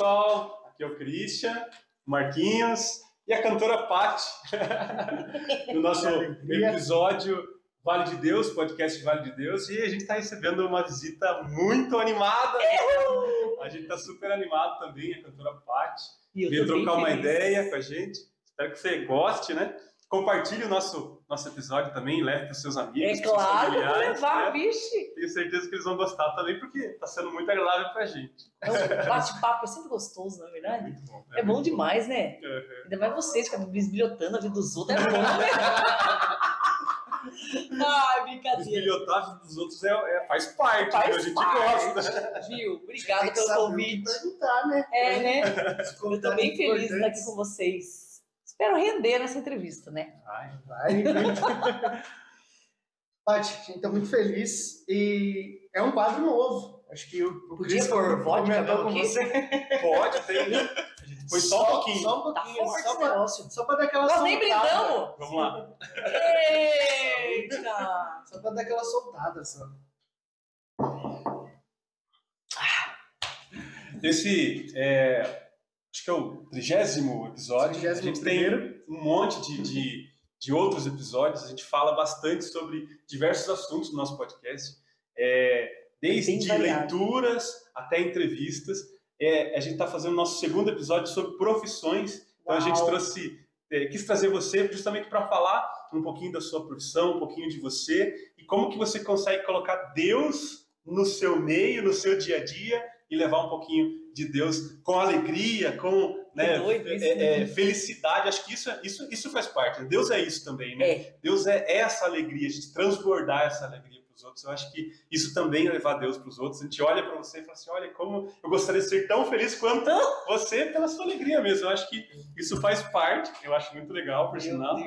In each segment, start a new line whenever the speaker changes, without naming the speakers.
pessoal, aqui é o Christian, Marquinhos e a cantora Paty, no nosso episódio Vale de Deus, podcast Vale de Deus, e a gente está recebendo uma visita muito animada. A gente está super animado também, a cantora Paty. Veio trocar uma ideia com a gente. Espero que você goste, né? Compartilhe o nosso, nosso episódio também, leve para os seus amigos.
É claro, vou levar,
né?
vixe.
Tenho certeza que eles vão gostar também, porque está sendo muito agradável para a gente.
É um bate-papo é sempre gostoso, na é verdade.
Muito bom.
É, bom demais, né?
Uhum.
Ainda mais vocês, que bisbilhotando a vida dos outros, é bom, né? Ai, brincadeira.
Desbilhotar a vida dos outros é, é- faz parte,
Faz
né? a gente
parte.
gosta.
Viu? Obrigada
que
pelo convite.
perguntar, né?
É, né?
Os
Eu tô
convidados
bem feliz de estar aqui com vocês. Espero render nessa entrevista, né?
Ai,
Vai, muito. Paty, a gente tá muito feliz e é um quadro novo. Acho que o, o
Podia
Cris
pôr vodka
com você.
pode, tem. A gente foi só, um pouquinho.
Só um
Tá
pouquinho,
forte
só, pra,
negócio.
só pra dar aquela
Nós nem
soltada.
brindamos!
Vamos lá.
Eita!
Só pra dar aquela soltada, só.
Esse é, acho que é o trigésimo episódio. A gente
31º.
tem um monte de, de, de outros episódios. A gente fala bastante sobre diversos assuntos no nosso podcast. É, desde leituras até entrevistas. É, a gente está fazendo o nosso segundo episódio sobre profissões. Então a gente
Uau.
trouxe, é, quis trazer você justamente para falar um pouquinho da sua profissão, um pouquinho de você e como que você consegue colocar Deus no seu meio, no seu dia a dia e levar um pouquinho de Deus com alegria, com né,
doido
é,
né?
é, felicidade. Acho que isso, é- isso, isso faz parte. Deus é isso também, né?
É,
Deus é essa alegria, a gente transbordar essa alegria para os outros. Eu acho que isso também é levar Deus para os outros. A gente olha para você e fala assim: olha, como eu gostaria de ser tão feliz quanto você pela sua alegria mesmo. Eu acho que isso faz parte, eu acho muito legal, por sinal.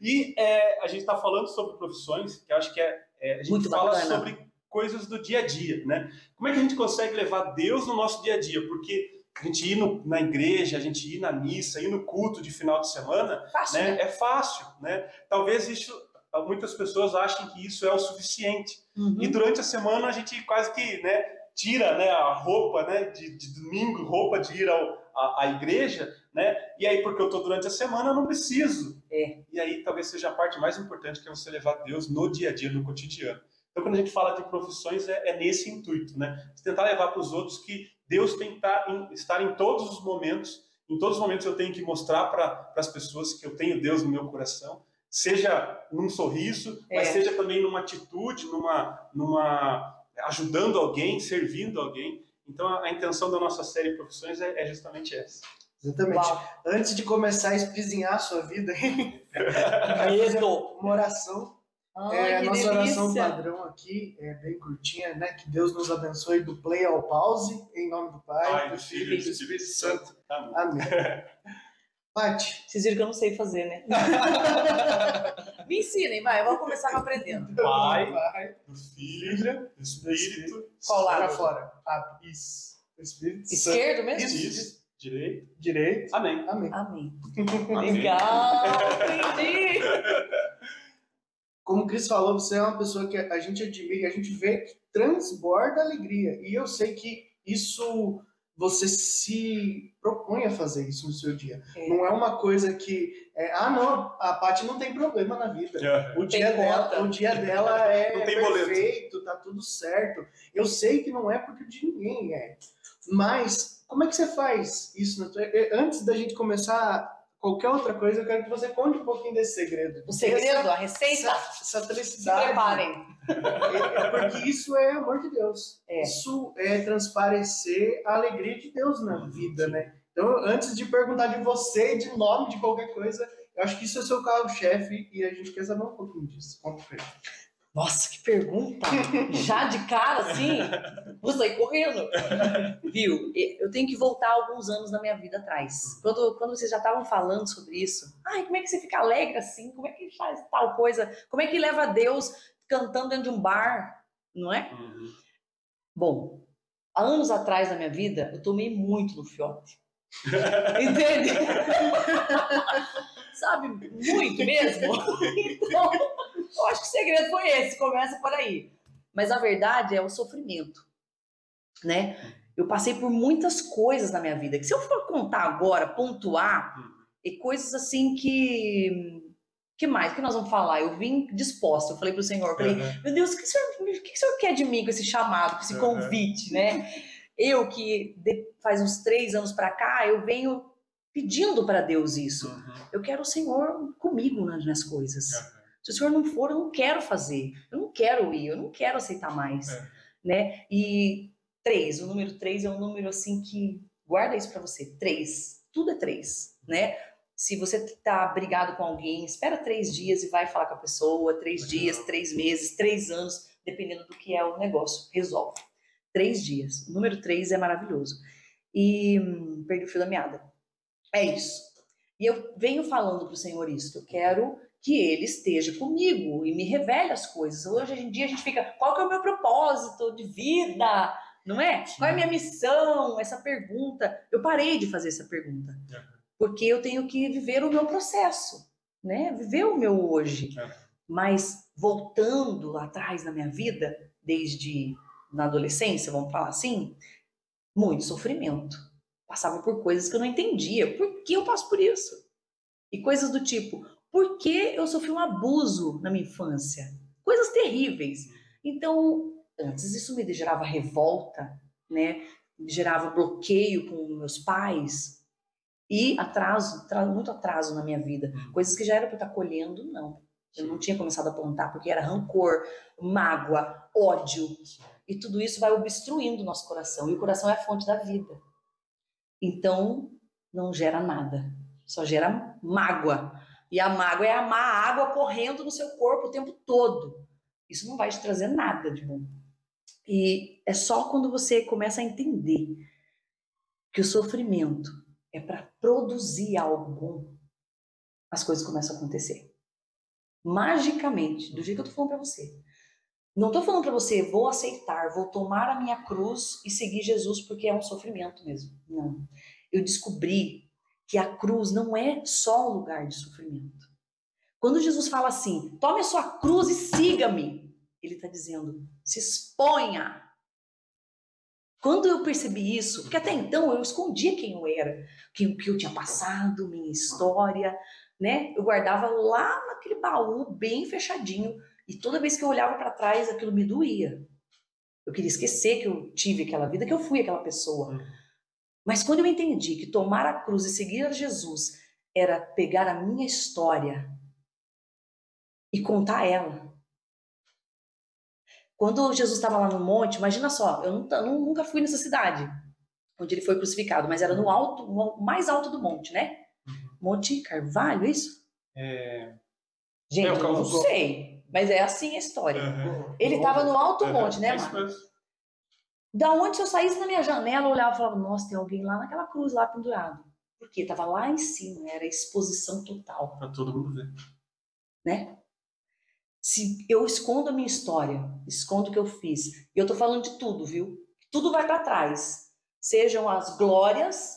E é, a gente está falando sobre profissões, que eu acho que é, é, a gente
Muito
fala
bacana.
sobre coisas do dia a dia, né? Como é que a gente consegue levar Deus no nosso dia a dia? Porque a gente ir no- na igreja, a gente ir na missa, ir no culto de final de semana,
fácil,
né?
né?
É fácil, né? Talvez isso, muitas pessoas achem que isso é o suficiente.
Uhum.
E durante a semana a gente quase que, né, tira, né, a roupa, né, de, de domingo, roupa de ir ao, à, à igreja, né? E aí porque eu tô durante a semana eu não preciso.
É.
E aí talvez seja a parte mais importante que é você levar Deus no dia a dia, no cotidiano. Então quando a gente fala de profissões é, é nesse intuito, né? Você tentar levar para os outros que Deus tem que estar em, estar em todos os momentos. Em todos os momentos eu tenho que mostrar para as pessoas que eu tenho Deus no meu coração, seja num sorriso, mas
É.
seja também numa atitude, numa, numa ajudando alguém, servindo alguém. Então a, a intenção da nossa série Profissões é, é justamente essa.
Exatamente.
Uau.
Antes de começar a espizinhar a sua vida,
Medo.
uma oração.
Ai,
é, a nossa oração
delícia.
padrão aqui é bem curtinha, né? Que Deus nos abençoe do play ao pause, em nome do Pai,
Pai,
do
do
Filho e do Espírito Santo.
Amém.
Amém. Paty,
Vocês viram que eu não sei fazer, né? Me ensinem, vai, vamos começar aprendendo.
Pai,
vai.
do Filho, do Espírito.
Qual lado?
Para fora. Ah, isso. Espírito Santo.
Esquerdo mesmo?
Isso, isso. Direito.
Direito.
Amém.
Amém.
Amém. Legal, entendi.
Como o Cris falou, você é uma pessoa que a gente admira, a gente vê que transborda alegria. E eu sei que isso você se propõe a fazer isso no seu dia.
É.
Não é uma coisa que é, ah não, a Paty não tem problema na vida. O dia,
Tem
dela,
conta.
o dia dela é
boleto.
perfeito, tá tudo certo. Eu sei que não é porque o de ninguém é. Mas como é que você faz isso? eh, Antes da gente começar qualquer outra coisa, eu quero que você conte um pouquinho desse segredo.
O segredo, a receita,
Essa, essa
se
felicidade.
preparem.
É porque isso é amor de Deus.
É.
Isso é transparecer a alegria de Deus na vida, né? Então, antes de perguntar de você, de nome, de qualquer coisa, eu acho que isso é seu carro-chefe e a gente quer saber um pouquinho disso. Conta pra gente.
Nossa, que pergunta! Já de cara, assim, vou sair correndo. Viu? Eu tenho que voltar alguns anos na minha vida atrás. Quando, quando vocês já estavam falando sobre isso, ai, como é que você fica alegre assim? Como é que faz tal coisa? Como é que leva Deus cantando dentro de um bar? Não é?
Uhum.
Bom, há anos atrás na minha vida, eu tomei muito no fiote. Entende? Sabe, muito mesmo. Então, eu acho que o segredo foi esse, começa por aí. Mas a verdade é o sofrimento, né? Eu passei por muitas coisas na minha vida. Que se eu for contar agora, pontuar, e coisas assim que. que mais? que nós vamos falar? Eu vim disposta. Eu falei pro Senhor, eu falei,
Uhum.
meu Deus, o que o, senhor, o que o senhor quer de mim com esse chamado, com esse
Uhum.
convite, né? Eu que faz uns três anos para cá, eu venho pedindo para Deus isso.
Uhum.
Eu quero o Senhor comigo nas minhas coisas. Se o Senhor não for, eu não quero fazer. Eu não quero ir, eu não quero aceitar mais,
É.
né? E três, o número três é um número assim que guarda isso para você. Três, tudo é três, né? Se você tá brigado com alguém, espera três dias e vai falar com a pessoa. Três
Legal.
dias, três meses, três anos, dependendo do que é o negócio. Resolve. Três dias. O número três é maravilhoso. E hum, perdi o fio da meada. É isso. E eu venho falando pro Senhor isso. que Eu quero que Ele esteja comigo e me revele as coisas. Hoje em dia a gente fica, qual que é o meu propósito de vida? Não é? Qual é a minha missão? Essa pergunta. Eu parei de fazer essa pergunta. Porque eu tenho que viver o meu processo, né? Viver o meu hoje.
Uhum.
Mas voltando lá atrás na minha vida, desde na adolescência, vamos falar assim, muito sofrimento. Passava por coisas que eu não entendia. Por que eu passo por isso? E coisas do tipo, por que eu sofri um abuso na minha infância? Coisas terríveis. Então, antes isso me gerava revolta, né? Me gerava bloqueio com meus pais e atraso, tra- muito atraso na minha vida.
Uhum.
Coisas que já era para estar colhendo, não. Eu não tinha começado a plantar porque era rancor, mágoa, ódio. E tudo isso vai obstruindo o nosso coração. E o coração é a fonte da vida. Então, não gera nada. Só gera mágoa. E a mágoa é a má água correndo no seu corpo o tempo todo. Isso não vai te trazer nada de bom. E é só quando você começa a entender que o sofrimento é para produzir algo bom, as coisas começam a acontecer. Magicamente, do jeito que eu tô falando para você. Não tô falando para você, vou aceitar, vou tomar a minha cruz e seguir Jesus porque é um sofrimento mesmo. Não. Eu descobri que a cruz não é só um lugar de sofrimento. Quando Jesus fala assim, tome a sua cruz e siga-me, ele está dizendo, se exponha. Quando eu percebi isso, porque até então eu escondia quem eu era, o que eu tinha passado, minha história, né? Eu guardava lá naquele baú bem fechadinho e toda vez que eu olhava para trás, aquilo me doía. Eu queria esquecer que eu tive aquela vida, que eu fui aquela pessoa.
Uhum.
Mas quando eu entendi que tomar a cruz e seguir a Jesus era pegar a minha história e contar ela. Quando Jesus estava lá no monte, imagina só, eu nunca, nunca fui nessa cidade onde ele foi crucificado, mas era no alto, no mais alto do monte, né?
Uhum.
Monte Carvalho, é isso?
É...
Gente,
É,
eu não sei, mas é assim a história.
Uhum.
Ele estava no alto
Uhum.
monte, né,
É
Marcos? Da onde se eu saísse na minha janela, eu olhava e falava, nossa, tem alguém lá naquela cruz lá pendurado. Porque tava lá em cima, era exposição total,
Pra todo mundo ver.
né? Se eu escondo a minha história, escondo o que eu fiz, e eu tô falando de tudo, viu? Tudo vai para trás. Sejam as glórias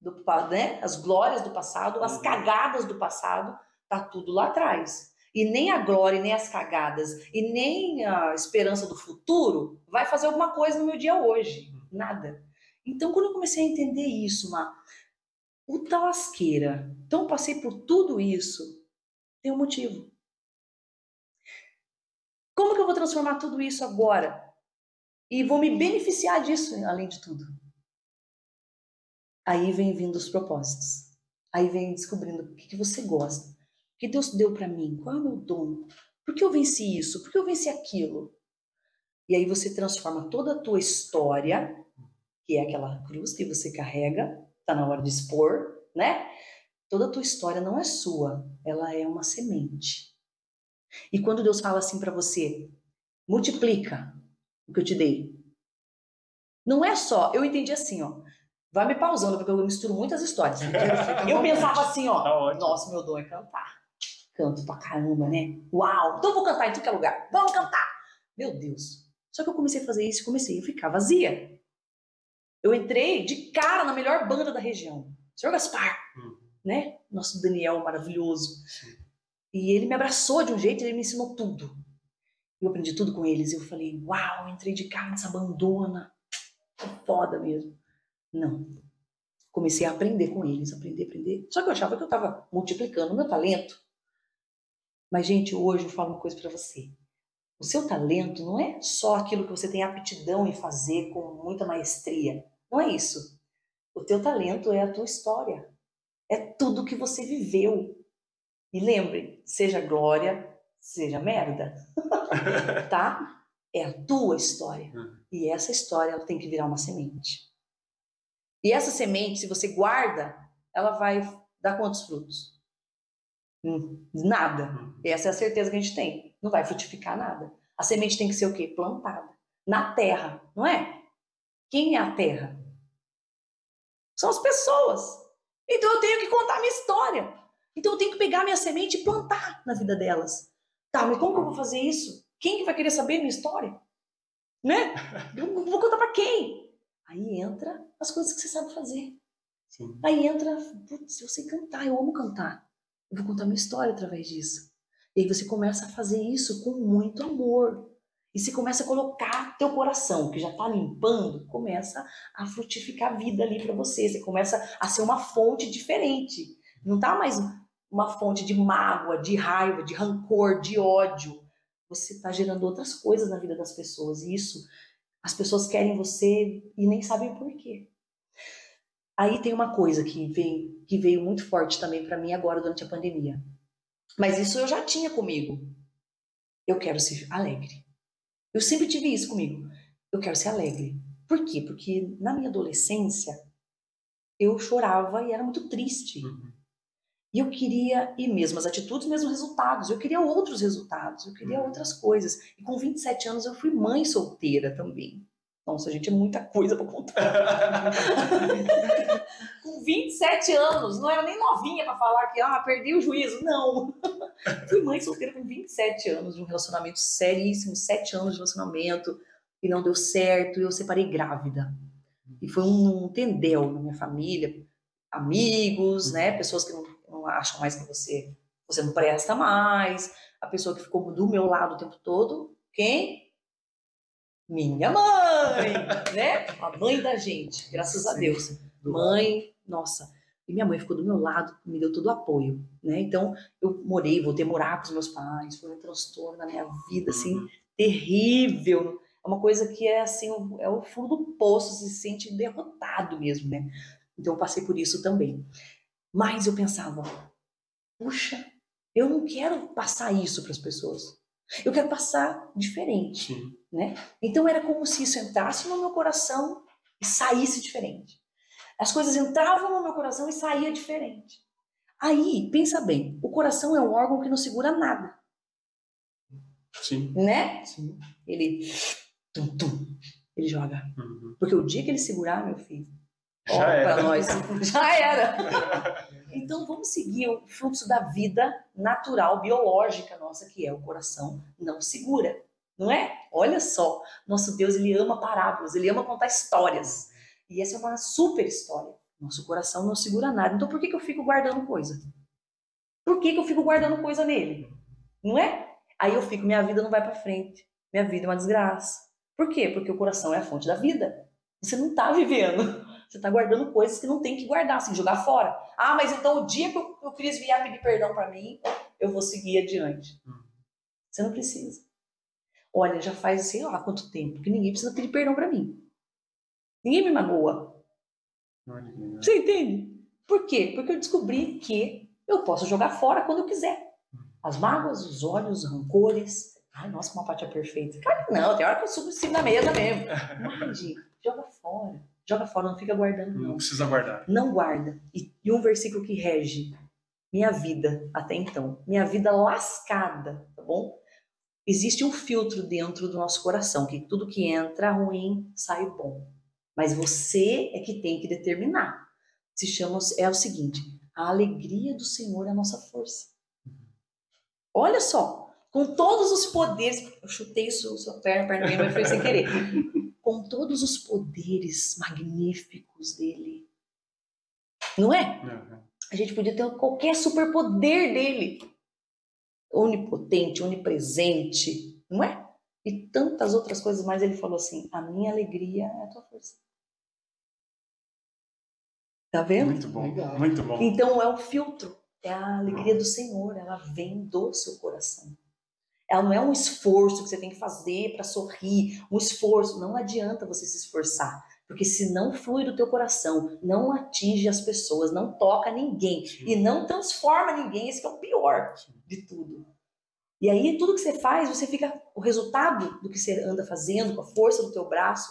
do, né? As glórias do passado, as
Uhum.
cagadas do passado, tá tudo lá atrás. E nem a glória, nem as cagadas, e nem a esperança do futuro vai fazer alguma coisa no meu dia hoje. Nada. Então, quando eu comecei a entender isso, Má, o talasqueira, então passei por tudo isso, tem um motivo. Como que eu vou transformar tudo isso agora? E vou me beneficiar disso, além de tudo. Aí vem vindo os propósitos. Aí vem descobrindo o que, que você gosta. O que Deus deu para mim? Qual é o meu dom? Por que eu venci isso? Por que eu venci aquilo? E aí você transforma toda a tua história, que é aquela cruz que você carrega, tá na hora de expor, né? Toda a tua história não é sua, ela é uma semente. E quando Deus fala assim para você, multiplica o que eu te dei. Não é só, eu entendi assim, ó. Vai me pausando, porque eu misturo muitas histórias. Eu pensava assim, ó.
Tá.
Nossa, meu dom é cantar. Canto pra caramba, né? Uau! Então vou cantar em tudo que é lugar. Vamos cantar! Meu Deus. Só que eu comecei a fazer isso e comecei a ficar vazia. Eu entrei de cara na melhor banda da região. Senhor Gaspar,
Uhum.
né? Nosso Daniel maravilhoso.
Sim.
E ele me abraçou de um jeito, ele me ensinou tudo. Eu aprendi tudo com eles. Eu falei, uau, entrei de cara nessa bandona. foda mesmo. Não. Comecei a aprender com eles, aprender, aprender. Só que eu achava que eu estava multiplicando o meu talento. Mas, gente, hoje eu falo uma coisa para você. O seu talento não é só aquilo que você tem aptidão em fazer com muita maestria. Não é isso. O teu talento é a tua história. É tudo que você viveu. E lembre, seja glória, seja merda. tá? É a tua história.
Uhum.
E essa história ela tem que virar uma semente. E essa semente, se você guarda, ela vai dar quantos frutos? Hum, nada.
Uhum.
Essa é a certeza que a gente tem. Não vai frutificar nada. A semente tem que ser o quê? Plantada. Na terra, não é? Quem é a terra? São as pessoas. Então eu tenho que contar a minha história. Então eu tenho que pegar minha semente e plantar na vida delas. Tá, mas como que eu vou fazer isso? Quem que vai querer saber minha história? Né? Eu vou contar para quem? Aí entra as coisas que você sabe fazer.
Sim.
Aí entra, putz, eu sei cantar, eu amo cantar. Eu vou contar minha história através disso. E aí você começa a fazer isso com muito amor. E você começa a colocar teu coração, que já está limpando, começa a frutificar vida ali para você. Você começa a ser uma fonte diferente. Não tá mais uma fonte de mágoa, de raiva, de rancor, de ódio. Você está gerando outras coisas na vida das pessoas. E isso, as pessoas querem você e nem sabem por quê. Aí tem uma coisa que veio, que veio muito forte também para mim agora durante a pandemia. Mas isso eu já tinha comigo. Eu quero ser alegre. Eu sempre tive isso comigo. Eu quero ser alegre. Por quê? Porque na minha adolescência eu chorava e era muito triste.
Uhum.
E eu queria, e mesmo as atitudes, mesmo resultados. Eu queria outros resultados, eu queria outras coisas. E com 27 anos eu fui mãe solteira também. Nossa, gente, é muita coisa para contar. com 27 anos, não era nem novinha para falar que ah, perdi o juízo. Não. fui mãe solteira com 27 anos de um relacionamento seríssimo, 7 anos de relacionamento, e não deu certo, e eu separei grávida. E foi um, um tendel na minha família, amigos, né, pessoas que não, não acham mais que você, você não presta mais, a pessoa que ficou do meu lado o tempo todo, quem? Minha mãe, né? A mãe da gente, graças a Deus. Mãe, nossa. E minha mãe ficou do meu lado, me deu todo o apoio, né? Então, eu morei, voltei a morar com os meus pais, foi um transtorno na minha vida, assim, terrível. É uma coisa que é, assim, é o fundo do poço, se sente derrotado mesmo, né? Então, eu passei por isso também. Mas eu pensava, puxa, eu não quero passar isso para as pessoas. Eu quero passar diferente.
Sim.
Então era como se isso entrasse no meu coração e saísse diferente. As coisas entravam no meu coração e saía diferente. Aí, pensa bem, o coração é um órgão que não segura nada,
Sim.
né?
Sim.
Ele tum, tum, ele joga.
Uhum.
Porque o dia que ele segurar, meu filho,
Já era.
nós, já era. Então vamos seguir o fluxo da vida natural, biológica nossa, que é o coração, não segura, não é? Olha só, nosso Deus ele ama parábolas, ele ama contar histórias. E essa é uma super história. Nosso coração não segura nada. Então por que, que eu fico guardando coisa? Por que, que eu fico guardando coisa nele? Não é? Aí eu fico, minha vida não vai para frente. Minha vida é uma desgraça. Por quê? Porque o coração é a fonte da vida. Você não está vivendo. Você está guardando coisas que não tem que guardar, assim, jogar fora. Ah, mas então o dia que o, o Cris vier pedir perdão para mim, eu vou seguir adiante.
Hum.
Você não precisa. Olha, já faz sei lá quanto tempo que ninguém precisa pedir perdão para mim. Ninguém me magoa.
Olha que legal.
Você entende? Por quê? Porque eu descobri que eu posso jogar fora quando eu quiser. As mágoas, os olhos, os rancores. Ai, nossa, como a Paty é perfeita. Cara, não, tem hora que eu subo em cima da mesa mesmo. Mande, joga fora. Joga fora, não fica guardando,
Não
não.
precisa guardar.
Não guarda. E, e um versículo que rege minha vida até então. Minha vida lascada, tá bom? Existe um filtro dentro do nosso coração, que tudo que entra ruim sai bom. Mas você é que tem que determinar. Se chama, é o seguinte: a alegria do Senhor é a nossa força. Olha só, com todos os poderes, eu chutei sua, sua perna, perna minha, mas foi sem querer. Com todos os poderes magníficos dele. Não é?
Uhum.
A gente podia ter qualquer superpoder dele. Onipotente, onipresente, não é? E tantas outras coisas mais. Ele falou assim: a minha alegria é a tua força. Tá vendo?
Muito bom,
Legal.
muito bom.
Então é o filtro, é a alegria do Senhor, ela vem do seu coração. Ela não é um esforço que você tem que fazer para sorrir, um esforço. Não adianta você se esforçar, porque se não flui do teu coração, não atinge as pessoas, não toca ninguém e não transforma ninguém, esse é o pior de tudo. E aí tudo que você faz, você fica o resultado do que você anda fazendo, com a força do teu braço,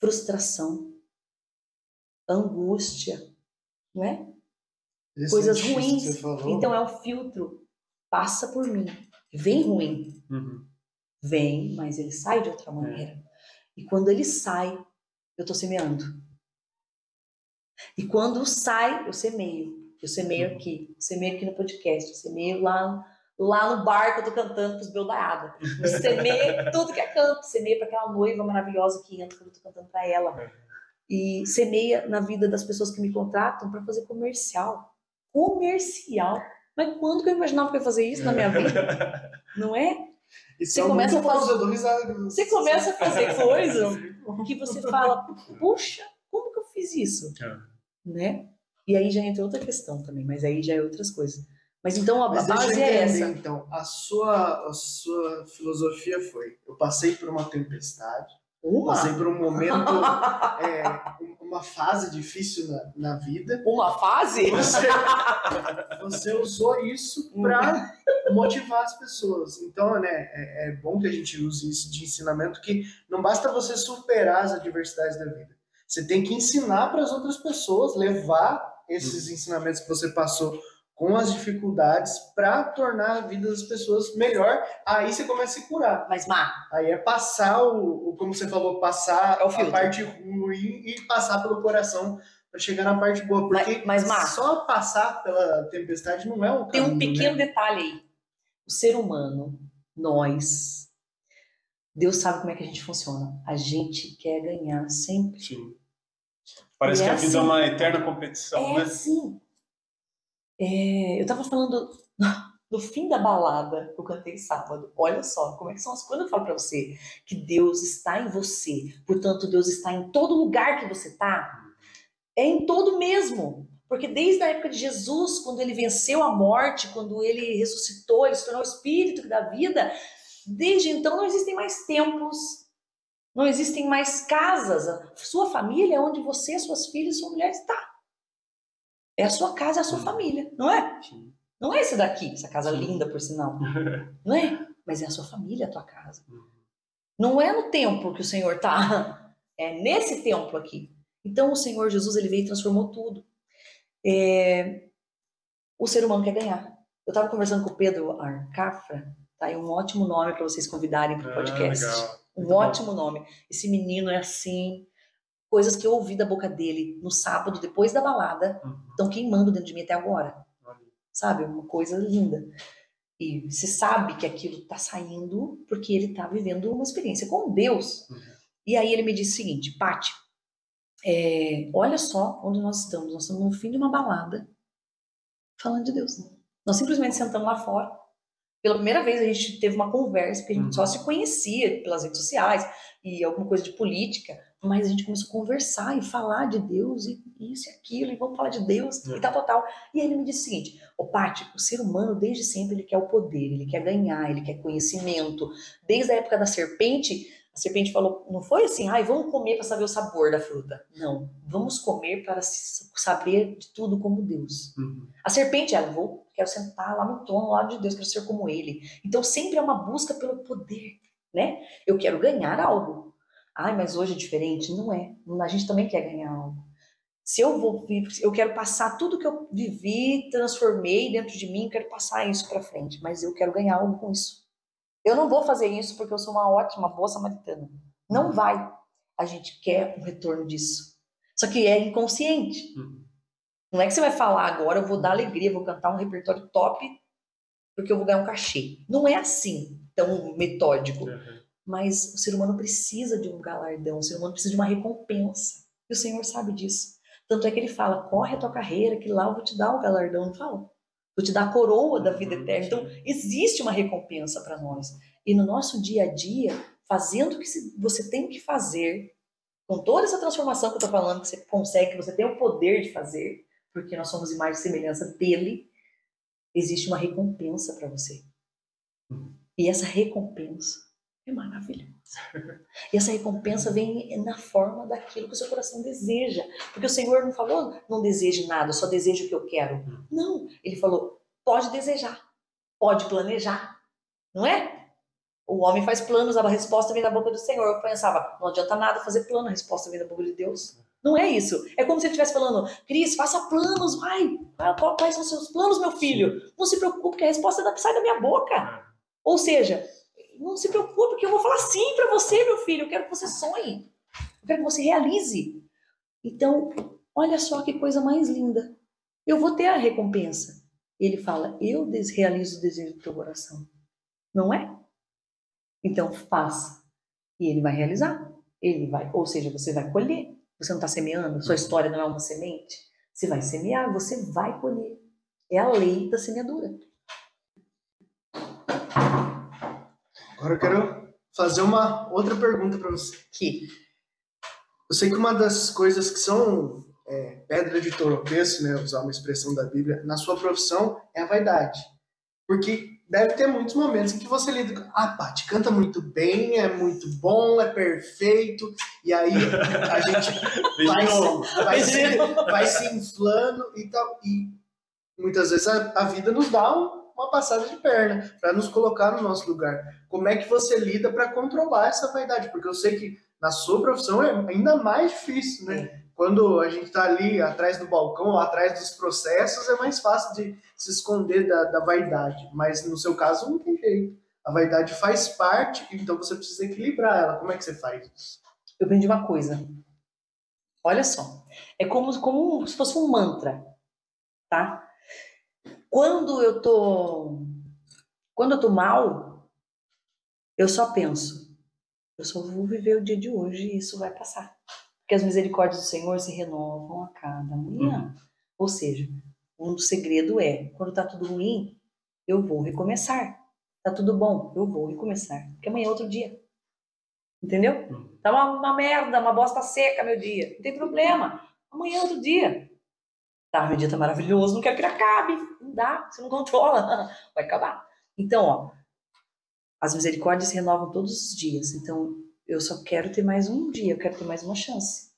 frustração, angústia, não é? Coisas
que
ruins. Então é um filtro. Passa por mim. Vem ruim.
Uhum.
Vem, mas ele sai de outra maneira. E quando ele sai, eu estou semeando. E quando sai, eu semeio. Eu semeio aqui. Eu semeio aqui no podcast. Eu semeio lá, lá no bar que eu tô cantando pros Beldaiada. Eu semeio tudo que é canto. Semeio para aquela noiva maravilhosa que entra quando eu tô cantando para ela. E semeia na vida das pessoas que me contratam para fazer comercial. Comercial. Mas quando que eu imaginava que eu ia fazer isso na minha vida? Não é?
Isso
você
é
começa a fazer-. Você começa a fazer coisas que você fala, puxa, como que eu fiz isso?
É.
Né? E aí já entra outra questão também, mas aí já é outras coisas. Mas então a,
Mas
base é
entender,
essa.
então. A sua, a sua filosofia foi: eu passei por uma tempestade,
Uma,
passei por um momento, é, uma fase difícil na, na vida.
uma fase?
Você, você usou isso para motivar as pessoas. Então, né, é, é bom que a gente use isso de ensinamento, que não basta você superar as adversidades da vida. Você tem que ensinar para as outras pessoas, levar esses ensinamentos que você passou com as dificuldades para tornar a vida das pessoas melhor. Aí você começa a se curar.
Mas, Má,
Aí é passar o, o- como você falou, passar
É o
a parte ruim e passar pelo coração para chegar na parte boa. Porque
Mas- mas,
só passar pela tempestade não é o
tem
caminho,
um pequeno
né?
detalhe aí. O ser humano, nós, Deus sabe como é que a gente funciona. A gente quer ganhar sempre.
Sim. Parece
E
que
é
a vida é
assim.
uma eterna competição,
É
né?
assim. É, eu tava falando no fim da balada que eu cantei sábado. Olha só, como é que são as coisas. Eu falo pra você que Deus está em você, portanto, Deus está em todo lugar que você tá, é em todo mesmo. Porque desde a época de Jesus, quando ele venceu a morte, quando ele ressuscitou, ele se tornou o espírito da vida, desde então não existem mais tempos, não existem mais casas. Sua família é onde você, suas filhas, sua mulher está. É a sua casa, é a sua família, não é?
Sim.
Não é esse daqui, essa casa
Sim.
linda, por sinal. Não é? Mas é a sua família, a tua casa.
Uhum.
Não é no templo que o Senhor tá. É nesse templo aqui. Então o Senhor Jesus ele veio e transformou tudo. É, O ser humano quer ganhar. Eu estava conversando com o Pedro Arcafra, tá aí um ótimo nome para vocês convidarem para o
Ah,
podcast.
legal.
Um
Muito bom.
ótimo nome. Esse menino é assim. Coisas que eu ouvi da boca dele no sábado, depois da balada,
Uhum.
estão queimando dentro de mim até agora. Sabe? Uma coisa linda. E você sabe que aquilo está saindo porque ele está vivendo uma experiência com Deus.
Uhum.
E aí ele me disse o seguinte, Pati, é, olha só onde nós estamos. Nós estamos no fim de uma balada falando de Deus. Nós simplesmente sentamos lá fora. Pela primeira vez a gente teve uma conversa, porque a gente
Uhum.
só se conhecia pelas redes sociais e alguma coisa de política, mas a gente começou a conversar e falar de Deus e isso e aquilo, e vamos falar de Deus
É.
e tal, tal, tal. E aí ele me disse o seguinte, ô Paty, o ser humano desde sempre ele quer o poder, ele quer ganhar, ele quer conhecimento. Desde a época da serpente, a serpente falou, não foi assim, ai, vamos comer para saber o sabor da fruta. Não, vamos comer para saber de tudo como Deus.
Uhum.
A serpente, ela, vou, quero sentar lá no trono, ao lado de Deus, quero ser como ele. Então sempre é uma busca pelo poder, né? Eu quero ganhar algo. Ai, mas hoje é diferente? Não é. A gente também quer ganhar algo. Se eu vou, eu quero passar tudo que eu vivi, transformei dentro de mim, quero passar isso para frente, mas eu quero ganhar algo com isso. Eu não vou fazer isso porque eu sou uma ótima, boa samaritana. Não vai. A gente quer um retorno disso. Só que é inconsciente.
Uhum.
Não é que você vai falar agora, eu vou dar alegria, vou cantar um repertório top, porque eu vou ganhar um cachê. Não é assim, tão metódico.
Uhum.
Mas o ser humano precisa de um galardão, o ser humano precisa de uma recompensa. E o Senhor sabe disso. Tanto é que ele fala: corre a tua carreira, que lá eu vou te dar o galardão. Não fala? Vou te dar a coroa da vida
Uhum,
eterna. Então, existe uma recompensa para nós. E no nosso dia a dia, fazendo o que você tem que fazer, com toda essa transformação que eu tô falando, que você consegue, que você tem o poder de fazer, porque nós somos imagem e semelhança dele, existe uma recompensa para você. E essa recompensa é maravilhosa. E essa recompensa vem na forma daquilo que o seu coração deseja. Porque o Senhor não falou, não deseje nada, só deseje o que eu quero. Não. Ele falou, pode desejar, pode planejar. Não é? O homem faz planos, a resposta vem da boca do Senhor. Eu pensava, não adianta nada fazer plano, a resposta vem da boca de Deus. Não é isso. É como se ele estivesse falando, Cris, faça planos, vai. Quais são os seus planos, meu filho? Não se preocupe, que a resposta sai da minha boca. Ou seja, não se preocupe, que eu vou falar sim para você, meu filho. Eu quero que você sonhe. Eu quero que você realize. Então, olha só que coisa mais linda. Eu vou ter a recompensa. Ele fala, eu realizo o desejo do teu coração. Não é? Então, faça. E ele vai realizar. Ele vai, ou seja, você vai colher. Você não está semeando? Sua história não é uma semente? Você vai semear, você vai colher. É a lei da semeadura.
Agora eu quero fazer uma outra pergunta para você.
Que?
Eu sei que uma das coisas que são é, pedra de tropeço, né, usar uma expressão da Bíblia, na sua profissão é a vaidade. Porque deve ter muitos momentos em que você lida com, ah, Paty, canta muito bem, é muito bom, é perfeito, e aí a gente vai, se, vai, se, vai se inflando e tal. E muitas vezes a, a vida nos dá um, uma passada de perna para nos colocar no nosso lugar. Como é que você lida para controlar essa vaidade? Porque eu sei que na sua profissão é ainda mais difícil, né? Quando a gente está ali atrás do balcão, atrás dos processos, é mais fácil de se esconder da, da vaidade. Mas no seu caso, não tem jeito. A vaidade faz parte, então você precisa equilibrar ela. Como é que você faz isso?
Eu aprendi uma coisa. Olha só. É como, como se fosse um mantra, tá? Quando eu tô quando eu tô mal, eu só penso, eu só vou viver o dia de hoje e isso vai passar. Porque as misericórdias do Senhor se renovam a cada manhã. Uhum. Ou seja, um segredo é, quando tá tudo ruim, eu vou recomeçar. Tá tudo bom, eu vou recomeçar. Porque amanhã é outro dia. Entendeu? Uhum. Tá uma, uma merda, uma bosta seca meu dia. Não tem problema. Amanhã é outro dia. Dia tá maravilhoso, não quero que ele acabe. Não dá, você não controla. Vai acabar. Então, ó, as misericórdias se renovam todos os dias. Então, eu só quero ter mais um dia, eu quero ter mais uma chance.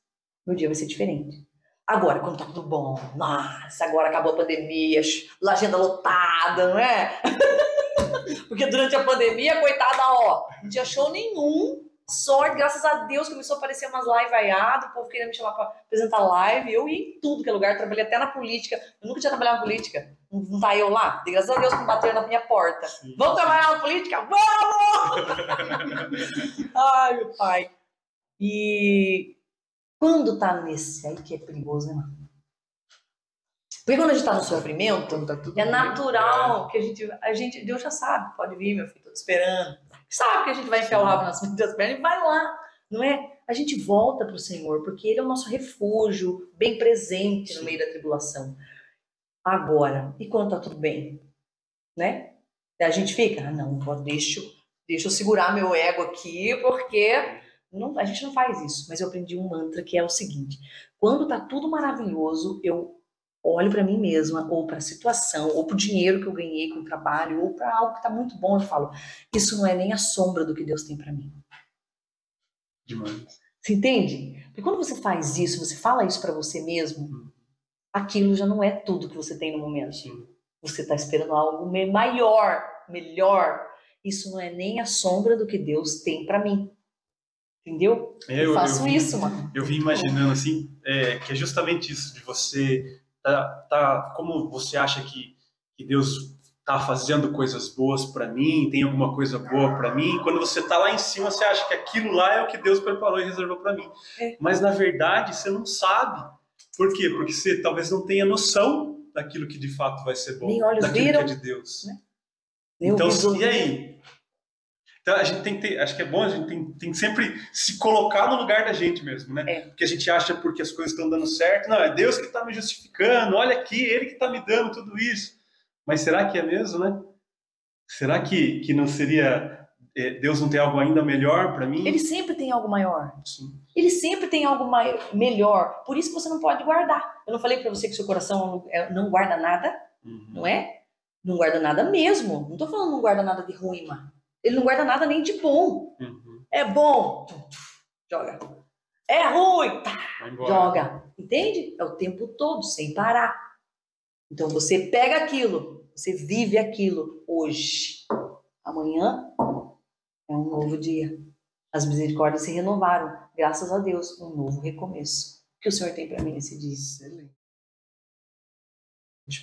Meu dia vai ser diferente. Agora, quando tá tudo bom, nossa, agora acabou a pandemia, agenda lotada, não é? Porque durante a pandemia, coitada, ó, não tinha show nenhum, sorte, graças a Deus começou a aparecer umas live vaiadas, o povo queria me chamar para apresentar live, eu ia em tudo que é lugar, trabalhei até na política, eu nunca tinha trabalhado na política, não tá eu lá, graças a Deus que bateram na minha porta, Sim. vamos trabalhar na política? Vamos! Ai, meu pai. E quando tá nesse aí que é perigoso, né, mano? Porque quando a gente tá no sofrimento, tá é natural que a gente, a gente, Deus já sabe, pode vir, meu filho, tô te esperando sabe que a gente vai enfiar o rabo nas das pernas e vai lá, não é? A gente volta para o Senhor, porque Ele é o nosso refúgio, bem presente no meio da tribulação. Agora, e quando tá tudo bem? Né? A gente fica, ah, não, deixa, deixa eu segurar meu ego aqui, porque não, a gente não faz isso. Mas eu aprendi um mantra que é o seguinte: quando tá tudo maravilhoso, eu olho para mim mesma, ou para a situação, ou para o dinheiro que eu ganhei com o trabalho, ou para algo que está muito bom, eu falo, isso não é nem a sombra do que Deus tem para mim.
Demais.
Você entende? Porque quando você faz isso, você fala isso para você mesmo, hum. aquilo já não é tudo que você tem no momento. Sim. Você está esperando algo maior, melhor. Isso não é nem a sombra do que Deus tem para mim. Entendeu?
É, eu, eu, faço eu vi, isso, mano. Eu vim imaginando assim, é, que é justamente isso, de você tá, tá como você acha que, que Deus está fazendo coisas boas para mim, tem alguma coisa boa para mim. Quando você está lá em cima, você acha que aquilo lá é o que Deus preparou e reservou para mim. É. Mas na verdade, você não sabe. Por quê? Porque você talvez não tenha noção daquilo que de fato vai ser bom,
Nem olhos
daquilo
viram,
que é de Deus. Né? Então, e aí? Então a gente tem que ter, acho que é bom a gente tem, tem que sempre se colocar no lugar da gente mesmo, né? É. Porque a gente acha porque as coisas estão dando certo, não, é Deus que está me justificando, olha aqui, Ele que está me dando tudo isso. Mas será que é mesmo, né? Será que, que não seria é, Deus não tem algo ainda melhor para mim?
Ele sempre tem algo maior.
Sim.
Ele sempre tem algo mai- melhor. Por isso que você não pode guardar. Eu não falei para você que seu coração é- não guarda nada,
Uhum.
não é? Não guarda nada mesmo. Não tô falando não guarda nada de ruim, mano. Ele não guarda nada nem de bom.
Uhum.
É bom, joga. É ruim, tá, joga. Entende? É o tempo todo, sem parar. Então você pega aquilo, você vive aquilo hoje. Amanhã é um novo dia. As misericórdias se renovaram. Graças a Deus, um novo recomeço. O que o Senhor tem para mim nesse dia?
Excelente.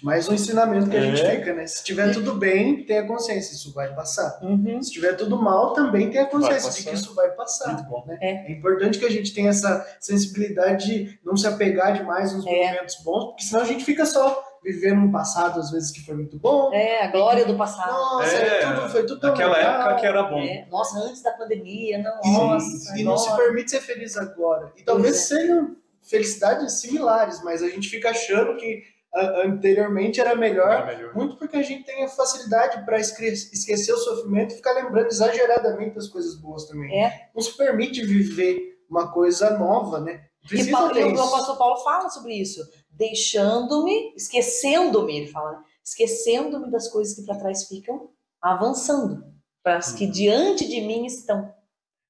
Mais um ensinamento que a gente
É.
fica, né? Se tiver tudo bem, tenha consciência, isso vai passar.
Uhum.
Se tiver tudo mal, também tenha consciência de que isso vai passar.
Muito bom.
É importante que a gente tenha essa sensibilidade de não se apegar demais nos
É.
momentos bons, porque senão a gente fica só vivendo um passado, às vezes, que foi muito bom.
É, a glória do passado.
Nossa,
É,
tudo, foi tudo tão
Naquela
legal.
época que era bom.
É, nossa, antes da pandemia, não,
E-
nossa.
E não se permite ser feliz agora. E talvez
é.
sejam felicidades similares, mas a gente fica achando que anteriormente era melhor,
Era melhor.
muito porque a gente tem a facilidade para esquecer o sofrimento e ficar lembrando exageradamente das coisas boas também.
É.
Não se permite viver uma coisa nova, né?
E
Precisa
Paulo- e o
isso.
apóstolo Paulo fala sobre isso. Deixando-me, esquecendo-me, ele fala, né? esquecendo-me das coisas que para trás ficam, avançando para as que
Uhum.
diante de mim estão.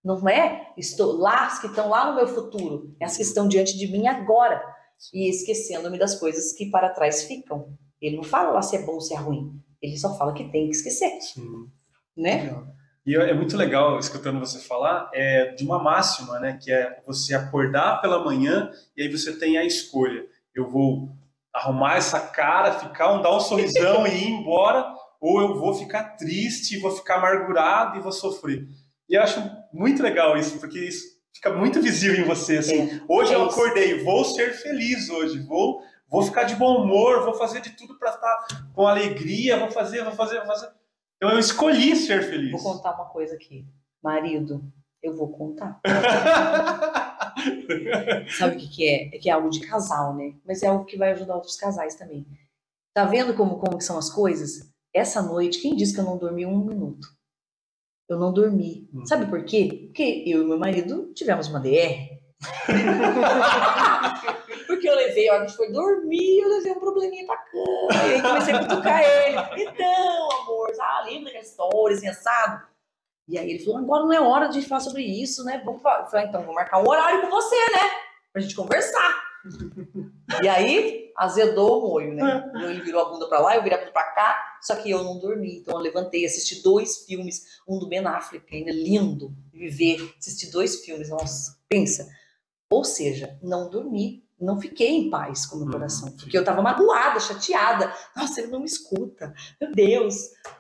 Não é? Estou lá, as que estão lá no meu futuro, é as que estão diante de mim agora. E esquecendo-me das coisas que para trás ficam. Ele não fala lá se é bom ou se é ruim. Ele só fala que tem que esquecer,
Sim.
né?
E é muito legal, escutando você falar, é, de uma máxima, né? Que é você acordar pela manhã e aí você tem a escolha. Eu vou arrumar essa cara, ficar, um, dar um sorrisão e ir embora, ou eu vou ficar triste, vou ficar amargurado e vou sofrer. E eu acho muito legal isso, porque isso fica muito visível em você. Assim, hoje
é
eu
isso.
acordei, vou ser feliz hoje, vou, vou ficar de bom humor, vou fazer de tudo para estar com alegria, vou fazer, vou fazer, vou fazer. Então eu escolhi ser feliz.
Vou contar uma coisa aqui. Marido, eu vou contar. Sabe o que, que é? É que é algo de casal, né? Mas é algo que vai ajudar outros casais também. Tá vendo como, como são as coisas? Essa noite, quem disse que eu não dormi um minuto? Eu não dormi.
Hum.
Sabe por quê? Porque eu e meu marido tivemos uma DR. Porque eu levei, a hora que gente foi dormir, eu levei um probleminha pra cama. E aí comecei a cutucar ele. Então, amor, ah, lembra daquela história, assim, assado? E aí ele falou, agora não é hora de falar sobre isso, né? Vamos falar. Eu falei, então, vou marcar um horário com você, né? Pra gente conversar. E aí, azedou o molho, né? Ele virou a bunda pra lá, eu virei a bunda pra cá. Só que eu não dormi. Então eu levantei, assisti dois filmes. Um do Ben Affleck, ainda lindo de viver. Assisti dois filmes, nossa, pensa. Ou seja, não dormi. Não fiquei em paz com o meu
Hum,
coração. Porque eu tava magoada, chateada. Nossa, ele não me escuta. Meu Deus,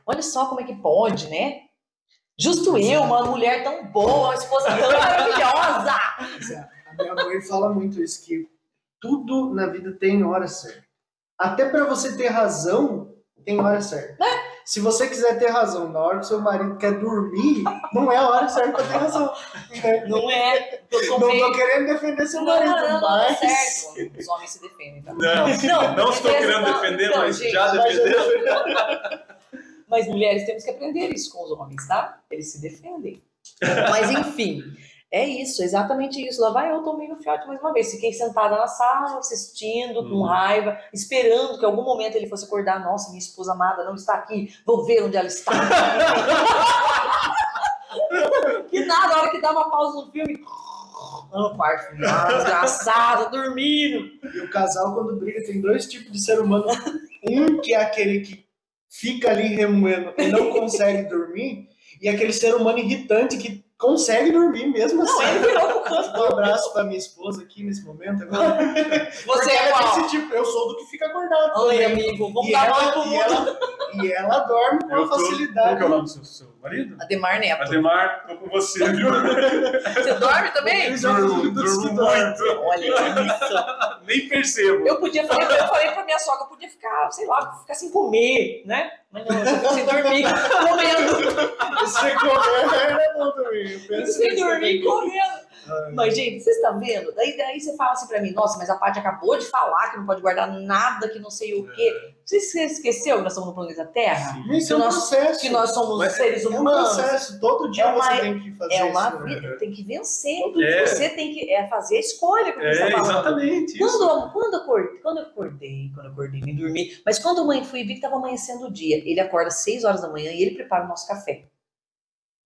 olha só como é que pode, né? Justo eu, uma mulher tão boa, uma esposa tão maravilhosa.
É, A minha mãe fala muito isso, que tudo na vida tem hora certa. Até para você ter razão, tem hora certa. Se você quiser ter razão na hora que seu marido quer dormir, não é a hora certa para ter razão. né?
Não é?
Não tô querendo defender seu
Não,
marido,
não, não,
mas...
certo. Os homens se defendem, tá?
Não,
Não,
não estou querendo
não,
defender,
não,
mas
gente,
já defendeu.
Mas mulheres temos que aprender isso com os homens, tá? Eles se defendem. Mas enfim, é isso, exatamente isso. Lá vai eu tomei no fiote mais uma vez. Fiquei sentada na sala, assistindo, com
Hum.
raiva, esperando que em algum momento ele fosse acordar. Nossa, minha esposa amada não está aqui, vou ver onde ela está. que nada, a hora que dá uma pausa no filme. No quarto, desgraçado, dormindo.
E o casal, quando briga, tem dois tipos de ser humano. Um que é aquele que fica ali remoendo e não consegue dormir, e aquele ser humano irritante que consegue dormir mesmo
Não,
assim.
ele virou pro canto.
Um abraço pra minha esposa aqui nesse momento agora.
Você é qual?
desse tipo, eu sou do que fica acordado.
Oi,
também.
amigo, vamos
E
dar
ela,
pro
e,
mundo.
ela, e ela dorme com facilidade.
que é o nome do seu, seu marido?
Ademar Neto.
Ademar, tô com você, viu?
Você dorme também?
Eu já
Durmo, durmo muito.
Olha isso.
Nem percebo.
Eu podia fazer, eu falei pra minha sogra, eu podia ficar, sei lá, ficar sem comer, né? Mas não, eu sem dormir, comendo.
Você comer é bom também. eu penso
Sem dormir, comendo.
Ai.
Mas, gente, vocês estão vendo? Daí, daí você fala assim pra mim, nossa, mas a Paty acabou de falar que não pode guardar nada, que não sei o quê. Você esqueceu que nós estamos no planeta Terra?
Sim.
Isso é um
nós-
processo.
Que nós somos
Mas
seres
É um
humanos.
processo. Todo dia
É uma-
você tem que fazer
É uma
isso. né?
vida, tem que vencer.
É.
Você tem que é, fazer a escolha que você
É,
está falando.
exatamente.
Quando, eu- quando, eu acordei, quando eu acordei, quando eu acordei, me dormi, mas quando a mãe fui vi que estava amanhecendo o dia, ele acorda às 6 horas da manhã e ele prepara o nosso café.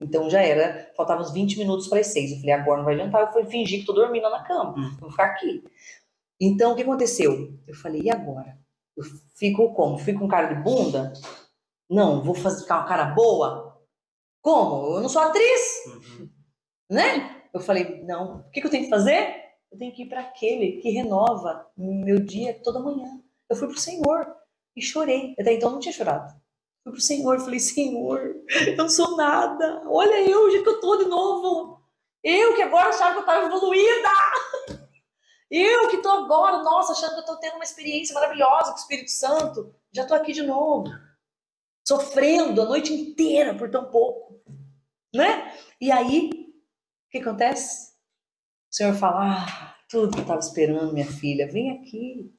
Então já era, faltavam uns 20 minutos para as 6. Eu falei, agora não vai adiantar, eu fui fingir que tô dormindo na cama,
Hum.
vou ficar aqui. Então o que aconteceu? Eu falei, e agora? Eu fico como? Fico com cara de bunda? Não, vou fazer, ficar uma cara boa? Como? Eu não sou atriz
Uhum.
né? Eu falei, não, o que, que eu tenho que fazer? Eu tenho que ir para aquele que renova meu dia toda manhã. Eu fui pro Senhor e chorei. Até então eu não tinha chorado. Fui pro Senhor e falei, Senhor, eu não sou nada. Olha eu, o jeito que eu tô de novo. Eu que agora achava que eu estava evoluída. Eu que tô agora, nossa, achando que eu tô tendo uma experiência maravilhosa com o Espírito Santo. Já tô aqui de novo. Sofrendo a noite inteira por tão pouco. Né? E aí, o que acontece? O Senhor fala: ah, tudo que eu estava esperando, minha filha, vem aqui.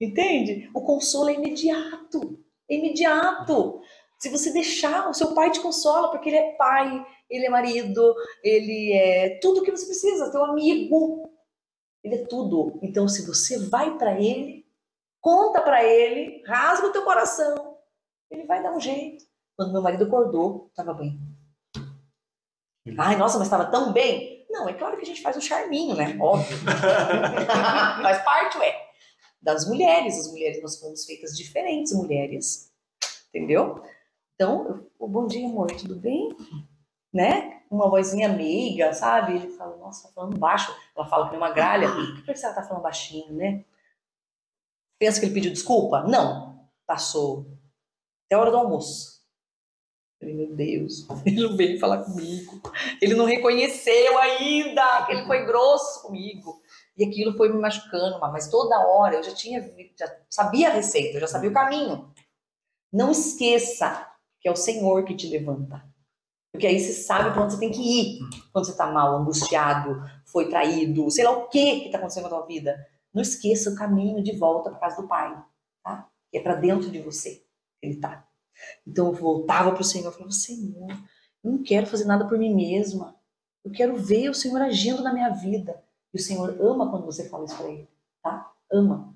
Entende? O consolo é imediato. É imediato. Se você deixar, o seu pai te consola, porque ele é pai, ele é marido, ele é tudo que você precisa, teu amigo. Ele é tudo. Então, se você vai para ele, conta para ele, rasga o teu coração, ele vai dar um jeito. Quando meu marido acordou, estava bem. Ai, nossa, mas estava tão bem. Não, é claro que a gente faz um charminho, né? Óbvio. faz parte, ué. Das mulheres. As mulheres, nós fomos feitas diferentes mulheres. Entendeu? Então, eu, bom dia, amor, tudo bem? Né? Uma vozinha meiga, sabe? Ele fala, nossa, tá falando baixo. Ela fala que nem uma gralha. Por que ela tá falando baixinho, né? Pensa que ele pediu desculpa? Não. Passou até a hora do almoço. Falei, meu Deus, ele não veio falar comigo. Ele não reconheceu ainda que ele foi grosso comigo. E aquilo foi me machucando, mas toda hora eu já tinha, já sabia a receita, eu já sabia o caminho. Não esqueça que é o Senhor que te levanta. Porque aí você sabe para onde você tem que ir. Quando você tá mal, angustiado, foi traído, sei lá o que que tá acontecendo na tua vida. Não esqueça o caminho de volta para casa do Pai, tá? É para dentro de você que ele tá. Então eu voltava para o Senhor e falava: Senhor, eu não quero fazer nada por mim mesma. Eu quero ver o Senhor agindo na minha vida. E o Senhor ama quando você fala isso para ele, tá? Ama.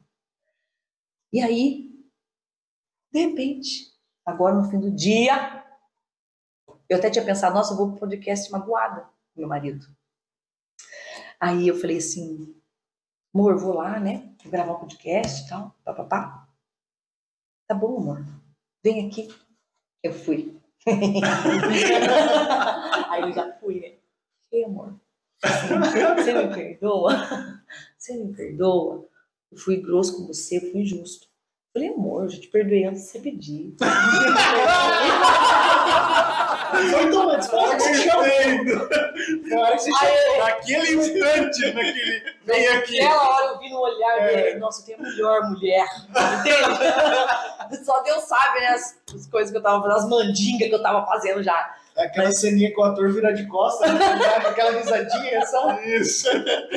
E aí, de repente, agora no fim do dia, eu até tinha pensado: nossa, eu vou pro podcast magoada com meu marido. Aí eu falei assim: amor, vou lá, né? Vou gravar um podcast e tal, papapá. Tá bom, amor. Vem aqui. Eu fui. Aí eu já fui, né? Ei, amor. Você me perdoa? Você me perdoa? Eu fui grosso com você, eu fui injusto. Eu falei, amor, eu já te perdoei antes de você pedir.
Foi tomando, foi a hora que você chamou. Foi a hora que você chamou.
Naquele instante, naquele. Vem aqui.
Naquela hora eu vi no olhar
É.
dele, nossa, eu tenho a melhor mulher. Entende? Só Deus sabe, né? As, as coisas que eu tava fazendo, as mandingas que eu tava fazendo já.
Aquela ceninha que o ator vira de costas, né? Com aquela risadinha, só.
Isso.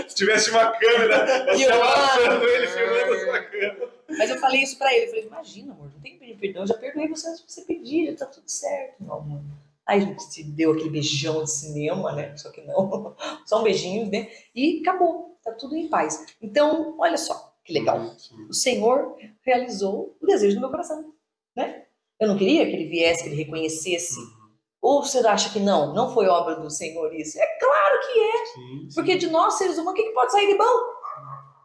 Se tivesse uma câmera, você
Filmando.
abraçando ele, filmando a sua câmera.
Mas eu falei isso pra ele. Eu falei, imagina, amor, não tem que pedir perdão. Eu já perdoei você antes de você pedir, já tá tudo certo, meu amor. Aí a gente se deu aquele beijão de cinema, né? Só que não. Só um beijinho, né? E acabou. Tá tudo em paz. Então, olha só que legal. O Senhor realizou o desejo do meu coração, né? Eu não queria que ele viesse, que ele reconhecesse. Ou você acha que não? Não foi obra do Senhor isso? É claro que é. Porque de nós, seres humanos, o que, que pode sair de bom?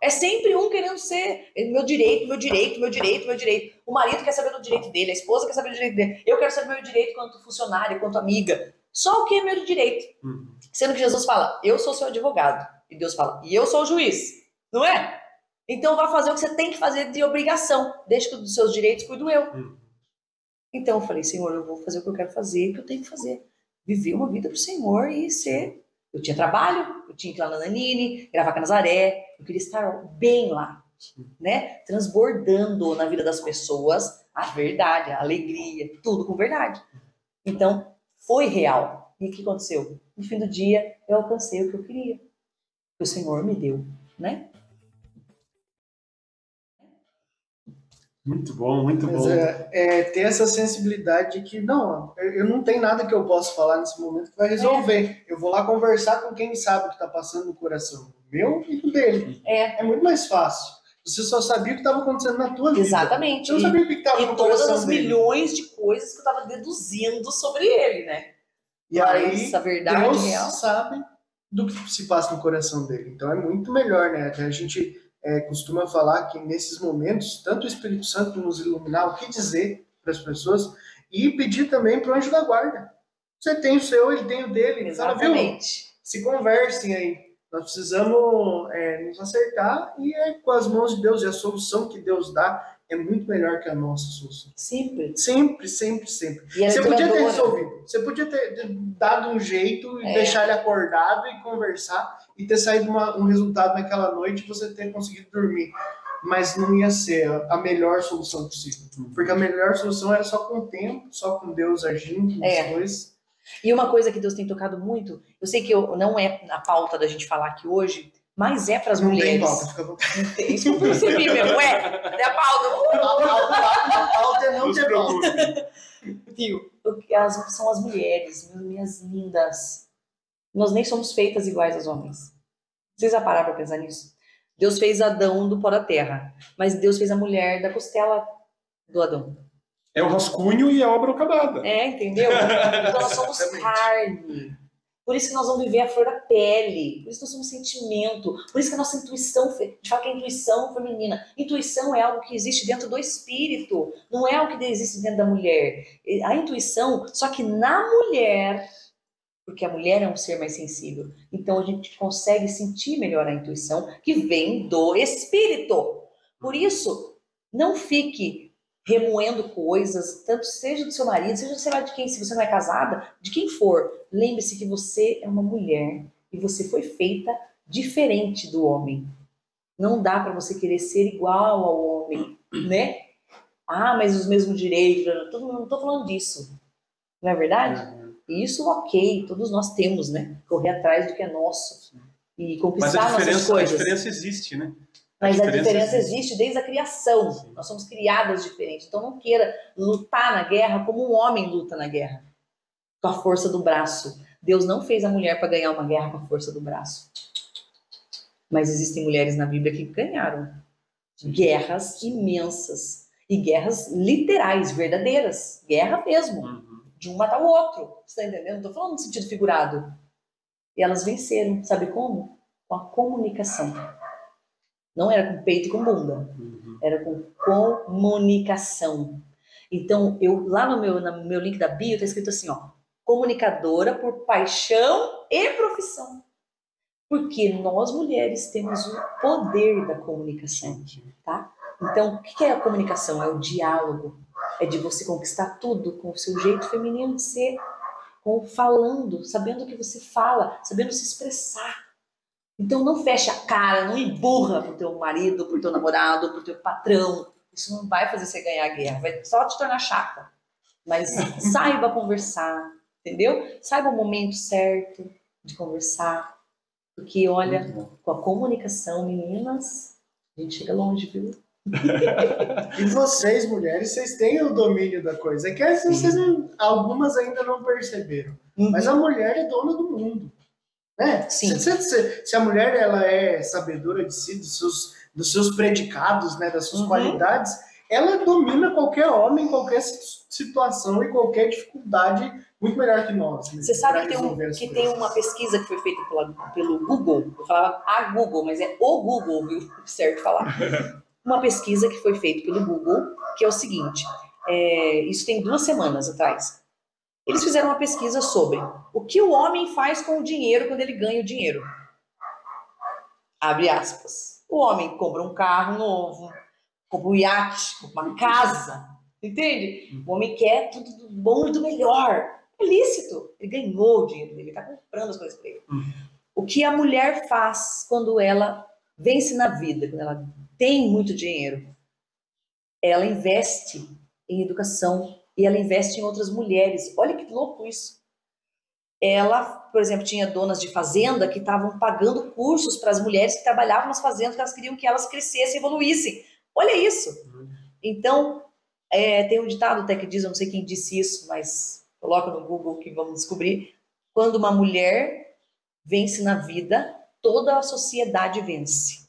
É sempre um querendo ser é meu direito, meu direito, meu direito, meu direito. O marido quer saber do direito dele, a esposa quer saber do direito dele. Eu quero saber do meu direito quanto funcionária, quanto amiga. Só o que é meu direito.
Uhum.
Sendo que Jesus fala, eu sou seu advogado. E Deus fala, e eu sou o juiz. Não é? Então vá fazer o que você tem que fazer de obrigação. Deixa que dos seus direitos cuido eu.
Uhum.
Então eu falei, Senhor, eu vou fazer o que eu quero fazer, o que eu tenho que fazer. Viver uma vida pro Senhor e ser. Eu tinha trabalho, eu tinha que ir lá na Nanine, gravar com a Nazaré, eu queria estar bem lá, né? Transbordando na vida das pessoas a verdade, a alegria, tudo com verdade. Então, foi real. E o que aconteceu? No fim do dia, eu alcancei o que eu queria. Que o Senhor me deu, né?
Muito bom, muito
Mas
bom.
é, é ter essa sensibilidade de que, não, eu, eu não tenho nada que eu possa falar nesse momento que vai resolver. Eu vou lá conversar com quem sabe o que está passando no coração. Meu e o dele.
É,
É muito mais fácil. Você só sabia o que estava acontecendo na tua vida.
exatamente.
Você não sabia o que estava
E
no
todas as
dele.
milhões de coisas que eu tava deduzindo sobre ele, né?
E aí,
Mas a verdade
Deus
real.
sabe do que se passa no coração dele. Então é muito melhor, né? A gente é, costuma falar que nesses momentos, tanto o Espírito Santo nos iluminar o que dizer para as pessoas e pedir também para o anjo da guarda. Você tem o seu, ele tem o dele. Fala, viu?
Exatamente.
Se conversem aí. Nós precisamos é, nos acertar e é com as mãos de Deus. E a solução que Deus dá é muito melhor que a nossa solução.
Sempre.
Sempre, sempre, sempre.
E é
Você podia ter resolvido. Você podia ter dado um jeito e
É.
deixar ele acordado e conversar e ter saído uma- um resultado naquela noite e você ter conseguido dormir. Mas não ia ser a a melhor solução possível. Porque a melhor solução era só com o tempo, só com Deus agindo nas
É.
coisas.
E uma coisa que Deus tem tocado muito, eu sei que eu, não é na pauta da gente falar aqui hoje, mas é para as
Não tem
mulheres.
pauta, fica.
Isso que eu percebi, meu. Ué, a pauta?
A pauta é não ter pauta.
preocupe.
Viu? As, são as mulheres, minhas lindas. Nós nem somos feitas iguais aos homens. Vocês já pararam para pensar nisso? Deus fez Adão do pó da terra, mas Deus fez a mulher da costela do Adão.
É o rascunho e a obra acabada.
É, entendeu? Então nós somos
Exatamente.
carne. Por isso que nós vamos viver a flor da pele. Por isso que nós somos sentimento. Por isso que a nossa intuição, fala que a intuição feminina. Intuição é algo que existe dentro do espírito, não é algo que existe dentro da mulher. A intuição, só que na mulher, porque a mulher é um ser mais sensível, então a gente consegue sentir melhor a intuição que vem do espírito. Por isso, não fique remoendo coisas, tanto seja do seu marido, seja sei lá de quem, se você não é casada, de quem for. Lembre-se que você é uma mulher e você foi feita diferente do homem. Não dá para você querer ser igual ao homem, né? Ah, mas os mesmos direitos, todo mundo, não tô falando disso. Não é verdade? E isso, ok, todos nós temos, né? Correr atrás do que é nosso e
Mas
conquistar
a
nossas
diferença, a
coisas.
diferença existe, né?
Mas a
diferença
diferença
existe.
desde a criação.
Sim.
Nós somos criadas diferentes. Então não queira lutar na guerra como um homem luta na guerra, com a força do braço. Deus não fez a mulher para ganhar uma guerra com a força do braço. Mas existem mulheres na Bíblia que ganharam guerras imensas e guerras literais, verdadeiras, guerra mesmo,
Uhum.
de um matar o outro. Você está entendendo? Não tô falando no sentido figurado. E elas venceram, sabe como? Com a comunicação. Não era com peito e com bunda
Uhum.
era com comunicação. Então, eu lá no meu, no meu link da bio tá escrito assim, ó, comunicadora por paixão e profissão. Porque nós mulheres temos o poder da comunicação, tá? Então, o que que é a comunicação? É o diálogo. É de você conquistar tudo com o seu jeito feminino de ser, com falando, sabendo o que você fala, sabendo se expressar. Então não fecha a cara, não emburra pro teu marido, pro teu namorado, pro teu patrão. Isso não vai fazer você ganhar a guerra, vai só te tornar chata. Mas saiba conversar, entendeu? Saiba o momento certo de conversar. Porque, olha,
bom.
com a comunicação, meninas, a gente chega longe, viu?
E vocês, mulheres, vocês têm o domínio da coisa. É que vocês não- algumas ainda não perceberam. Mas a mulher é dona do mundo. Né?
Sim.
Se, se- se- a mulher ela é sabedora de si, dos seus, dos seus predicados, né, das suas
Uhum.
qualidades, ela domina qualquer homem, qualquer si- situação e qualquer dificuldade muito melhor que nós. né,
Você sabe que, tem, um- que tem uma pesquisa que foi feita pela- pelo Google, eu falava a Google, mas é o Google, viu? Certo falar. Uma pesquisa que foi feita pelo Google, que é o seguinte: é, isso tem duas semanas atrás. Eles fizeram uma pesquisa sobre o que o homem faz com o dinheiro quando ele ganha o dinheiro. Abre aspas. O homem compra um carro novo, compra um iate, compra uma casa, entende? O homem quer tudo do bom e do melhor. É lícito. Ele ganhou o dinheiro dele, ele está comprando as coisas para ele.
Uhum.
O que a mulher faz quando ela vence na vida, quando ela tem muito dinheiro? Ela investe em educação e ela investe em outras mulheres. Olha que louco isso. Ela, por exemplo, tinha donas de fazenda que estavam pagando cursos para as mulheres que trabalhavam nas fazendas, que elas queriam que elas crescessem, evoluíssem. Olha isso. Então, é, tem um ditado até que diz, eu não sei quem disse isso, mas coloca no Google que vamos descobrir. Quando uma mulher vence na vida, toda a sociedade vence.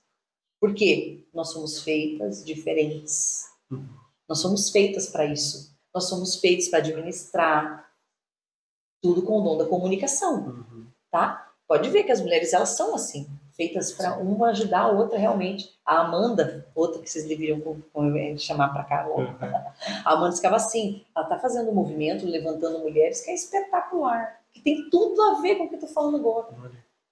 Por quê? Nós somos feitas diferentes.
Uhum.
Nós somos feitas para isso. Nós somos feitos para administrar tudo com o dom da comunicação,
Uhum.
tá? Pode ver que as mulheres elas são assim, feitas para uma ajudar a outra realmente. A Amanda, outra que vocês deveriam com- chamar para cá.
Uhum.
a Amanda ficava assim, ela tá fazendo um movimento, levantando mulheres que é espetacular, que tem tudo a ver com o que eu tô falando agora.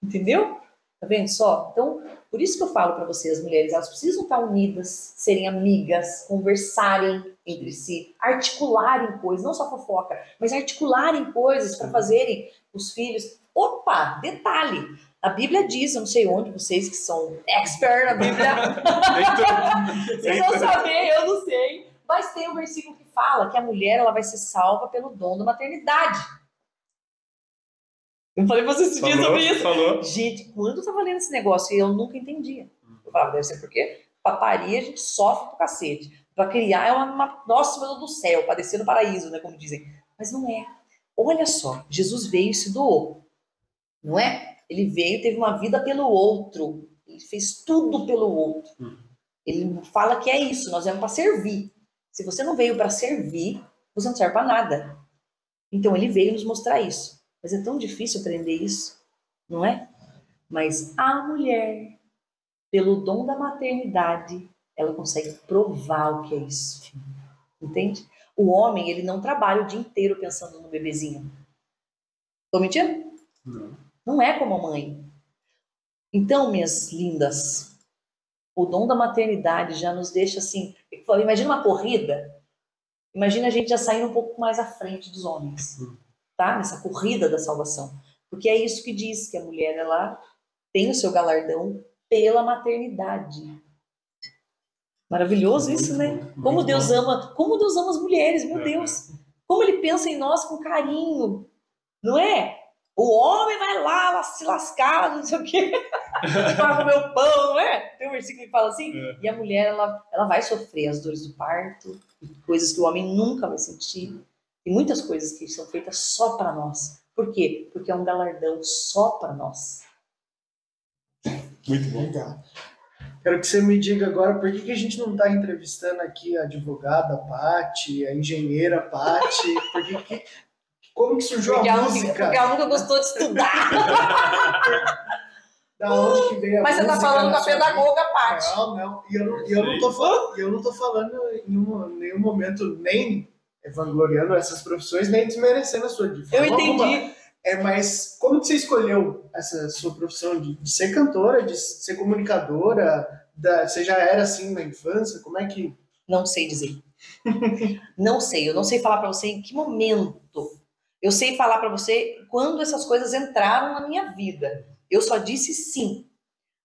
Entendeu? Tá vendo só? Então, por isso que eu falo para vocês, as mulheres, elas precisam estar unidas, serem amigas, conversarem entre si, articularem coisas, não só fofoca, mas articularem coisas para fazerem os filhos. Opa, detalhe. A Bíblia diz, eu não sei onde, vocês que são expert na Bíblia, vocês vão saber, eu não sei. Mas tem um versículo que fala que a mulher ela vai ser salva pelo dom da maternidade. Eu falei pra vocês esse dia
falou,
sobre isso.
falou.
Gente, quando eu tava lendo esse negócio, eu nunca entendia. Eu falava, deve ser porque paparia a gente sofre pro cacete. Pra criar é uma, uma nossa, meu Deus do céu, pra descer no paraíso, né, como dizem. Mas não é. Olha só, Jesus veio e se doou. Não é? Ele veio, teve uma vida pelo outro. Ele fez tudo pelo outro.
Uhum.
Ele fala que é isso, nós viemos para servir. Se você não veio para servir, você não serve para nada. Então ele veio nos mostrar isso. Mas é tão difícil aprender isso, não é? Mas a mulher, pelo dom da maternidade, ela consegue provar o que é isso. Entende? O homem, ele não trabalha o dia inteiro pensando no bebezinho. Tô mentindo?
Não.
Não é como a mãe. Então, minhas lindas, o dom da maternidade já nos deixa assim. Imagina uma corrida. Imagina a gente já saindo um pouco mais à frente dos homens,
Hum.
Tá? Nessa corrida da salvação. Porque é isso que diz que a mulher ela tem o seu galardão pela maternidade. Maravilhoso isso, né? Como Deus ama, como Deus ama as mulheres, meu
É.
Deus. Como ele pensa em nós com carinho, não é? O homem vai lá se lascar, não sei o quê, comer o pão, não é? Tem um versículo que fala assim.
É.
E a mulher, ela, ela vai sofrer as dores do parto, coisas que o homem nunca vai sentir. E muitas coisas que são feitas só para nós. Por quê? Porque é um galardão só para nós.
Muito bom.
Legal. Quero que você me diga agora por que, que a gente não está entrevistando aqui a advogada Pati, a engenheira Pati, por que que- como que surgiu
Porque
a
ela, nunca,
música?
porque ela nunca gostou de estudar.
Da onde que veio a
Mas você tá
música
falando com a pedagoga, Paty.
Não, não. E eu, não- eu não tô falando, eu não tô falando em um- nenhum momento nem vangloriando essas profissões, nem desmerecendo a sua de
Eu
alguma.
entendi.
É, mas como que você escolheu essa sua profissão de, de ser cantora, de ser comunicadora? Da, você já era assim na infância? Como é que.
Não sei dizer. não sei. Eu não sei falar pra você em que momento. Eu sei falar pra você quando essas coisas entraram na minha vida. Eu só disse sim.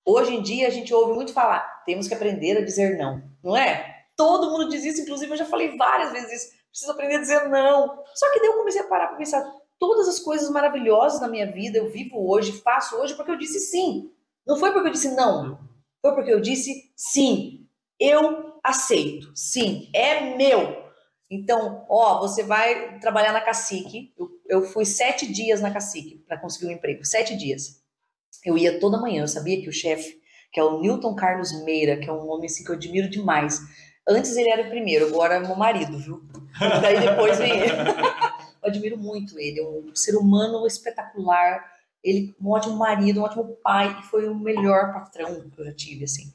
Hoje em dia a gente ouve muito falar, temos que aprender a dizer não, não é? Todo mundo diz isso, inclusive eu já falei várias vezes isso. Preciso aprender a dizer não. Só que daí eu comecei a parar pra pensar, todas as coisas maravilhosas na minha vida eu vivo hoje, faço hoje porque eu disse sim. Não foi porque eu disse não. Foi porque eu disse sim. Eu aceito. Sim, é meu. Então, ó, você vai trabalhar na Cacique. Eu, eu fui sete dias na Cacique para conseguir um emprego. Sete dias. Eu ia toda manhã. Eu sabia que o chefe, que é o Newton Carlos Meira, que é um homem assim, que eu admiro demais. Antes ele era o primeiro, agora é meu marido, viu? Daí depois vem ele. Eu admiro muito ele. É um ser humano espetacular. Ele, um ótimo marido, um ótimo pai. E foi o melhor patrão que eu já tive, assim.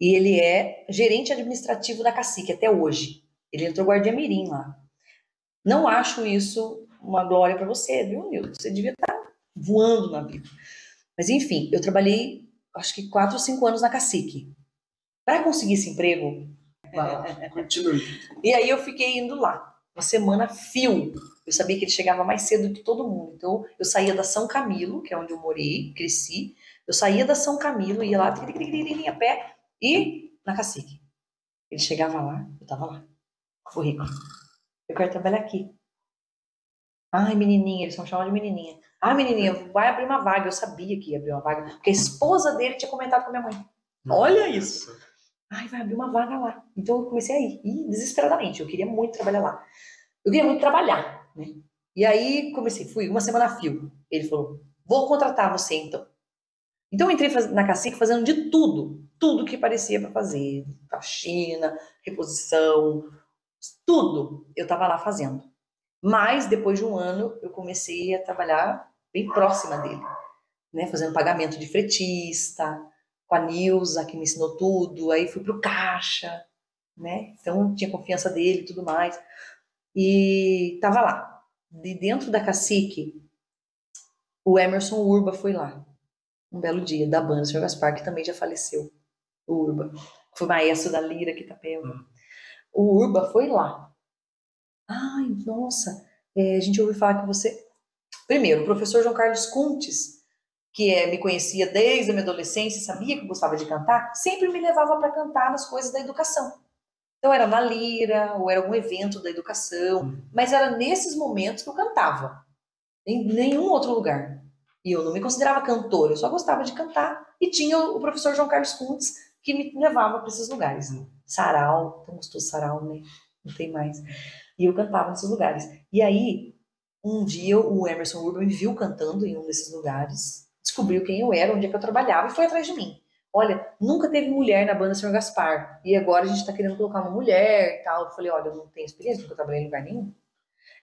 E ele é gerente administrativo da Cacique até hoje. Ele entrou guardia mirim lá. Não acho isso uma glória para você, viu, Nilton? Você devia estar voando na vida. Mas enfim, eu trabalhei acho que quatro ou cinco anos na Cacique. Para conseguir esse emprego,
Vai lá, continue.
e aí eu fiquei indo lá, uma semana fio. Eu sabia que ele chegava mais cedo que todo mundo. Então eu saía da São Camilo, que é onde eu morei, cresci. Eu saía da São Camilo, ia lá, tiri, tiri, tiri, a pé, e na Cacique. Ele chegava lá, eu tava lá. Currículo. Eu quero trabalhar aqui. Ai, menininha, eles são chamados de menininha. Ah, menininha, vai abrir uma vaga. Eu sabia que ia abrir uma vaga, porque a esposa dele tinha comentado com a minha mãe. Olha isso. Ai, vai abrir uma vaga lá. Então eu comecei a ir, ir desesperadamente. Eu queria muito trabalhar lá. Eu queria muito trabalhar, né? E aí comecei, fui uma semana a fio. Ele falou: vou contratar você então. Então eu entrei na Cacique fazendo de tudo, tudo que parecia para fazer, faxina, reposição, tudo eu estava lá fazendo. Mas depois de um ano eu comecei a trabalhar bem próxima dele, né, fazendo pagamento de fretista, com a Nilza que me ensinou tudo, aí fui pro caixa, né? Então tinha confiança dele e tudo mais. E tava lá. De dentro da Cacique, o Emerson Urba foi lá. Um belo dia, da banda, o Sr. Gaspar, que também já faleceu. O Urba. Foi maestro da Lira que tá Hum. O Urba foi lá. Ai, nossa, é, a gente ouviu falar que você. Primeiro, o professor João Carlos Contes, que é, me conhecia desde a minha adolescência, sabia que eu gostava de cantar, sempre me levava para cantar nas coisas da educação. Então era na lira, ou era algum evento da educação, hum. mas era nesses momentos que eu cantava. Em nenhum outro lugar. E eu não me considerava cantora, eu só gostava de cantar. E tinha o professor João Carlos Kuntz que me levava para esses lugares. Hum. Sarau, tão gostoso sarau, né? Não tem mais. E eu cantava nesses lugares. E aí, um dia o Emerson Urban me viu cantando em um desses lugares, descobriu quem eu era, onde é que eu trabalhava e foi atrás de mim. Olha, nunca teve mulher na banda Sr. Gaspar. E agora a gente está querendo colocar uma mulher e tal. Eu falei, olha, eu não tenho experiência, porque eu trabalhei em lugar nenhum.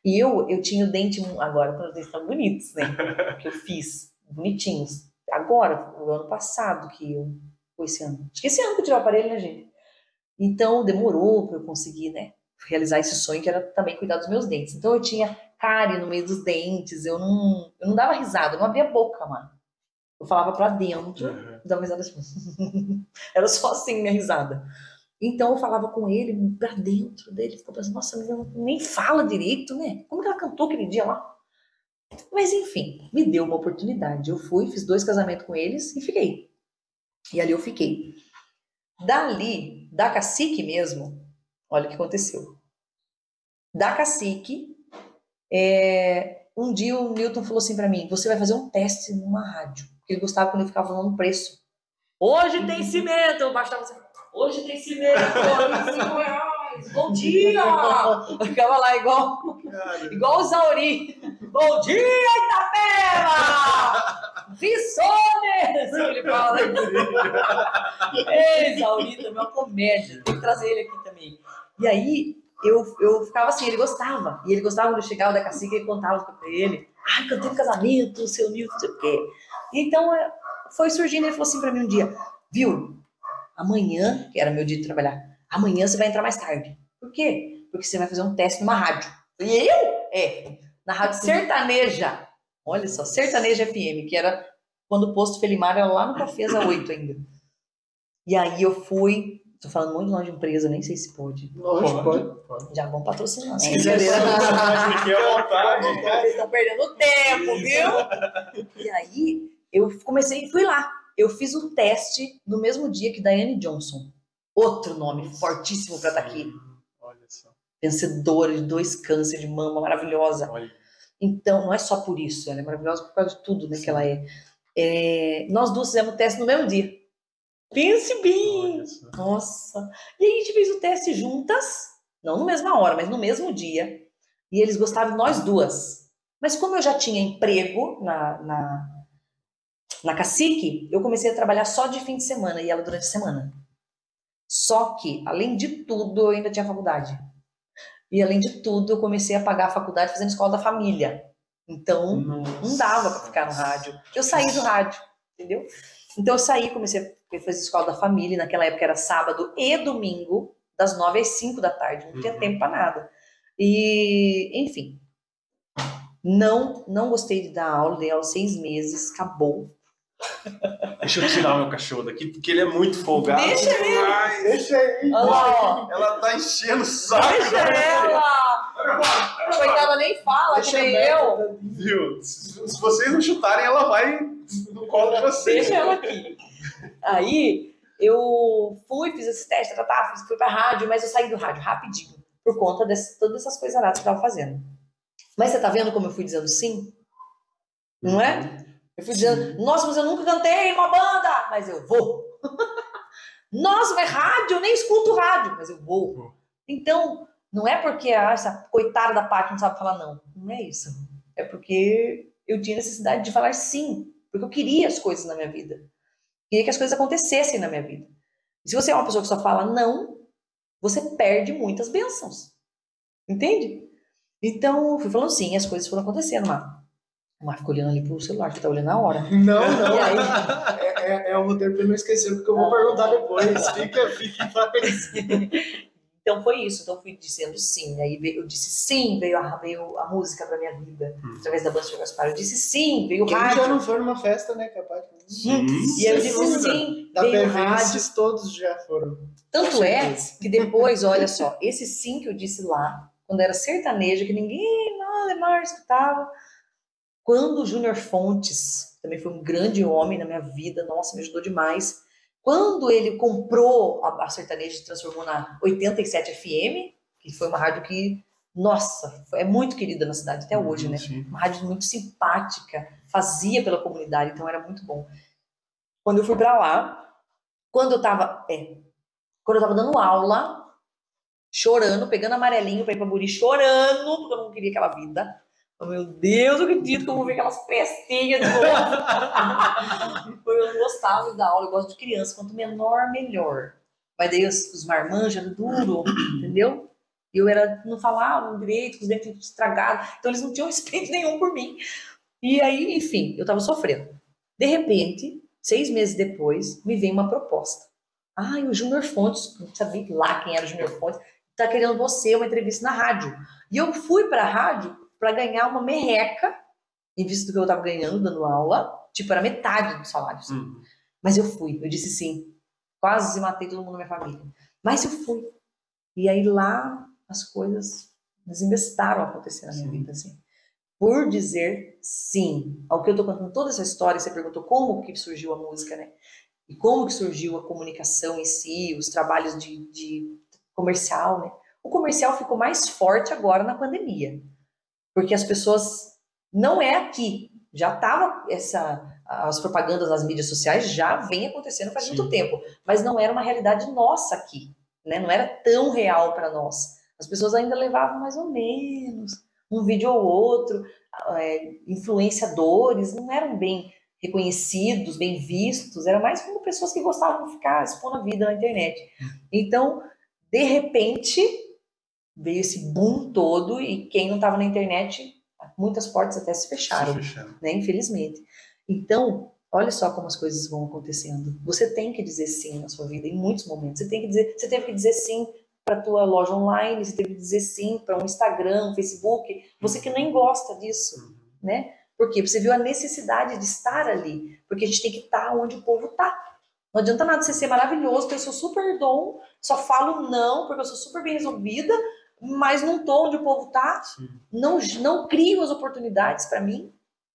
E eu, eu tinha o dente, agora quando os dentes estão bonitos, né? que eu fiz, bonitinhos. Agora, o ano passado que eu, foi esse ano. Acho que esse ano que eu tirei o aparelho, né, gente? Então, demorou para eu conseguir, né? Realizar esse sonho, que era também cuidar dos meus dentes. Então, eu tinha cárie no meio dos dentes, eu não, eu não dava risada, eu não abria boca, mano. Eu falava para dentro, uhum. dava risada assim. era só assim minha risada. Então eu falava com ele pra dentro dele, ficou pensando, nossa, nem fala direito, né? Como que ela cantou aquele dia lá? Mas enfim, me deu uma oportunidade. Eu fui, fiz dois casamentos com eles e fiquei. E ali eu fiquei. Dali, da cacique mesmo, olha o que aconteceu. Da cacique, é, um dia o Newton falou assim para mim: você vai fazer um teste numa rádio. Ele gostava quando eu ficava falando preço. Hoje tem cimento! Eu baixava assim, Hoje tem cimento, 25 reais. Bom dia! Ficava lá igual, igual o Zauri. Bom dia, Itapema! Vissones! Ele fala. Ei, Zauri também é uma comédia. Tem que trazer ele aqui também. E aí, eu, eu ficava assim, ele gostava. E ele gostava quando eu chegava da cacique, ele contava pra ele. Ai, cantei no casamento, seu Nilton, não sei o quê. Então, é, foi surgindo, ele falou assim pra mim um dia, viu, amanhã, que era meu dia de trabalhar, amanhã você vai entrar mais tarde. Por quê? Porque você vai fazer um teste numa rádio. E eu? É, na rádio sertaneja. Olha só, sertaneja FM, que era quando o posto Felimar era lá no Cafeza 8 ainda. E aí eu fui, tô falando muito longe de empresa, nem sei se pode.
Lógico, pode, pode.
Já vão patrocinar.
Se quiser, fique à vontade.
Vocês estão perdendo tempo, viu? E aí eu comecei, fui lá eu fiz o teste no mesmo dia que Diane Johnson. Outro nome fortíssimo para estar tá aqui.
Olha só.
Vencedora de dois cânceres de mama, maravilhosa. Olha. Então, não é só por isso, ela é maravilhosa por causa de tudo né, que ela é. é. Nós duas fizemos o teste no mesmo dia. Pense bem! Nossa! E aí a gente fez o teste juntas, não na mesma hora, mas no mesmo dia. E eles gostaram de nós duas. Mas como eu já tinha emprego na, na na Cacique, eu comecei a trabalhar só de fim de semana e ela durante a semana. Só que, além de tudo, eu ainda tinha faculdade. E além de tudo, eu comecei a pagar a faculdade fazendo escola da família. Então, Nossa. não dava para ficar no rádio. Eu saí do rádio, entendeu? Então, eu saí, comecei a fazer escola da família. Naquela época era sábado e domingo, das nove às cinco da tarde. Não tinha uhum. tempo para nada. E, enfim. Não, não gostei de dar aula, dei aula seis meses, acabou.
Deixa eu tirar o meu cachorro daqui, porque ele é muito folgado.
Deixa ele.
Ai, deixa ele.
ela tá enchendo o saco.
Deixa ela. Coitada, nem fala, deixa que nem eu.
Viu? Se vocês não chutarem, ela vai no colo de vocês.
Deixa ela aqui. Aí, eu fui, fiz esse teste, tá, tá, fui pra rádio, mas eu saí do rádio rapidinho, por conta de todas essas coisas que eu tava fazendo. Mas você tá vendo como eu fui dizendo sim? Não é? Eu fui dizendo, nossa, mas eu nunca cantei em uma banda, mas eu vou. Nossa, mas rádio, eu nem escuto rádio, mas eu vou. Então, não é porque ah, essa coitada da Paty não sabe falar não. Não é isso. É porque eu tinha necessidade de falar sim. Porque eu queria as coisas na minha vida. Queria que as coisas acontecessem na minha vida. E se você é uma pessoa que só fala não, você perde muitas bênçãos. Entende? Então, fui falando sim, as coisas foram acontecendo lá. O Marco ficou olhando ali pro celular, que tá olhando a hora.
Não, não.
Aí?
É, é, é o roteiro pra eu não esquecer, porque eu vou
Ah.
perguntar depois. Fica, fica em paz.
Então foi isso. Então fui dizendo sim. Aí veio- eu disse sim, veio a, veio a música pra minha vida,
Hum.
através da Banda Gaspar. Eu disse sim, veio o
Quem
rádio.
já não foi numa festa, né, capaz?
Sim,
E aí eu disse sim,
Da
veio o rádio.
Todos já foram.
Tanto é que depois, olha só, esse sim que eu disse lá, quando era sertanejo, que ninguém, não, Lemar escutava. Quando o Júnior Fontes, também foi um grande homem na minha vida, nossa, me ajudou demais. Quando ele comprou a, a sertaneja e transformou na 87 FM, que foi uma rádio que, nossa, é muito querida na cidade até hoje, né?
Sim.
uma rádio muito simpática, fazia pela comunidade, então era muito bom. Quando eu fui pra lá, quando eu tava, é, quando eu tava dando aula, chorando, pegando amarelinho pra ir pra Buri, chorando, porque eu não queria aquela vida. Oh, meu Deus, eu acredito que eu vou ver aquelas pestinhas de novo. Eu gostava da aula, eu gosto de criança, quanto menor, melhor. Mas daí os, os marmanjos eram duro, entendeu? E eu era, não falava direito, com os dentes estragados, então eles não tinham respeito nenhum por mim. E aí, enfim, eu tava sofrendo. De repente, seis meses depois, me vem uma proposta. Ai, o Júnior Fontes, não sabia lá quem era o Júnior Fontes, tá querendo você, uma entrevista na rádio. E eu fui pra rádio para ganhar uma merreca, em vista do que eu tava ganhando dando aula, tipo, era metade do salário. assim.
Hum.
Mas eu fui, eu disse sim. Quase matei todo mundo na minha família. Mas eu fui. E aí lá as coisas desinvestaram a acontecer na minha
Sim.
vida, assim. Por dizer sim. Ao que eu tô contando toda essa história, você perguntou como que surgiu a música, né? E como que surgiu a comunicação em si, os trabalhos de, de comercial, né? O comercial ficou mais forte agora na pandemia. Porque as pessoas não é aqui. Já tava essa as propagandas nas mídias sociais já vem acontecendo faz
Sim.
muito tempo, mas não era uma realidade nossa aqui, né? Não era tão real para nós. As pessoas ainda levavam mais ou menos um vídeo ou outro, é, influenciadores não eram bem reconhecidos, bem vistos, eram mais como pessoas que gostavam de ficar expondo a vida na internet. Então, de repente, veio esse boom todo e quem não estava na internet, muitas portas até se fecharam
Se
né? Infelizmente. Então, olha só como as coisas vão acontecendo. Você tem que dizer sim na sua vida em muitos momentos. Você tem que dizer, você teve que dizer sim para tua loja online, você teve que dizer sim para um Instagram, um Facebook. Você que nem gosta disso,
Uhum.
né? Porque você viu a necessidade de estar ali, porque a gente tem que estar onde o povo tá. Não adianta nada você ser maravilhoso, eu sou super dom, só falo não, porque eu sou super bem resolvida, mas não tô onde o povo tá
Sim.
não, não crio as oportunidades para mim,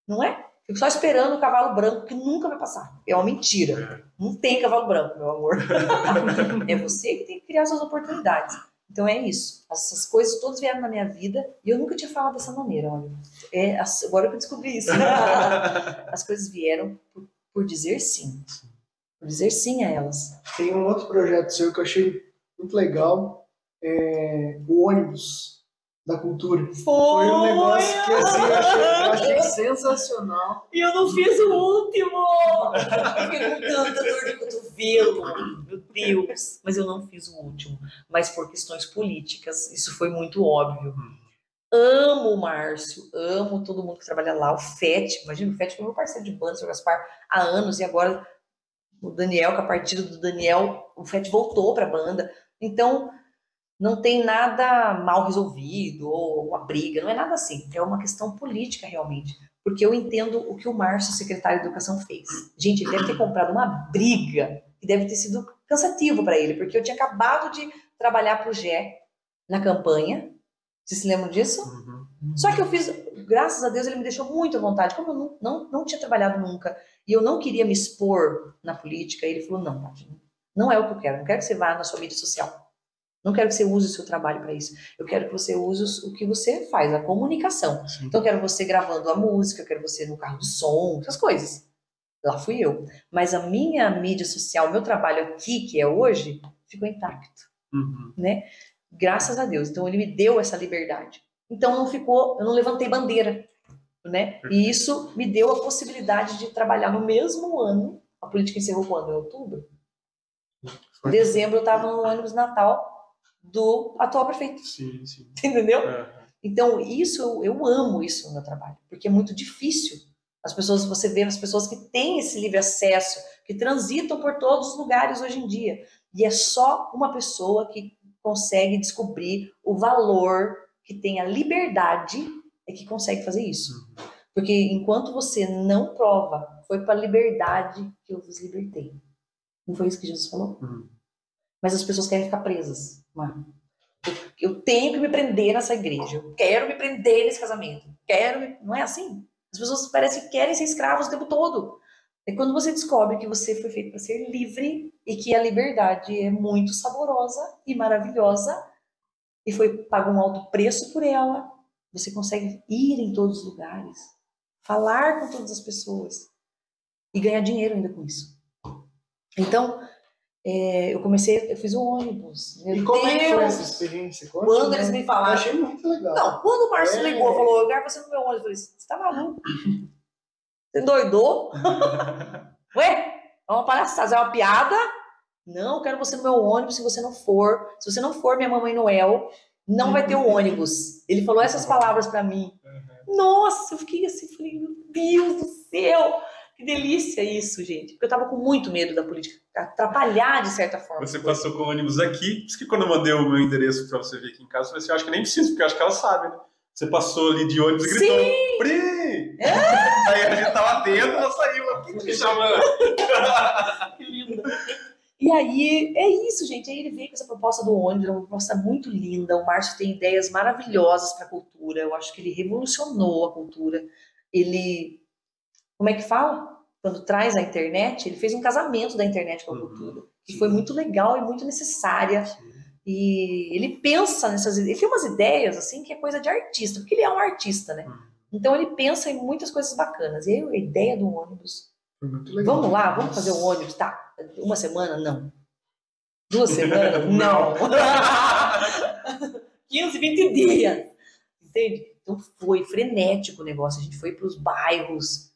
não é? Fico só esperando o cavalo branco que nunca vai passar. É uma mentira. Não tem cavalo branco, meu amor. é você que tem que criar suas oportunidades. Então é isso. Essas coisas todas vieram na minha vida e eu nunca tinha falado dessa maneira, olha. É, agora que eu descobri isso. As coisas vieram por, por dizer sim. Por dizer sim a elas.
Tem um outro projeto seu que eu achei muito legal, é o ônibus da cultura. Foi um negócio que assim, eu achei, eu achei sensacional.
E eu não fiz o último! Eu fiquei com tanta dor de cotovelo, meu Deus! Mas eu não fiz o último. Mas por questões políticas, isso foi muito óbvio. Amo o Márcio, amo todo mundo que trabalha lá. O FET, imagina, o FET foi meu parceiro de banda, o. Gaspar, há anos, e agora o Daniel, com a partida do Daniel, o FET voltou para a banda. Então, não tem nada mal resolvido ou uma briga, não é nada assim. É uma questão política, realmente porque eu entendo o que o Márcio, secretário de Educação, fez. Gente, ele deve ter comprado uma briga que deve ter sido cansativo para ele, porque eu tinha acabado de trabalhar para o GE na campanha. Vocês se lembram disso?
Uhum.
Só que eu fiz, graças a Deus, ele me deixou muito à vontade. Como eu não, não, não tinha trabalhado nunca e eu não queria me expor na política, ele falou: não, não é o que eu quero. Não quero que você vá na sua mídia social. Não quero que você use o seu trabalho para isso. Eu quero que você use o que você faz, a comunicação.
Sim.
Então, eu quero você gravando a música, eu quero você no carro de som, essas coisas. Lá fui eu. Mas a minha mídia social, meu trabalho aqui, que é hoje, ficou intacto,
Uhum.
né? Graças a Deus. Então ele me deu essa liberdade. Então não ficou, eu não levantei bandeira, né? E isso me deu a possibilidade de trabalhar no mesmo ano. A política encerrou quando? Em outubro? Em dezembro eu estava no ônibus Natal do atual prefeito,
Sim, sim.
entendeu?
Aham.
Então, isso eu, eu amo isso no meu trabalho, porque é muito difícil. As pessoas, você vê as pessoas que têm esse livre acesso, que transitam por todos os lugares hoje em dia. E é só uma pessoa que consegue descobrir o valor, que tem a liberdade, é que consegue fazer isso. Porque enquanto você não prova, foi para a liberdade que eu vos libertei. Não foi isso que Jesus falou?
Uhum.
Mas as pessoas querem ficar presas. Mano. Eu, eu tenho que me prender nessa igreja. Eu quero me prender nesse casamento. Quero. Não é assim? As pessoas parecem que querem ser escravas o tempo todo. É quando você descobre que você foi feito para ser livre e que a liberdade é muito saborosa e maravilhosa e foi pago um alto preço por ela. Você consegue ir em todos os lugares, falar com todas as pessoas e ganhar dinheiro ainda com isso. Então, é, eu comecei, eu fiz o ônibus. Meu
E como é que foi
Deus!
essa experiência?
Quando
né?
eles me
Eu
falaram.
achei muito legal.
Não, quando o Márcio
É.
ligou, falou, eu quero você no meu ônibus, eu falei, você tá maluco? Você doidou? Ué, é uma palhaçada, é uma piada? Não, eu quero você no meu ônibus se você não for. Se você não for minha mamãe Noel, não vai ter o ônibus. Ele falou essas palavras pra mim. Nossa, eu fiquei assim, falei, meu Deus do céu! Que delícia isso, gente. Porque eu tava com muito medo da política atrapalhar de certa forma.
Você passou com o ônibus aqui, por isso que quando eu mandei o meu endereço pra você vir aqui em casa, eu falei assim, eu acho que nem preciso, porque eu acho que ela sabe, né? Você passou ali de ônibus e gritou, Pri! Aí a gente tava atento, ela saiu, ela me chamando.
Que linda. E aí, é isso, gente. Aí ele veio com essa proposta do ônibus, uma proposta muito linda. O Márcio tem ideias maravilhosas para a cultura. Eu acho que ele revolucionou a cultura. Ele, como é que fala? Quando traz a internet, ele fez um casamento da internet com a
Uhum.
cultura. Que foi muito legal e muito necessária. E ele pensa nessas ele tem umas ideias assim que é coisa de artista, porque ele é um artista, né?
Uhum.
Então ele pensa em muitas coisas bacanas. E aí a ideia do ônibus. Vamos lá, vamos fazer um ônibus, tá? Uma semana? Não. Duas semanas? Não. 15, 20 dias. Entende? Então foi frenético o negócio. A gente foi para os bairros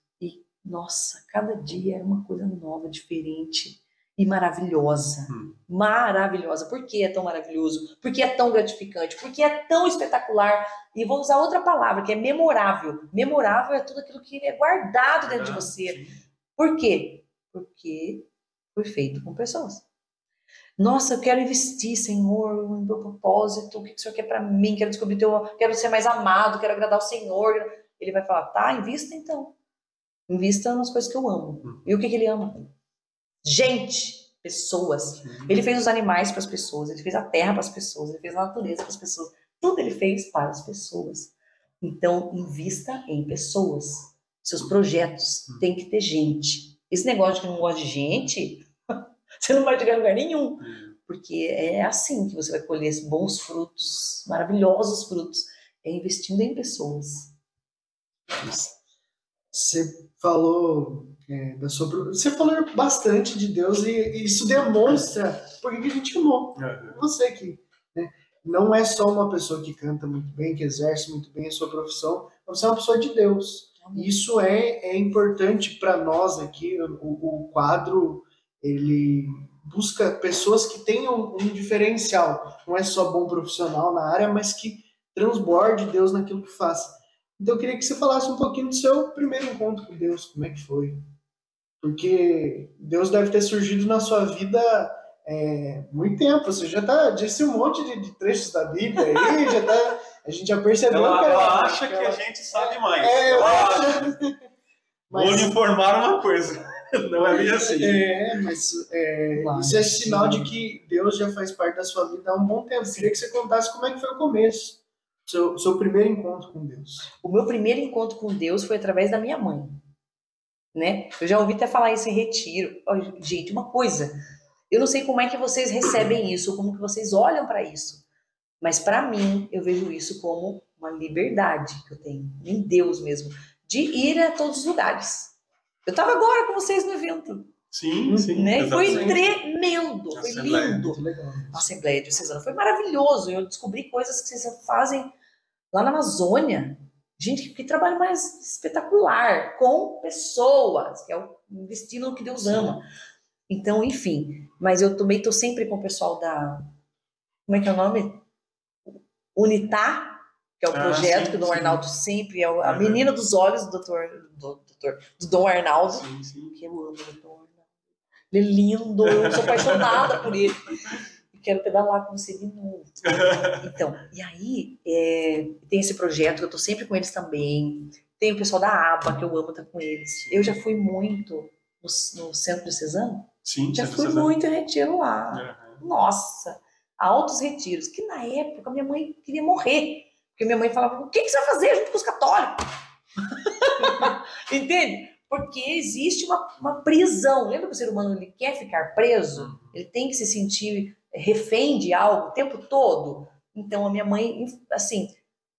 nossa, cada dia era uma coisa nova, diferente e maravilhosa.
Hum.
Maravilhosa. Por que é tão maravilhoso? Por que é tão gratificante? Por que é tão espetacular? E vou usar outra palavra, que é memorável. Memorável é tudo aquilo que é guardado dentro de você. Por quê? Porque foi feito com pessoas. Nossa, eu quero investir, Senhor, no meu propósito. O que o Senhor quer para mim? Quero descobrir teu, quero ser mais amado, quero agradar o Senhor. Ele vai falar, tá, invista então. Invista nas coisas que eu amo.
Uhum.
E o que, que ele ama? Gente, pessoas. Ele fez os animais para as pessoas, ele fez a terra para as pessoas, ele fez a natureza para as pessoas. Tudo ele fez para as pessoas. Então, invista em pessoas. Seus projetos
Hum.
tem que ter gente. Esse negócio de que não gosta de gente, você não vai chegar em lugar nenhum. Porque é assim que você vai colher bons frutos, maravilhosos frutos. É investindo em pessoas.
Você falou é, da sua. Você falou bastante de Deus e, e isso demonstra por que que a gente amou.
Uhum.
Você que né, não é só uma pessoa que canta muito bem, que exerce muito bem a sua profissão, mas você é uma pessoa de Deus. Isso é, é importante para nós aqui. O, o quadro ele busca pessoas que tenham um diferencial. Não é só bom profissional na área, mas que transborde Deus naquilo que faz. Então eu queria que você falasse um pouquinho do seu primeiro encontro com Deus, como é que foi? Porque Deus deve ter surgido na sua vida é, muito tempo. Você já tá disse um monte de, de trechos da Bíblia aí, já tá, a gente já percebeu
Ela,
que
ela acha que
ela-
a gente sabe mais.
É, eu
Ela
acho.
acha. Vou
Mas-
lhe informar uma coisa. Não é bem assim.
É, mas é,
Claro,
isso é sinal
sim.
de que Deus já faz parte da sua vida há um bom tempo. Queria que você contasse como é que foi o começo, seu, seu primeiro encontro com Deus.
O meu primeiro encontro com Deus foi através da minha mãe, né? Eu já ouvi até falar isso em retiro. Ó, gente, uma coisa, eu não sei como é que vocês recebem isso, como que vocês olham para isso, mas para mim eu vejo isso como uma liberdade que eu tenho em Deus mesmo, de ir a todos os lugares. Eu tava agora com vocês no evento,
Sim, sim.
né? Foi tremendo, foi
Assembleia.
lindo. A Assembleia Diocesana foi maravilhoso. Eu descobri coisas que vocês fazem lá na Amazônia. Gente, que trabalho mais espetacular, com pessoas, que é o destino que Deus ama. Então, enfim, mas eu também estou sempre com o pessoal da. Como é que é o nome? Unitar, que é o
Ah,
projeto
sim,
que o Dom
sim.
Arnaldo sempre é a
Uhum.
menina dos olhos do doutor, do, doutor, do Dom Arnaldo.
Sim, sim.
Que eu amo Arnaldo. Ele é lindo, eu sou apaixonada por ele. E quero pedalar com você de novo. Então, e aí, é, tem esse projeto que eu tô sempre com eles também. Tem o pessoal da ABA, que eu amo estar com eles. Eu já fui muito no, no centro de Cesano.
Sim,
Já fui
Cesar.
muito em retiro lá.
Aham.
Nossa, altos retiros. Que na época minha mãe queria morrer. Porque minha mãe falava: o que, que você vai fazer junto com os católicos? Entende? Porque existe uma, uma prisão. Lembra que o ser humano ele quer ficar preso? Ele tem que se sentir refém de algo o tempo todo. Então, a minha mãe, assim,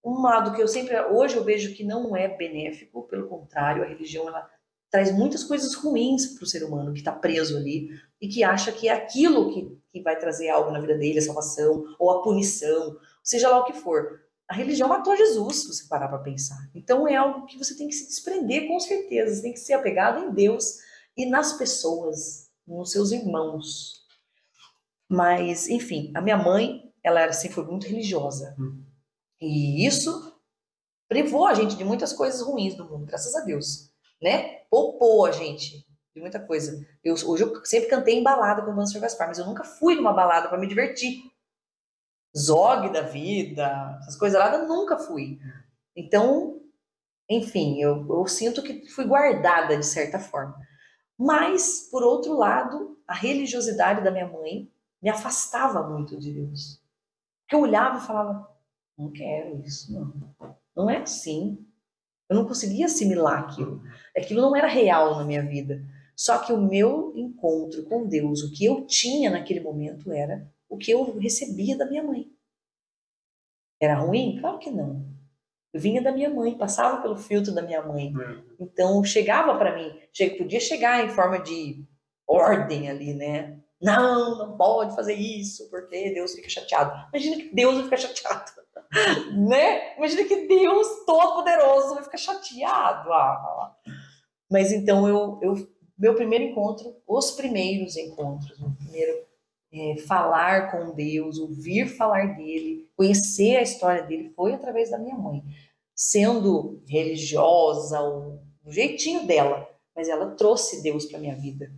um lado que eu sempre, hoje eu vejo que não é benéfico, pelo contrário, a religião ela traz muitas coisas ruins para o ser humano que está preso ali e que acha que é aquilo que, que vai trazer algo na vida dele, a salvação ou a punição, seja lá o que for. A religião matou Jesus, se você parar para pensar. Então é algo que você tem que se desprender com certeza, você tem que ser apegado em Deus e nas pessoas, nos seus irmãos. Mas, enfim, a minha mãe, ela era sempre foi muito religiosa.
Hum.
E isso privou a gente de muitas coisas ruins do mundo, graças a Deus, né? Poupou a gente de muita coisa. Eu, hoje eu sempre cantei em balada com o Sr. Gaspar, mas eu nunca fui numa balada para me divertir. Zog da vida, essas coisas lá, eu nunca fui. Então, enfim, eu, eu sinto que fui guardada de certa forma. Mas, por outro lado, a religiosidade da minha mãe me afastava muito de Deus. Eu olhava e falava, não quero isso, não. Não é assim. Eu não conseguia assimilar aquilo. Aquilo não era real na minha vida. Só que o meu encontro com Deus, o que eu tinha naquele momento era o que eu recebia da minha mãe. Era ruim? Claro que não. Eu vinha da minha mãe, passava pelo filtro da minha mãe. Então chegava para mim, podia chegar em forma de ordem ali, né? Não, não pode fazer isso, porque Deus fica chateado. Imagina que Deus vai ficar chateado, né? Imagina que Deus Todo-Poderoso vai ficar chateado. Ah, mas então eu, eu, meu primeiro encontro, os primeiros encontros, o primeiro é, falar com Deus, ouvir falar dele, conhecer a história dele foi através da minha mãe, sendo religiosa, o, jeitinho dela, mas ela trouxe Deus para minha vida,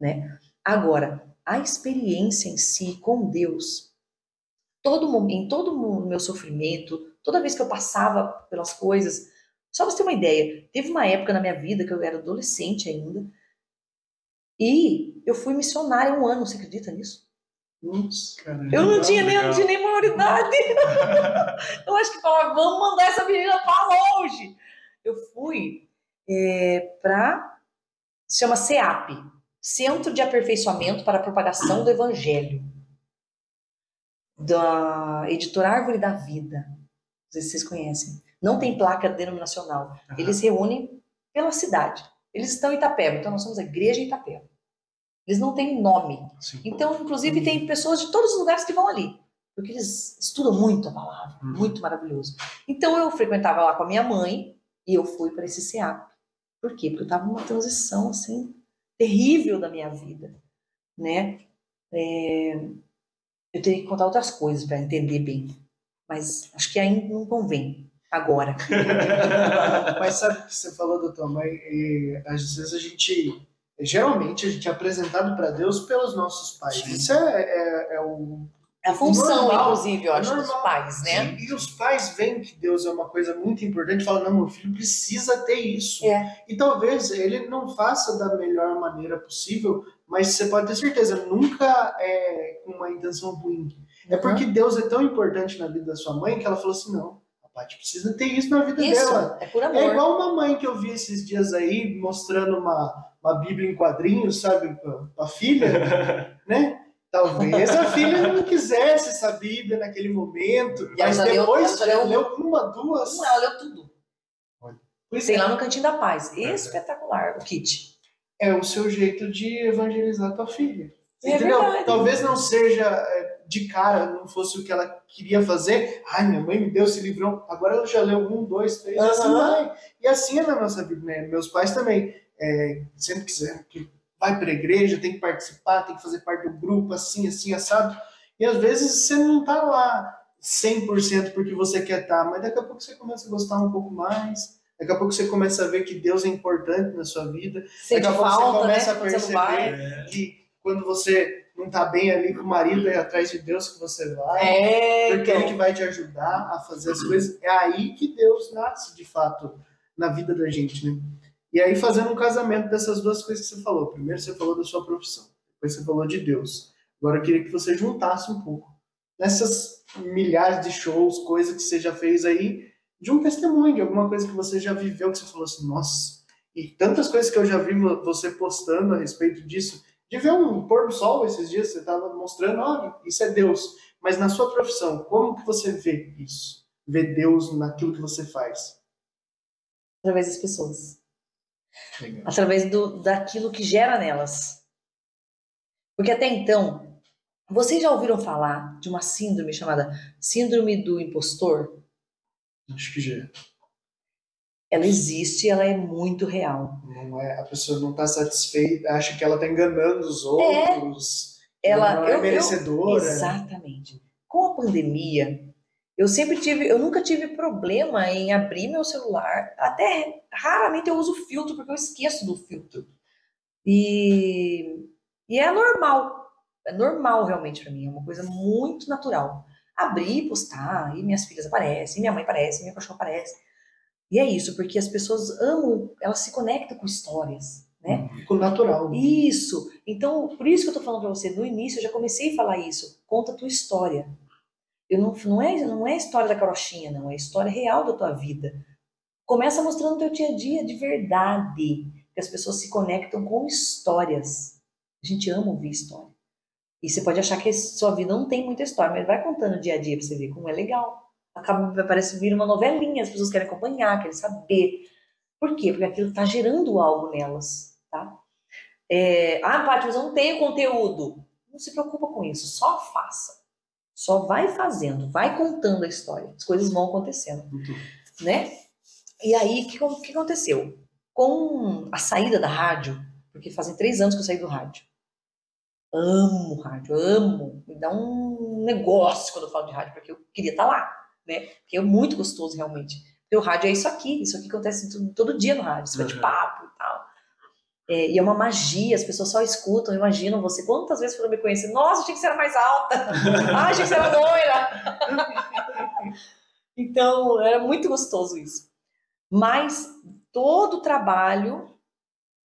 né? Agora, a experiência em si com Deus, todo em todo o meu sofrimento, toda vez que eu passava pelas coisas, só você ter uma ideia, teve uma época na minha vida que eu era adolescente ainda, e eu fui missionária um ano, você acredita nisso? Eu não
Legal,
tinha nem, não tinha nem maioridade. eu acho que falava, vamos mandar essa menina para longe. Eu fui é, para. Se chama CEAP Centro de Aperfeiçoamento para a Propagação do Evangelho. Da editora Árvore da Vida. Não sei se vocês conhecem. Não tem placa denominacional.
Aham.
Eles reúnem pela cidade. Eles estão em Itapeba, então nós somos a igreja em Itapeba. Eles não têm nome.
Sim.
Então, inclusive, tem pessoas de todos os lugares que vão ali. Porque eles estudam muito a palavra,
Uhum.
muito maravilhoso. Então, eu frequentava lá com a minha mãe e eu fui para esse CEAP. Por quê? Porque eu estava numa transição, assim, terrível da minha vida, né? É, Eu teria que contar outras coisas para entender bem. Mas acho que ainda não convém, agora.
Mas sabe o que você falou da tua mãe? Às vezes a gente. Geralmente a gente é apresentado para Deus pelos nossos pais.
Sim.
Isso é, é, é o.
É a função,
Normal,
inclusive, eu acho, dos
normal.
pais, né?
E, e os pais veem que Deus é uma coisa muito importante e falam: não, meu filho precisa ter isso.
É.
E talvez ele não faça da melhor maneira possível, mas você pode ter certeza, nunca é com uma intenção ruim. É porque Deus é tão importante na vida da sua mãe que ela falou assim: não, Paty precisa ter isso na vida
Isso,
dela.
é por amor.
É igual uma mãe que eu vi esses dias aí mostrando uma, uma Bíblia em quadrinhos, sabe, pra, pra filha, né? Talvez a filha não quisesse essa Bíblia naquele momento,
E
mas
já leu-
depois
ela leu
leu uma, duas.
Não, ela leu tudo.
Pois
Tem
é.
lá no Cantinho da Paz. Espetacular o kit.
é o seu jeito de evangelizar tua filha.
É
Entendeu?
verdade.
Talvez não seja é, de cara, não fosse o que ela queria fazer. Ai, minha mãe me deu esse livrão. Agora ela já leu um, dois, três, e assim vai. E assim é na nossa vida, né? Meus pais também é, sempre quiseram que vai pra igreja, tem que participar, tem que fazer parte do grupo, assim, assim, assado. E às vezes você não tá lá 100% porque você quer estar, mas daqui a pouco você começa a gostar um pouco mais. Daqui a pouco você começa a ver que Deus é importante na sua vida.
Sente
Daqui a pouco você
falta, né?
começa a
Quando você não
perceber que quando você não tá bem ali com o marido, é atrás de Deus que você vai.
É,
Porque ele que
então.
vai te ajudar a fazer as coisas. É aí que Deus nasce, de fato, na vida da gente, né? E aí, fazendo um casamento dessas duas coisas que você falou. Primeiro você falou da sua profissão. Depois você falou de Deus. Agora eu queria que você juntasse um pouco. Nessas milhares de shows, coisas que você já fez aí, de um testemunho, de alguma coisa que você já viveu, que você falou assim, nossa, e tantas coisas que eu já vi vo- você postando a respeito disso, de ver um pôr do sol esses dias, você estava mostrando, olha, isso é Deus. Mas na sua profissão, como que você vê isso? Vê Deus naquilo que você faz?
Através das pessoas. Através do, daquilo que gera nelas. Porque até então, vocês já ouviram falar de uma síndrome chamada Síndrome do Impostor?
Acho que já.
Ela existe, ela é muito real.
Não é, a pessoa não está satisfeita, acha que ela está enganando os outros,
Ela,
não
eu-
é
eu-
merecedora.
Exatamente. Com a pandemia, eu sempre tive, eu nunca tive problema em abrir meu celular. Até raramente eu uso filtro, porque eu esqueço do filtro. E, e é normal. É normal realmente para mim. É uma coisa muito natural. Abrir, postar, e minhas filhas aparecem, minha mãe aparece, meu cachorro aparece. E é isso, porque as pessoas amam, elas se conectam com histórias, né?
Com natural.
Isso. Então, por isso que eu tô falando para você, no início eu já comecei a falar isso. Conta a tua história. Eu não, não é não é a história da carochinha, não, é a história real da tua vida. Começa mostrando o teu dia a dia de verdade, que as pessoas se conectam com histórias. A gente ama ouvir história. E você pode achar que a sua vida não tem muita história, mas vai contando dia a dia para você ver como é legal. Acaba parece vir uma novelinha, as pessoas querem acompanhar, querem saber. Por quê? Porque aquilo está gerando algo nelas, tá? É, ah, Paty, mas eu não tenho conteúdo. Não se preocupa com isso, só faça. Só vai fazendo, vai contando a história. As coisas vão acontecendo, né? E aí, o que, o que aconteceu? Com a saída da rádio, porque fazem três anos que eu saí do rádio. Amo rádio, amo. Me dá um negócio quando eu falo de rádio, porque eu queria estar lá, né? Porque é muito gostoso, realmente. Porque o rádio é isso aqui, isso aqui acontece todo, todo dia no rádio, esse
Uhum.
bate-papo e tal. É, e é uma magia, as pessoas só escutam, imaginam você. Quantas vezes foram me conhecer? Nossa, achei que você era mais alta. Ah, achei que você era loira. então, era muito gostoso isso. Mas todo o trabalho,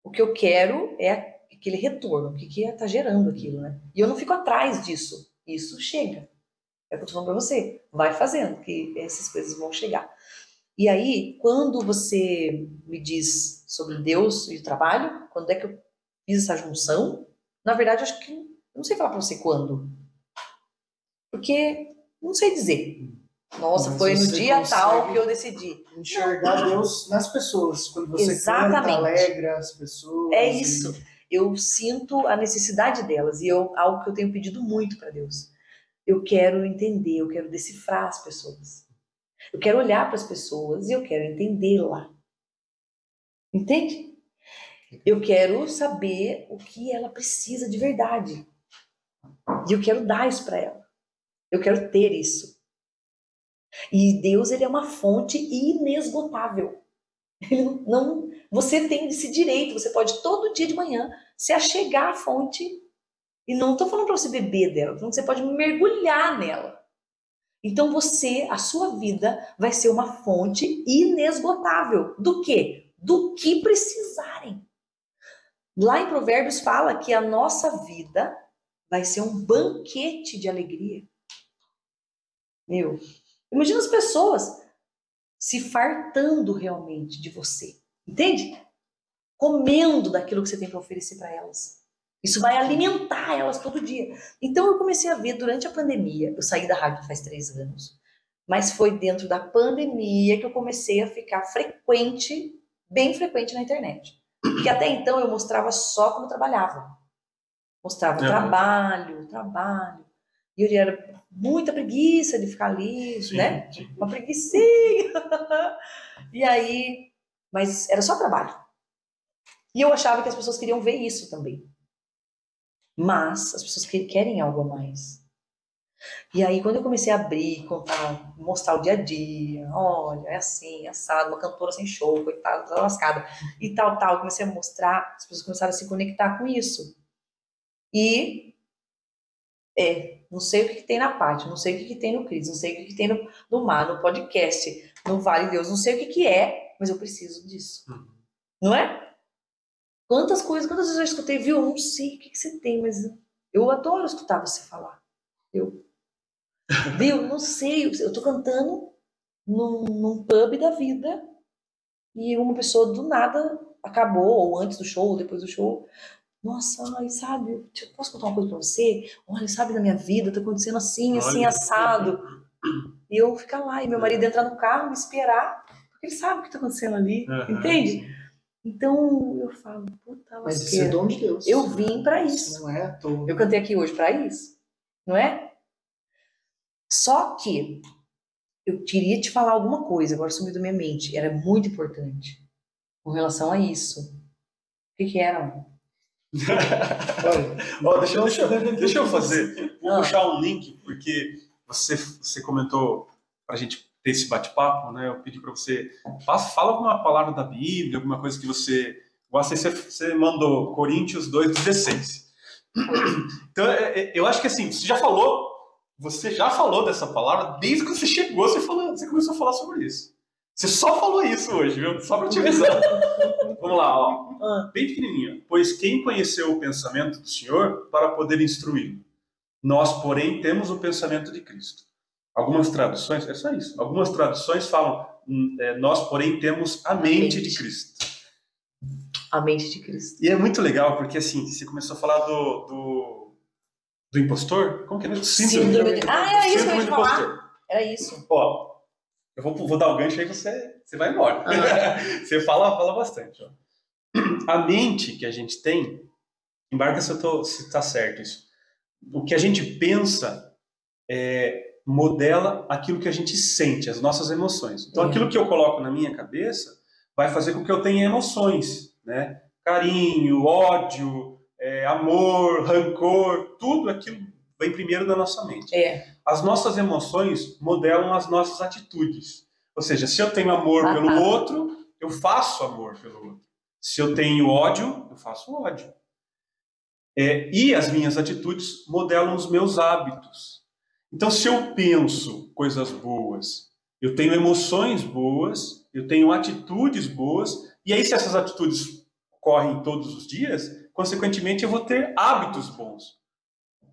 o que eu quero é aquele retorno, o que que está gerando aquilo, né? E eu não fico atrás disso. Isso chega. É o que eu tô falando para você. Vai fazendo, que essas coisas vão chegar. E aí, quando você me diz sobre Deus e o trabalho, quando é que eu fiz essa junção? Na verdade, acho que eu não sei falar para você quando. Porque não sei dizer. Nossa,
Mas
foi no dia tal que eu decidi.
Enxergar Deus nas pessoas. Quando você
Exatamente.
canta, alegra as pessoas.
É
e-
isso. Eu sinto a necessidade delas e eu, algo que eu tenho pedido muito para Deus. Eu quero entender, eu quero decifrar as pessoas. Eu quero olhar para as pessoas e eu quero entendê-la. Entende? Eu quero saber o que ela precisa de verdade. E eu quero dar isso para ela. Eu quero ter isso. E Deus, ele é uma fonte inesgotável. Ele não, você tem esse direito, você pode todo dia de manhã se achegar à fonte. E não estou falando para você beber dela, tô falando que você pode mergulhar nela. Então você, a sua vida vai ser uma fonte inesgotável. Do quê? Do que precisarem. Lá em Provérbios fala que a nossa vida vai ser um banquete de alegria. Meu, imagina as pessoas se fartando realmente de você. Entende? Comendo daquilo que você tem para oferecer para elas. Isso vai alimentar elas todo dia. Então eu comecei a ver durante a pandemia. Eu saí da rádio faz três anos. Mas foi dentro da pandemia que eu comecei a ficar frequente bem frequente na internet. Porque até então eu mostrava só como eu trabalhava. Mostrava o
Uhum.
trabalho, o trabalho. E eu era muita preguiça de ficar ali,
Sim,
né?
sim.
Uma preguicinha. e aí, mas era só trabalho. E eu achava que as pessoas queriam ver isso também. Mas as pessoas que- querem algo a mais. E aí, quando eu comecei a abrir, contar, mostrar o dia a dia, olha, é assim, é assado, uma cantora sem show, coitada, tá lascada, e tal, tal, comecei a mostrar, as pessoas começaram a se conectar com isso. E, é, não sei o que, que tem na parte, não sei o que, que tem no Cris, não sei o que, que tem no, no Mar, no podcast, no Vale de Deus, não sei o que, que é, mas eu preciso disso.
Uhum.
Não é? Quantas coisas, quantas vezes eu escutei, viu? Eu não sei o que, que você tem, mas eu adoro escutar você falar. Eu, viu? Não sei, eu tô cantando num, num pub da vida e uma pessoa do nada acabou, ou antes do show, ou depois do show. Nossa, ai, sabe, posso contar uma coisa pra você? Olha, sabe, na minha vida tá acontecendo assim, assim,
Olha.
assado. E eu ficar lá, e meu marido entrar no carro, me esperar, porque ele sabe o que tá acontecendo ali,
Aham,
entende? Então eu falo, puta
Mas isso é dom de Deus.
Eu vim pra
Isso não é à toa.
Eu cantei aqui hoje pra isso, não é? Só que eu queria te falar alguma coisa, agora sumiu da minha mente. Era muito importante com relação a isso. O que, que era?
Olha,
Ó, deixa, deixa, eu- deixa eu fazer, vou
Ah.
puxar um link, porque você, você comentou para a gente ter esse bate-papo, né? Eu pedi para você, faça, fala alguma palavra da Bíblia, alguma coisa que você. igual Você, você mandou Coríntios 2,16. Então, é- é- eu acho que assim, você já falou, você já falou dessa palavra desde que você chegou, você, falou, você começou a falar sobre isso. Você só falou isso hoje, viu? Só para te avisar. Vamos lá, ó
Ah,
bem pequenininho. Pois quem conheceu o pensamento do Senhor para poder instruí-lo? Nós, porém, temos o pensamento de Cristo. Algumas traduções, é só isso. Algumas traduções falam, hum, é, nós, porém, temos a mente de Cristo.
a mente de Cristo.
E é muito legal, porque assim, você começou a falar do, do, do impostor? Como que é?
Síndrome de- Ah, era isso que eu
Síndrome
ia falar.
impostor.
Era isso.
Ó, eu vou, vou dar o gancho aí você, você vai embora.
Ah.
você fala, fala bastante. Ó. A mente que a gente tem, embarca se eu se está certo isso. O que a gente pensa é, modela aquilo que a gente sente, as nossas emoções. Então,
Uhum.
aquilo que eu coloco na minha cabeça vai fazer com que eu tenha emoções, né? Carinho, ódio, é, amor, rancor, tudo aquilo vem primeiro na nossa mente
É.
as nossas emoções modelam as nossas atitudes. Ou seja, se eu tenho amor
Ah,
pelo
tá.
outro, eu faço amor pelo outro. Se eu tenho ódio, eu faço ódio. É, e as minhas atitudes modelam os meus hábitos. Então, se eu penso coisas boas, eu tenho emoções boas, eu tenho atitudes boas, e aí, se essas atitudes ocorrem todos os dias, consequentemente, eu vou ter hábitos bons.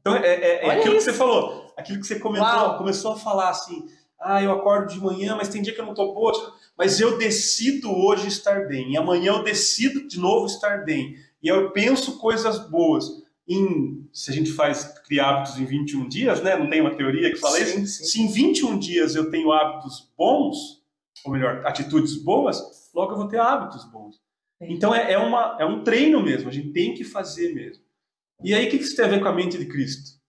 Então, é, é- é aquilo que
isso.
você falou, aquilo que você comentou,
Uau.
começou a falar assim: ah, eu acordo de manhã, mas tem dia que eu não estou boa, mas eu decido hoje estar bem, e amanhã eu decido de novo estar bem, e eu penso coisas boas. Em, se a gente faz criar hábitos em 21 dias, né? Não tem uma teoria que fala isso?
sim, sim.
Se em 21 dias eu tenho hábitos bons, ou melhor, atitudes boas, logo eu vou ter hábitos bons.
É.
Então é, é, uma, é um treino mesmo, a gente tem que fazer mesmo. E aí o que que isso tem a ver com a mente de Cristo?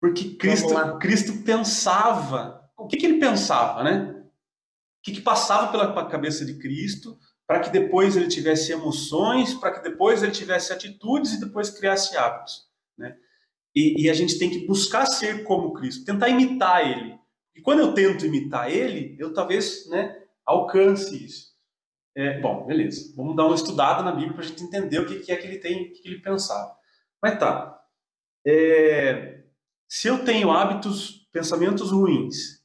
Porque Cristo. Cristo pensava, o que, que ele pensava, né? O que, que passava pela cabeça de Cristo para que depois ele tivesse emoções, para que depois ele tivesse atitudes e depois criasse hábitos, né? E, e a gente tem que buscar ser como Cristo, tentar imitar ele. E quando eu tento imitar ele, eu talvez, né, alcance isso. É, bom, beleza. Vamos dar uma estudada na Bíblia para a gente entender o que, que é que ele tem, o que, que ele pensava. Mas tá. É, se eu tenho hábitos, pensamentos ruins,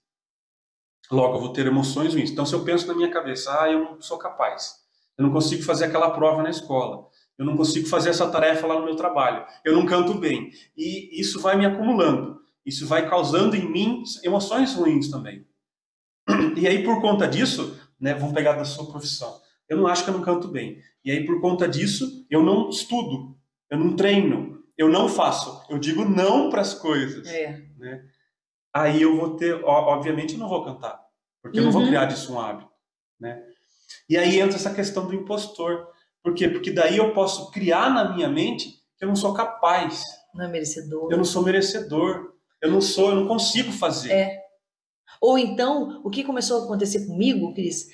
logo eu vou ter emoções ruins. Então, se eu penso na minha cabeça, ah, eu não sou capaz, eu não consigo fazer aquela prova na escola, eu não consigo fazer essa tarefa lá no meu trabalho, eu não canto bem, e isso vai me acumulando, isso vai causando em mim emoções ruins também. E aí, por conta disso, né, vamos pegar da sua profissão, eu não acho que eu não canto bem. E aí, por conta disso, eu não estudo, eu não treino, eu não faço, eu digo não para as coisas
É.
aí eu vou ter, obviamente, eu não vou cantar, porque eu não vou
Uhum.
criar disso um hábito, né? E aí entra essa questão do impostor. Por quê? Porque daí eu posso criar na minha mente que eu não sou capaz,
Não é merecedor.
eu não sou merecedor, eu não sou, eu não consigo fazer.
É. Ou então, o que começou a acontecer comigo, Cris?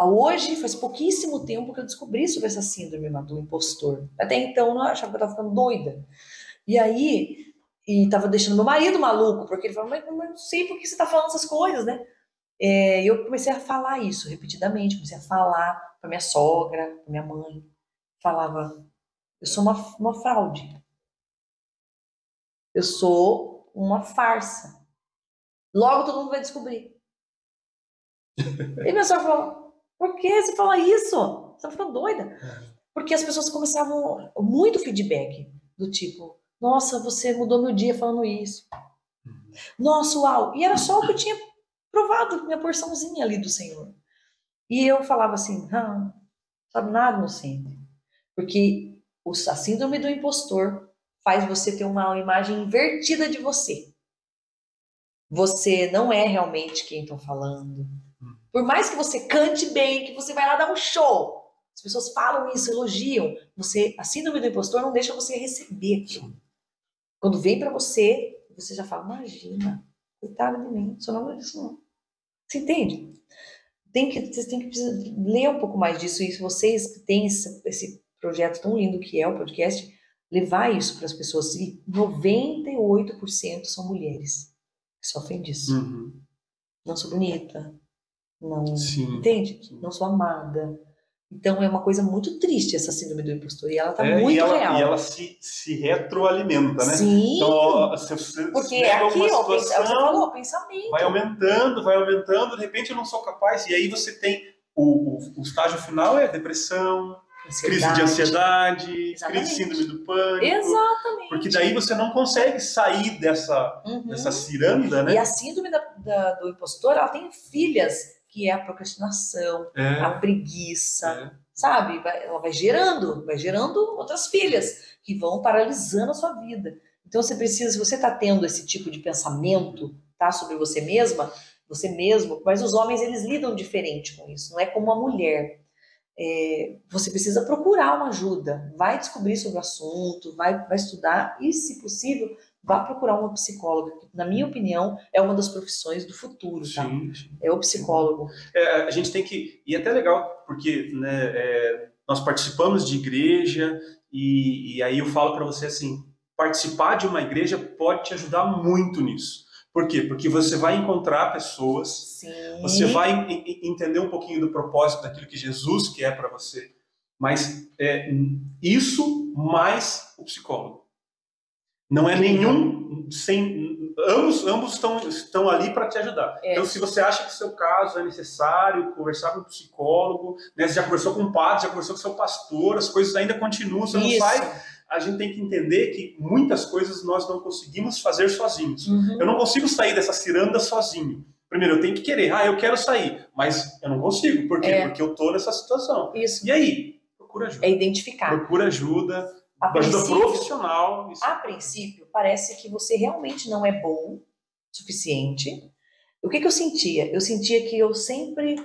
Hoje, faz pouquíssimo tempo que eu descobri sobre essa síndrome do impostor. Até então, eu achava que eu estava ficando doida. E aí, e tava deixando meu marido maluco, porque ele falou, mas, mas não sei por que você tá falando essas coisas, né? É, e eu comecei a falar isso repetidamente, comecei a falar para minha sogra, para minha mãe. Falava, eu sou uma, uma fraude. Eu sou uma farsa. Logo todo mundo vai descobrir. e minha sogra falou, por que você fala isso? Você tá ficando doida? Porque as pessoas começavam muito feedback do tipo, nossa, você mudou meu dia falando isso. Nossa, uau! E era só o que eu tinha provado, minha porçãozinha ali do Senhor. E eu falava assim, não, sabe nada, inocente. Porque a síndrome do impostor faz você ter uma imagem invertida de você. Você não é realmente quem estão falando. Por mais que você cante bem, que você vai lá dar um show, as pessoas falam isso, elogiam. Você, a síndrome do impostor não deixa você receber aquilo. Quando vem para você, você já fala, imagina, coitada de mim, sou nada disso não. Você entende? Tem que, vocês têm que ler um pouco mais disso. E vocês que têm esse, esse projeto tão lindo que é o podcast, levar isso para as pessoas. E 98% são mulheres que sofrem disso.
Uhum.
Não sou bonita, não.
Sim.
Entende?
Sim.
Não sou amada. Então é uma coisa muito triste essa síndrome do impostor. E ela tá
É,
muito
e ela,
real.
E ela se, se retroalimenta, né?
Sim.
Então, ó, se você
porque é aqui, ó,
situação,
você falou, pensamento.
vai aumentando, vai aumentando, de repente eu não sou capaz. E aí você tem o, o, o estágio final é depressão, crise de ansiedade, crise
Exatamente.
de síndrome do pânico.
Exatamente.
Porque daí você não consegue sair dessa,
Uhum.
dessa ciranda, né?
E a síndrome da- da- do impostor, ela tem filhas, que é a procrastinação,
É,
a preguiça,
é.
sabe? Vai- ela vai gerando, vai gerando outras filhas que vão paralisando a sua vida. Então você precisa, se você está tendo esse tipo de pensamento, tá, sobre você mesma, você mesmo, mas os homens eles lidam diferente com isso, não é como a mulher. É, você precisa procurar uma ajuda, vai descobrir sobre o assunto, vai, vai estudar e, se possível, vá procurar uma psicóloga, que, na minha opinião, é uma das profissões do futuro, tá?
Sim, sim.
É o psicólogo.
É, a gente tem que. E é até legal, porque né, é, nós participamos de igreja, e, e aí eu falo para você assim: participar de uma igreja pode te ajudar muito nisso. Por quê? Porque você vai encontrar pessoas,
Sim.
você vai en- en- entender um pouquinho do propósito daquilo que Jesus quer para você. Mas é, isso mais o psicólogo. Não é nenhum sem. Ambos, ambos estão, estão ali para te ajudar.
É.
Então, se você acha que seu caso é necessário conversar com um psicólogo, né, você já conversou com um padre, já conversou com seu pastor, as coisas ainda continuam, você não
Isso.
sai. A gente tem que entender que muitas coisas nós não conseguimos fazer sozinhos.
Uhum.
Eu não consigo sair dessa ciranda sozinho. Primeiro, eu tenho que querer. Ah, eu quero sair, mas eu não consigo. Por quê?
É.
Porque eu tô nessa situação.
Isso.
E aí? Procura ajuda.
É identificar.
Procura ajuda.
A
ajuda
princípio,
profissional. Isso.
a princípio, parece que você realmente não é bom o suficiente. O que, que eu sentia? Eu sentia que eu sempre.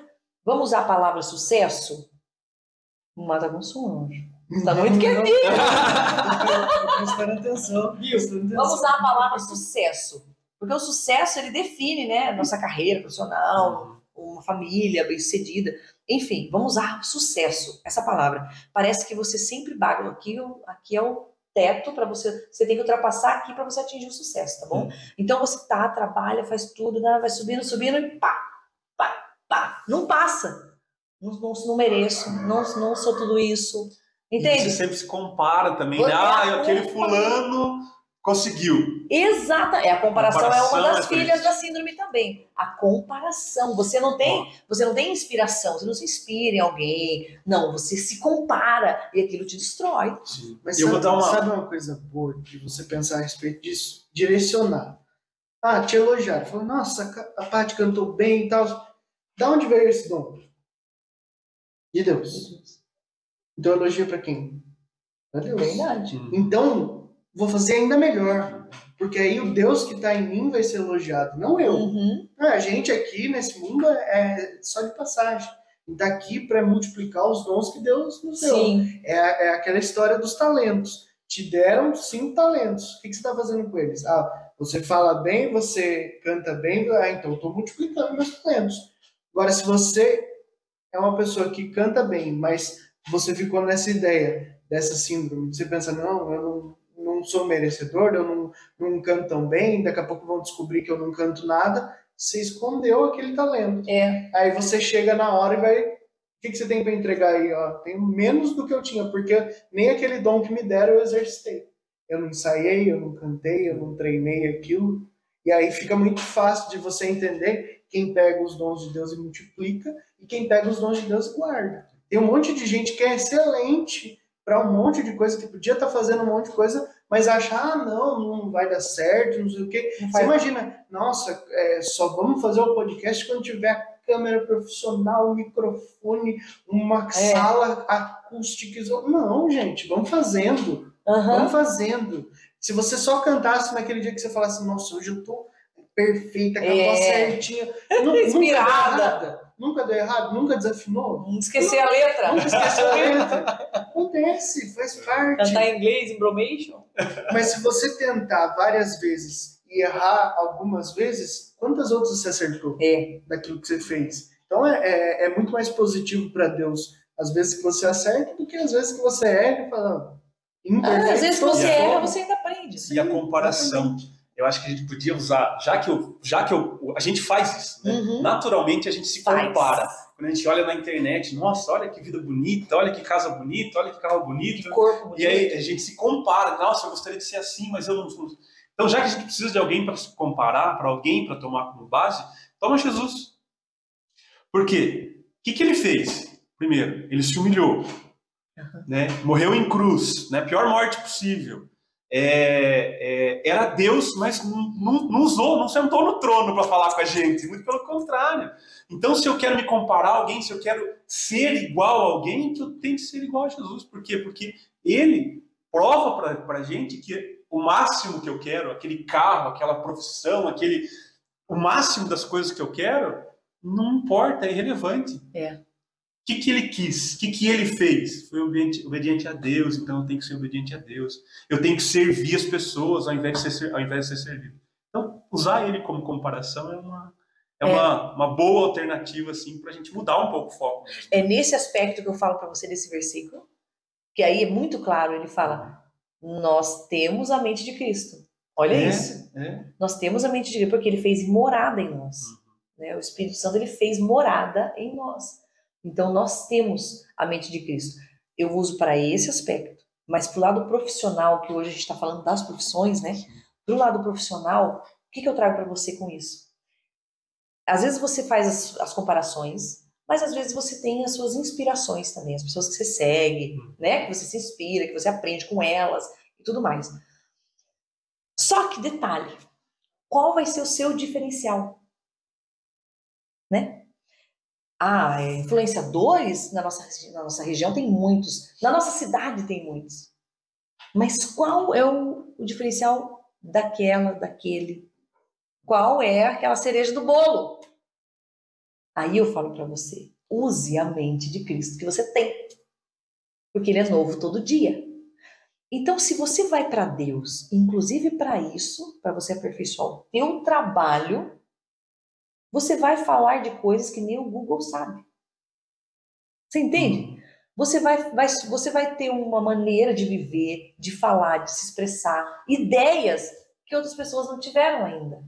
Vamos usar a palavra sucesso? Não mata com sono. Tá muito quietinho.
Prestando atenção. Prestando atenção.
Vamos usar a palavra sucesso. Porque o sucesso, ele define, né? a Nossa carreira profissional, uma família bem-sucedida. Enfim, vamos usar sucesso, essa palavra. Parece que você sempre baga. Aqui, aqui é o teto para você. Você tem que ultrapassar aqui para você atingir o sucesso, tá bom? Então você tá, trabalha, faz tudo, né? vai subindo, subindo e pá, pá, pá. Não passa. Não, não, não mereço, não, não sou tudo isso.
E
Entende?
você sempre se compara também. Né? Ah,
é
aquele
culpa.
fulano conseguiu.
Exata, é a comparação, é
Comparação
uma das
é
filhas da síndrome também. A comparação, você não tem, você não tem inspiração, você não se inspira em alguém. Não, você se compara e aquilo te destrói.
Sim.
Mas
eu
sabe,
vou dar uma.
sabe uma coisa boa de você pensar a respeito disso? Direcionar. Ah, te elogiaram. Falou, nossa, a Paty cantou bem e tal. Da onde veio esse dom? De Deus. Então elogio pra quem? Pra Deus.
Verdade.
Então, vou fazer ainda melhor. Porque aí o Deus que tá em mim vai ser elogiado, não eu.
Uhum.
A gente aqui nesse mundo é só de passagem. A gente está aqui para multiplicar os dons que Deus nos deu. É, é aquela história dos talentos. Te deram cinco talentos. O que, que você está fazendo com eles? Ah, você fala bem, você canta bem, ah, então eu estou multiplicando meus talentos. Agora, se você é uma pessoa que canta bem, mas você ficou nessa ideia, dessa síndrome, você pensa, não, eu não, não sou merecedor, eu não, não canto tão bem, daqui a pouco vão descobrir que eu não canto nada, você escondeu aquele talento.
É.
Aí você chega na hora e vai. O que, que você tem para entregar aí? Ó, tenho menos do que eu tinha, porque nem aquele dom que me deram eu exercitei. Eu não ensaiei, eu não cantei, eu não treinei aquilo. E aí fica muito fácil de você entender quem pega os dons de Deus e multiplica e quem pega os dons de Deus e guarda. Tem um monte de gente que é excelente para um monte de coisa, que podia estar tá fazendo um monte de coisa, mas acha, ah, não, não vai dar certo, não sei o quê. Você imagina, nossa, é, só vamos fazer o podcast quando tiver câmera profissional, microfone, uma é. sala acústica. Não, gente, vamos fazendo. Uhum. Vamos fazendo. Se você só cantasse naquele dia que você falasse, nossa, hoje eu tô perfeita, com a voz é. certinha.
Inspirada.
Nunca deu errado? Nunca desafinou?
Não esquecer a letra.
Nunca esqueceu a letra. Acontece, faz parte.
Cantar em inglês, embromation.
Mas se você tentar várias vezes e errar algumas vezes, quantas outras você acertou
é.
daquilo que você fez? Então é, é, é muito mais positivo para Deus às vezes que você acerta do que às vezes que você erra e fala.
Ah, às vezes que você erra, você ainda aprende.
E a comparação. Exatamente eu acho que a gente podia usar, já que eu, já que eu, a gente faz isso, né? uhum. naturalmente a gente se compara. Quando a gente olha na internet, nossa, olha que vida bonita, olha que casa bonita, olha que carro bonito.
Que corpo bonito.
E aí a gente se compara, nossa, eu gostaria de ser assim, mas eu não sou. Então, já que a gente precisa de alguém para se comparar, para alguém para tomar como base, toma Jesus. Por quê? O que, que ele fez? Primeiro, ele se humilhou, uhum. né? morreu em cruz, né? pior morte possível é, é, era Deus, mas não, não, usou, não sentou no trono para falar com a gente, muito pelo contrário. Então, se eu quero me comparar a alguém, se eu quero ser igual a alguém, eu tenho que ser igual a Jesus. Por quê? Porque ele prova para a gente que o máximo que eu quero, aquele carro, aquela profissão, aquele o máximo das coisas que eu quero, não importa, é irrelevante.
É
que, que ele quis? O que, que ele fez? Foi obediente, obediente, a Deus, então eu tenho que ser obediente a Deus. Eu tenho que servir as pessoas ao invés de ser, ao invés de ser servido. Então, usar ele como comparação é uma, é, é. Uma, uma boa alternativa assim, para a gente mudar um pouco o foco. Mesmo.
É nesse aspecto que eu falo para você desse versículo, que aí é muito claro, ele fala, nós temos a mente de Cristo. Olha é, isso. É. Nós temos a mente de Cristo, porque ele fez morada em nós. Uhum. Né? O Espírito Santo ele fez morada em nós. Então, nós temos a mente de Cristo. Eu uso para esse aspecto. Mas para o lado profissional, que hoje a gente está falando das profissões, né? Para o lado profissional, o que, que eu trago para você com isso? Às vezes você faz as, as, comparações, mas às vezes você tem as suas inspirações também, as pessoas que você segue, né? Que você se inspira, que você aprende com elas e tudo mais. Só que detalhe, qual vai ser o seu diferencial? Né? Ah, é, influenciadores na nossa, na nossa região tem muitos, na nossa cidade tem muitos. Mas qual é o, o diferencial daquela, daquele? Qual é aquela cereja do bolo? Aí eu falo para você, use a mente de Cristo que você tem, porque ele é novo todo dia. Então, se você vai para Deus, inclusive para isso, para você aperfeiçoar o teu trabalho, você vai falar de coisas que nem o Google sabe. Você entende? Uhum. Você vai, vai, você vai ter uma maneira de viver, de falar, de se expressar, ideias que outras pessoas não tiveram ainda.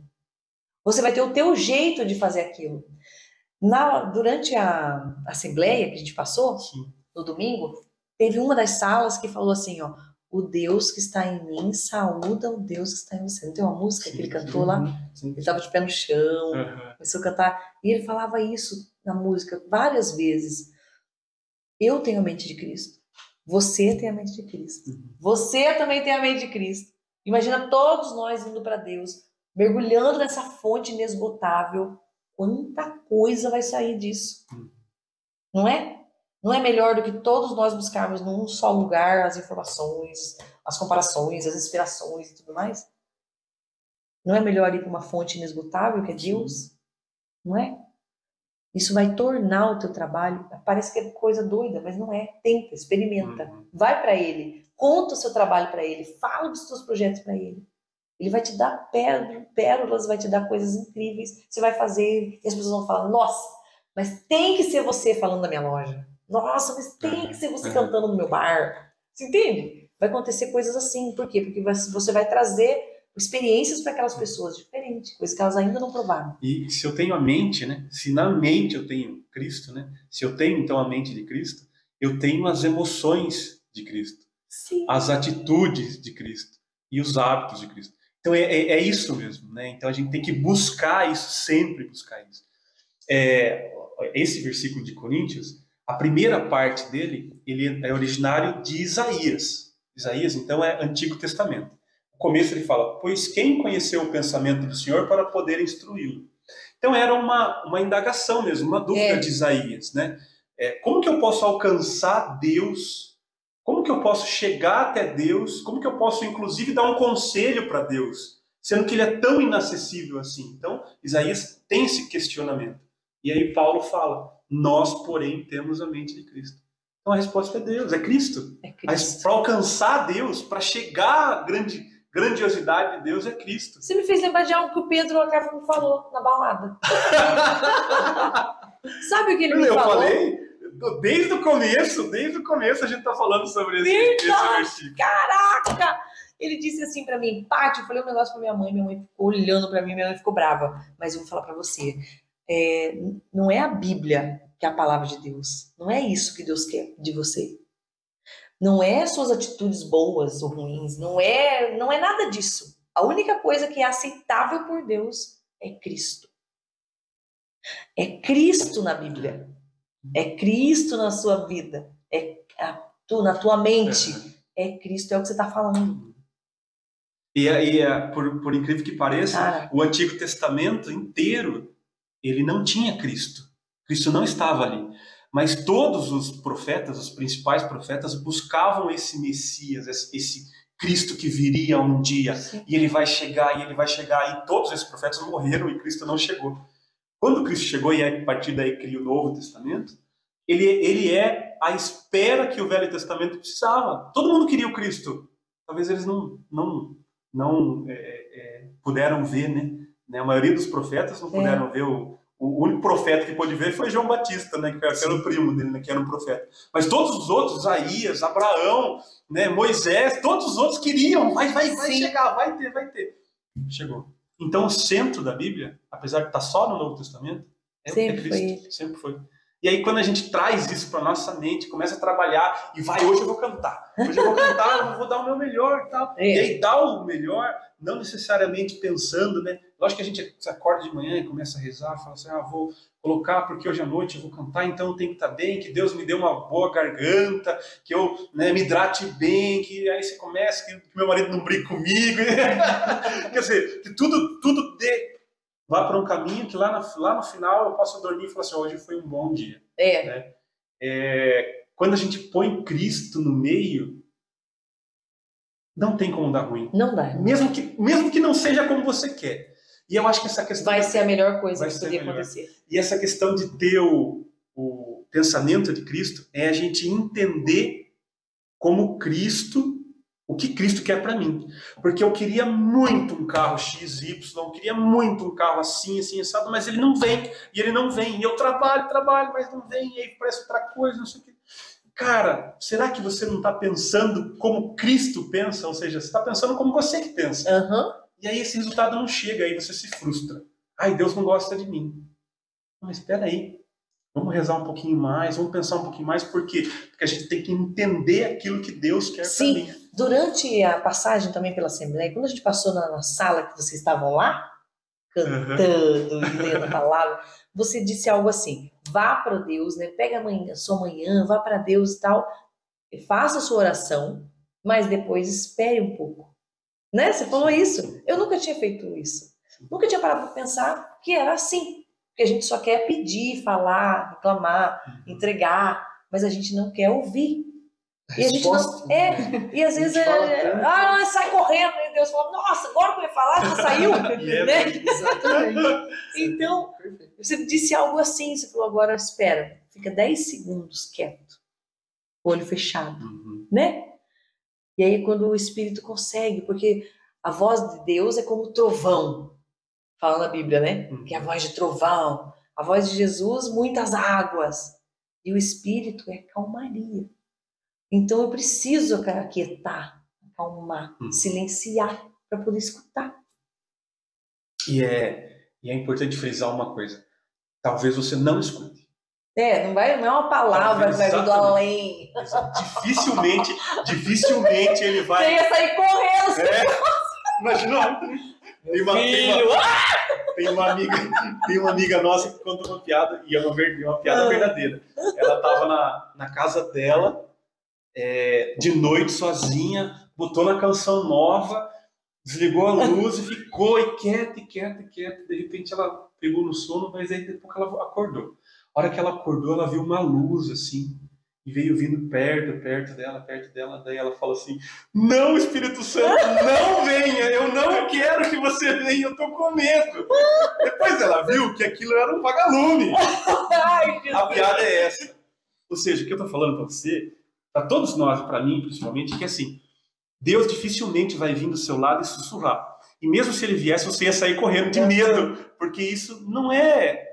Você vai ter o teu jeito de fazer aquilo. Na, durante a assembleia que a gente passou, Sim. no domingo, teve uma das salas que falou assim, ó, o Deus que está em mim saúda o Deus que está em você. Não tem uma música sim, que ele cantou sim, lá? Sim. Ele estava de pé no chão, uhum. começou a cantar. E ele falava isso na música várias vezes. Eu tenho a mente de Cristo. Você tem a mente de Cristo. Uhum. Você também tem a mente de Cristo. Imagina todos nós indo para Deus, mergulhando nessa fonte inesgotável. Quanta coisa vai sair disso. Uhum. Não é? Não é melhor do que todos nós buscarmos num só lugar as informações, as comparações, as inspirações e tudo mais? Não é melhor ir para uma fonte inesgotável que é Deus? Não é? Isso vai tornar o teu trabalho, parece que é coisa doida, mas não é. Tenta, experimenta.
Uhum.
Vai para ele, conta o seu trabalho para ele, fala dos seus projetos para ele. Ele vai te dar pérolas, vai te dar coisas incríveis. Você vai fazer e as pessoas vão falar: nossa, mas tem que ser você falando da minha loja. Nossa, mas tem que ser você
Uhum.
cantando no meu bar. Você entende? Vai acontecer coisas assim. Por quê? Porque você vai trazer experiências para aquelas pessoas diferentes, coisas que elas ainda não provaram.
E se eu tenho a mente, né? Se na mente eu tenho Cristo, né? Se eu tenho então a mente de Cristo, eu tenho as emoções de Cristo,
Sim.
as atitudes de Cristo e os hábitos de Cristo. Então é, é, é isso mesmo, né? Então a gente tem que buscar isso, sempre buscar isso. É, esse versículo de Coríntios, a primeira parte dele, ele é originário de Isaías. Isaías, então, é Antigo Testamento. No começo ele fala, pois quem conheceu o pensamento do Senhor para poder instruí-lo? Então era uma, uma indagação mesmo, uma dúvida
É.
de Isaías, né? É, como que eu posso alcançar Deus? Como que eu posso chegar até Deus? Como que eu posso, inclusive, dar um conselho para Deus? Sendo que ele é tão inacessível assim. Então, Isaías tem esse questionamento. E aí Paulo fala, nós, porém, temos a mente de Cristo. Então a resposta é Deus, é Cristo.
É
Mas
Cristo.
para alcançar Deus, para chegar à grande grandiosidade de Deus, é Cristo.
Você me fez lembrar de algo que o Pedro Acáfaro falou na balada. Sabe o que ele me
Eu
falou?
falei, desde o começo, desde o começo a gente está falando sobre esse,
Verdade.
versículo.
Caraca! Ele disse assim pra mim, Paty, eu falei um negócio pra minha mãe, minha mãe ficou olhando pra mim, minha mãe ficou brava. Mas eu vou falar pra você, é, não é a Bíblia que é a palavra de Deus. Não é isso que Deus quer de você. Não é suas atitudes boas ou ruins, não é, não é nada disso. A única coisa que é aceitável por Deus é Cristo. É Cristo na Bíblia. É Cristo na sua vida. É a tu, na tua mente. É Cristo, é o que você está falando.
E, e é, por, por incrível que pareça,
Cara,
o Antigo Testamento inteiro, ele não tinha Cristo. Cristo não estava ali. Mas todos os profetas, os principais profetas, buscavam esse Messias, esse, Cristo que viria um dia.
sim.
E ele vai chegar, e ele vai chegar. E todos esses profetas morreram e Cristo não chegou. Quando Cristo chegou, e a partir daí cria o Novo Testamento, ele, ele é a espera que o Velho Testamento precisava. Todo mundo queria o Cristo. Talvez eles não, não, não é, é, puderam ver, né? Né? A maioria dos profetas não puderam ver o, o único profeta que pôde ver foi João Batista, né, que era o primo dele, né, que era um profeta. Mas todos os outros, Isaías, Abraão, né, Moisés, todos os outros queriam, vai, vai, vai
Sim.
chegar, vai ter, vai ter. Chegou. Então o centro da Bíblia, apesar de estar só no Novo Testamento, é, é
Sempre
Cristo.
foi.
Sempre foi. E aí quando a gente traz isso para nossa mente, começa a trabalhar e vai, hoje eu vou cantar, hoje eu vou cantar, eu vou dar o meu melhor e tal.
É.
E aí dá o melhor, não necessariamente pensando, né? Lógico que a gente se acorda de manhã e começa a rezar, fala assim, ah, vou colocar porque hoje à noite eu vou cantar, então eu tenho que estar bem, que Deus me dê uma boa garganta, que eu né, me hidrate bem, que aí você começa, que meu marido não brigue comigo. Quer dizer, que tudo, tudo dê, vá para um caminho que lá, na- lá no final eu possa dormir e falar assim, hoje foi um bom dia.
É,
É, quando a gente põe Cristo no meio, não tem como dar ruim.
não dá.
Mesmo que, mesmo que não seja como você quer. E eu acho que essa questão.
Vai ser a melhor coisa que
melhor.
acontecer.
E essa questão de ter o, o pensamento de Cristo é a gente entender como Cristo, o que Cristo quer para mim. Porque eu queria muito um carro XY, eu queria muito um carro assim, assim, assado, mas ele não vem. E ele não vem. E eu trabalho, trabalho, mas não vem. E aí parece outra coisa, não sei o quê. Cara, será que você não está pensando como Cristo pensa? Ou seja, você está pensando como você que pensa.
Aham.
E aí esse resultado não chega, aí você se frustra. Ai, Deus não gosta de mim. Mas espera aí. Vamos rezar um pouquinho mais, vamos pensar um pouquinho mais, por quê? Porque a gente tem que entender aquilo que Deus quer para
Sim.
mim.
Durante a passagem também pela Assembleia, quando a gente passou na, na sala que vocês estavam lá, cantando e lendo a palavra, você disse algo assim: vá para Deus, né? Pega a sua manhã, vá para Deus e tal, e faça a sua oração, mas depois espere um pouco. Né? Você falou isso. Eu nunca tinha feito isso. Nunca tinha parado para pensar que era assim. Porque a gente só quer pedir, falar, reclamar, entregar, mas a gente não quer ouvir. E a gente não. É, e às
A
vezes.
gente fala
é, ah, sai correndo, e Deus fala, nossa, agora que eu ia falar, já saiu.
E é-
né?
Exatamente.
Então,
Perfeito.
você disse algo assim, você falou, agora espera, fica 10 segundos quieto, olho fechado,
Uhum.
né? E aí quando o Espírito consegue, porque a voz de Deus é como trovão, fala na Bíblia, né?
Uhum.
Que é a voz de trovão, a voz de Jesus, muitas águas, e o Espírito é calmaria. Então eu preciso aquietar, acalmar,
Uhum.
silenciar para poder escutar.
E é, e é importante frisar uma coisa. Talvez você não escute.
É, não, vai, não é uma palavra que vai vir do além.
Dificilmente, dificilmente ele
Você
vai.
ia sair correndo,
É, imagina. Tem uma, tem, uma, tem, uma amiga, tem uma amiga nossa que conta uma piada, e é uma, uma piada
Ah.
verdadeira. Ela estava na, na casa dela, é, de noite, sozinha, botou na canção nova, desligou a luz e ficou e quieta, e quieta, e quieta. De repente ela pegou no sono, mas aí depois ela acordou. A hora que ela acordou, ela viu uma luz assim, e veio vindo perto, perto dela, perto dela. Daí ela falou assim: Não, Espírito Santo, não venha, eu não quero que você venha, eu tô com medo. Depois ela viu que aquilo era um vagalume.
Ai.
A piada é essa. Ou seja, o que eu tô falando para você, para todos nós, para mim principalmente, é que assim, Deus dificilmente vai vir do seu lado e sussurrar. E mesmo se ele viesse, você ia sair correndo de medo, porque isso não é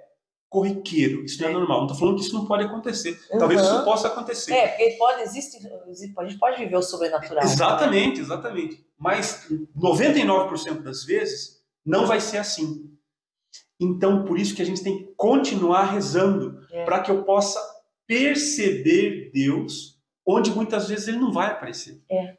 corriqueiro, isso não é
É.
normal. Não tô falando que isso não pode acontecer. Talvez
Uhum.
isso possa acontecer.
É, porque pode, existe, existe- a gente pode viver o sobrenatural.
Exatamente, exatamente. Mas 99% das vezes não vai ser assim. Então, por isso que a gente tem que continuar rezando
É.
para que eu possa perceber Deus onde muitas vezes ele não vai aparecer.
É.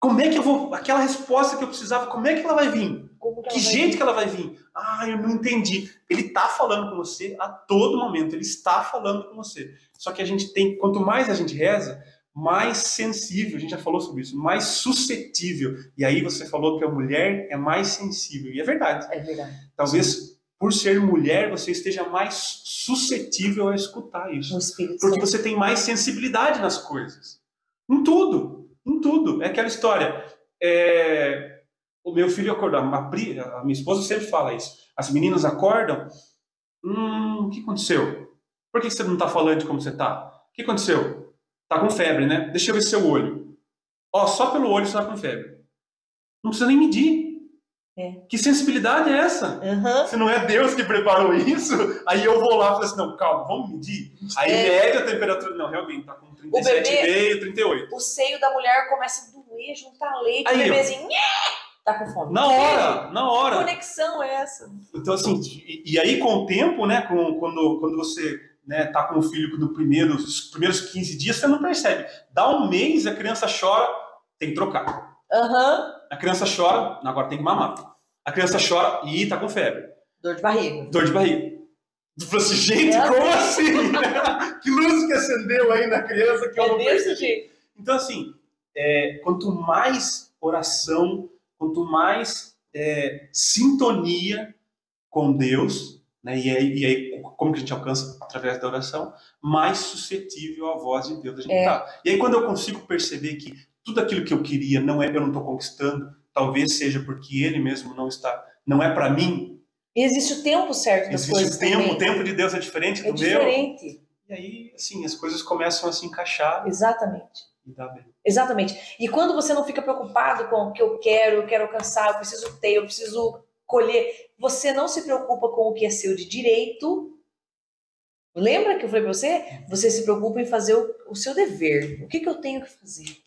Como é que eu vou. Aquela resposta que eu precisava, como é que ela vai vir?
Como que
jeito
vir?
que ela vai vir? Ah, eu não entendi. Ele está falando com você a todo momento, ele está falando com você. Só que a gente tem, quanto mais a gente reza, mais sensível, a gente já falou sobre isso, mais suscetível. E aí você falou que a mulher é mais sensível. E é verdade.
É verdade.
Talvez por ser mulher você esteja mais suscetível a escutar isso. Porque você tem mais sensibilidade nas coisas. Em tudo. Em tudo. É aquela história. É, O meu filho acordou. A, pri- a minha esposa sempre fala isso. As meninas acordam. Hum, o que aconteceu? Por que você não está falando de como você está? O que aconteceu? Tá com febre, né? Deixa eu ver seu olho. Ó, só pelo olho você tá com febre. Não precisa nem medir.
É.
Que sensibilidade é essa?
Aham.
Se não é Deus que preparou isso, aí eu vou lá e falo assim, não, calma, vamos medir. Aí
É.
mede a temperatura, não, realmente, tá com 37,5, 38.
O seio da mulher começa a doer, juntar leite,
Aí,
o bebezinho tá com fome.
Na hora, na
Que
hora.
conexão é essa?
Então, assim, e, e aí com o tempo, né, com, quando, quando você né, tá com o filho no primeiro, os primeiros 15 dias, você não percebe. Dá um mês, a criança chora, tem que trocar.
Aham.
A criança chora, agora tem que mamar. A criança chora e tá com febre.
Dor de barriga.
Dor de barriga. Tu falou assim, gente,
É
como assim? que luz que acendeu aí na criança que eu
É
não percebi. Então, assim, é, quanto mais oração, quanto mais é, sintonia com Deus, né, e, aí, e aí como que a gente alcança através da oração, mais suscetível à voz de Deus a gente
É.
tá. E aí quando eu consigo perceber que tudo aquilo que eu queria não é, eu não estou conquistando, talvez seja porque Ele mesmo não está, não é para mim.
E existe o tempo certo das
Existe
coisas
o tempo,
também.
o tempo de Deus é diferente do
É
meu.
diferente.
E aí, assim, as coisas começam a se encaixar
Exatamente.
e dá bem.
Exatamente. E quando você não fica preocupado com o que eu quero, eu quero alcançar, eu preciso ter, eu preciso colher, você não se preocupa com o que é seu de direito. Lembra que eu falei pra você? Você se preocupa em fazer o, o seu dever. O que, que eu tenho que fazer? O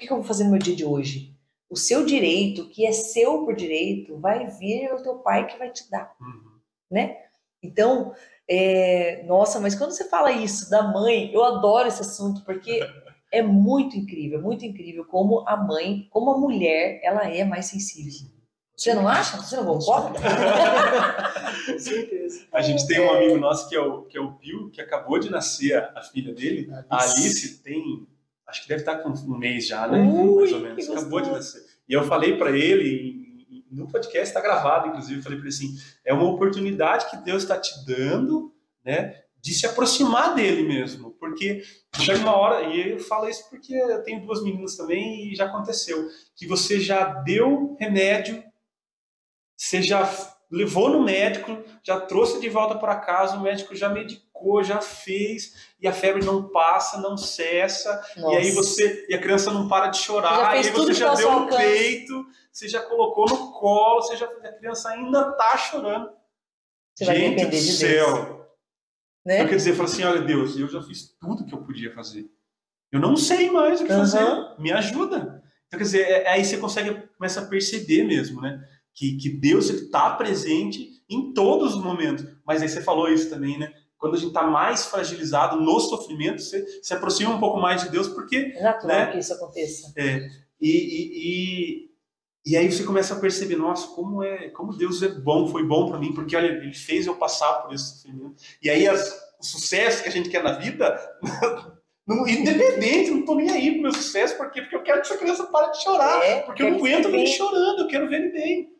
que, que eu vou fazer no meu dia de hoje? O seu direito, que é seu por direito, vai vir o teu pai que vai te dar.
Uhum.
Então, é, nossa, mas quando você fala isso da mãe, eu adoro esse assunto, porque é muito incrível, muito incrível como a mãe, como a mulher, ela é mais sensível. Você não acha? Você não concorda?
Com certeza.
A gente tem um amigo nosso que é o, que é o Pio, que acabou de nascer a, a filha dele. A Alice tem, acho que deve estar com um mês já, né?
Ui,
Mais ou menos. Acabou de nascer. E eu falei para ele, no podcast está gravado, inclusive, falei para ele assim: é uma oportunidade que Deus está te dando, né? de se aproximar dele mesmo, porque chega uma hora, e eu falo isso porque eu tenho duas meninas também e já aconteceu, que você já deu remédio, você já levou no médico, já trouxe de volta para casa, o médico já medicou, já fez, e a febre não passa, não cessa,
Nossa.
e aí você, e a criança não para de chorar, e aí você já
tá
deu
alcance.
peito, você já colocou no colo, você já, a criança ainda tá chorando.
Você
Gente do
de
céu.
Deus. Né?
Então, quer dizer, fala assim, olha Deus, eu já fiz tudo que eu podia fazer. Eu não sei mais o que
Aham.
fazer. Me ajuda. Então, quer dizer, é- aí você consegue, começa a perceber mesmo, né? Que, que Deus está presente em todos os momentos. Mas aí você falou isso também, né? Quando a gente está mais fragilizado no sofrimento, você se aproxima um pouco mais de Deus, porque
É natural
né?
que isso aconteça.
e, e, e, e aí você começa a perceber, nossa, como é, como Deus é bom, foi bom para mim, porque olha, ele fez eu passar por esse sofrimento. E aí as, o sucesso que a gente quer na vida, não, independente, não tô nem aí pro meu sucesso, por quê? Porque eu quero que essa criança pare de chorar,
É,
porque eu não aguento ver
ver.
ele chorando, eu quero ver ele bem.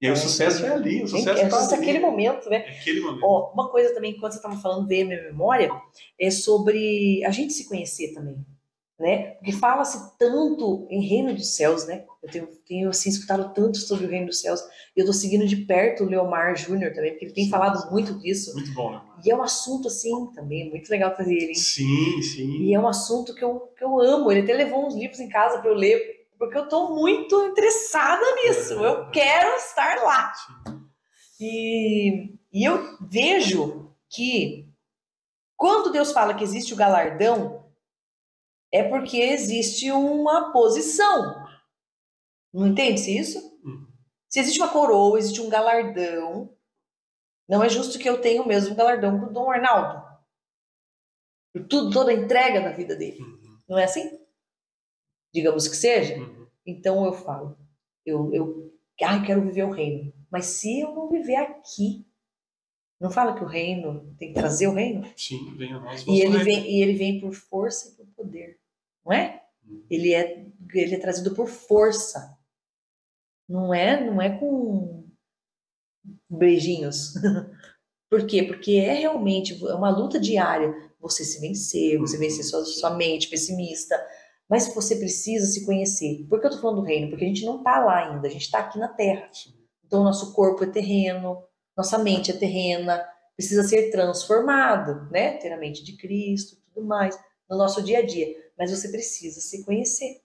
E aí o
É,
sucesso é ali, o sucesso
é
tá
só
ali.
aquele momento, né?
É aquele momento.
Ó, uma coisa também, quando você estava falando, veio à minha memória, é sobre a gente se conhecer também, né? Porque fala-se tanto em reino dos céus, né? Eu tenho, tenho assim, escutado tanto sobre o reino dos céus, e eu tô seguindo de perto o Leomar Júnior também, porque ele tem
Sim,
falado muito disso,
Muito bom, né?
e é um assunto, assim, também, muito legal trazer ele, hein?
Sim, sim.
E é um assunto que eu, que eu amo. Ele até levou uns livros em casa para eu ler, porque eu tô muito interessada nisso. Eu quero estar lá. E, e eu vejo que quando Deus fala que existe o galardão, é porque existe uma posição. Não entende-se isso?
Uhum.
Se existe uma coroa, existe um galardão, não é justo que eu tenha o mesmo galardão que o Dom Arnaldo. Por tudo, toda a entrega da vida dele.
Uhum,
Não é assim? Digamos que seja.
uhum.
Então eu falo, eu, eu ai, quero viver o reino. Mas se eu não viver aqui, não fala que o reino tem que trazer o reino?
Sim, vem a nós.
E ele vem, e ele vem por força e por poder, não é?
Uhum.
Ele é, ele é trazido por força. Não é, não é com beijinhos. por quê? Porque é realmente é uma luta diária. Você se vencer, você
Uhum.
vencer sua, sua mente pessimista. Mas você precisa se conhecer. Por que eu tô falando do reino? Porque a gente não tá lá ainda, a gente tá aqui na terra. Então, nosso corpo é terreno, nossa mente é terrena, precisa ser transformado, né? Ter a mente de Cristo tudo mais, no nosso dia a dia. Mas você precisa se conhecer.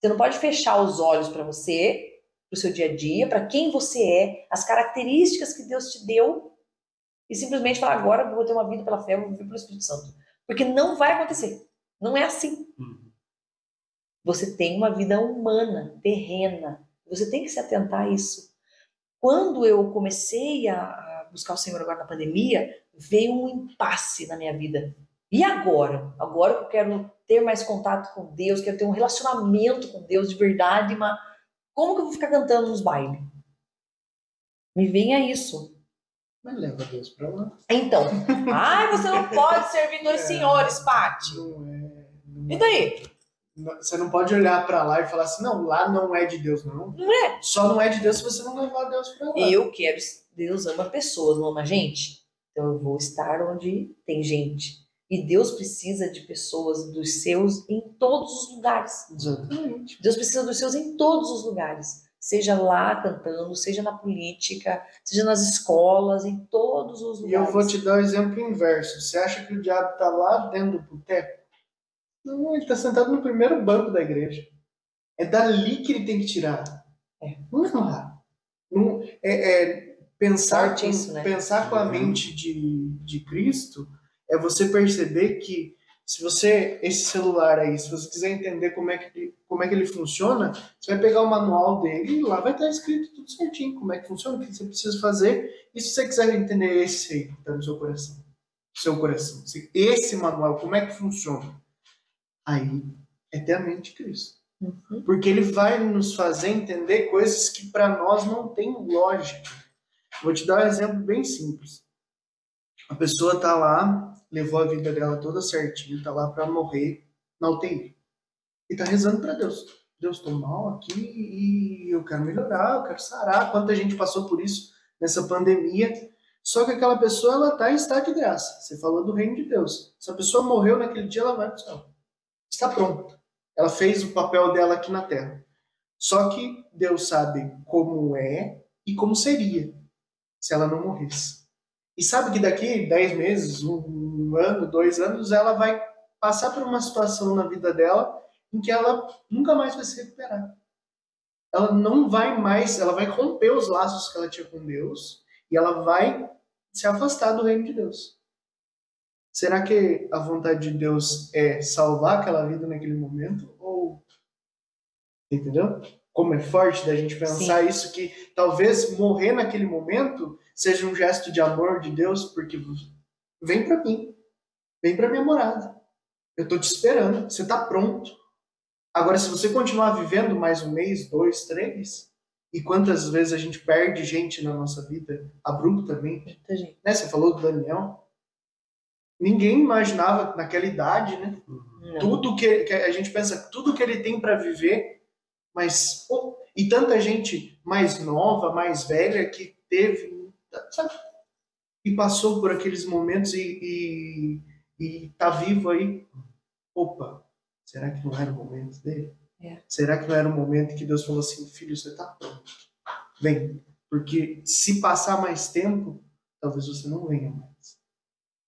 Você não pode fechar os olhos para você, para o seu dia a dia, para quem você é, as características que Deus te deu, e simplesmente falar: agora vou ter uma vida pela fé, vou viver pelo Espírito Santo. Porque não vai acontecer. Não é assim.
Uhum.
Você tem uma vida humana, terrena. Você tem que se atentar a isso. Quando eu comecei a buscar o Senhor agora na pandemia, veio um impasse na minha vida. E agora? Agora que eu quero ter mais contato com Deus, quero ter um relacionamento com Deus de verdade, mas como que eu vou ficar cantando nos bailes? Me venha isso.
Mas leva Deus pra lá.
Então, ai, você não pode servir dois
É.
senhores, Paty.
Não é. não
E
é-
daí?
Você não pode olhar pra lá e falar assim, não, lá não é de Deus, não.
Não é?
Só não é de Deus se você não levar Deus pra lá.
Eu quero. Deus ama pessoas, não ama gente. Então eu vou estar onde tem gente. E Deus precisa de pessoas dos seus em todos os lugares.
Exatamente.
Deus precisa dos seus em todos os lugares. Seja lá cantando, seja na política, seja nas escolas, em todos os
E
lugares.
eu vou te dar o exemplo inverso. Você acha que o diabo tá lá dentro do boteco? Não, ele tá sentado no primeiro banco da igreja. É dali que ele tem que tirar.
É.
Não é lá. Não, é, é pensar,
Forte
com,
isso, né?
pensar com a
Uhum.
mente de, de Cristo é você perceber que se você, esse celular aí, se você quiser entender como é que ele, como é que ele funciona, você vai pegar o manual dele e lá vai estar escrito tudo certinho, como é que funciona, o que você precisa fazer. E se você quiser entender esse aí que está no seu coração, seu coração, se- esse manual, como é que funciona? Aí é ter a mente de Cristo.
Uhum.
Porque ele vai nos fazer entender coisas que para nós não tem lógica. Vou te dar um exemplo bem simples. A pessoa tá lá, levou a vida dela toda certinho, tá lá para morrer na UTI. E tá rezando para Deus. Deus, tô mal aqui e eu quero melhorar, eu quero sarar. Quanta gente passou por isso nessa pandemia. Só que aquela pessoa, ela está em estado de graça. Você falou do reino de Deus. Se a pessoa morreu naquele dia, ela vai para o céu. Está pronta. Ela fez o papel dela aqui na terra. Só que Deus sabe como é e como seria se ela não morresse. E sabe que daqui 10 meses, um ano, dois anos, ela vai passar por uma situação na vida dela em que ela nunca mais vai se recuperar. Ela não vai mais, ela vai romper os laços que ela tinha com Deus e ela vai se afastar do reino de Deus. Será que a vontade de Deus é salvar aquela vida naquele momento? Ou. Entendeu? Como é forte da gente pensar Sim. isso, que talvez morrer naquele momento seja um gesto de amor de Deus, porque vem para mim, vem para minha morada. Eu tô te esperando, você tá pronto. Agora, se você continuar vivendo mais um mês, dois, três, e quantas vezes a gente perde gente na nossa vida abruptamente? Né? Você falou do Daniel. Ninguém imaginava naquela idade, né? Não. Tudo que, que, a gente pensa, tudo que ele tem para viver, mas pô, e tanta gente mais nova, mais velha que teve, sabe? E passou por aqueles momentos e, e, e tá vivo aí. Opa, será que não era o momento dele? É. Será que não era o momento que Deus falou assim, filho, você está pronto? Vem. Porque se passar mais tempo, talvez você não venha mais.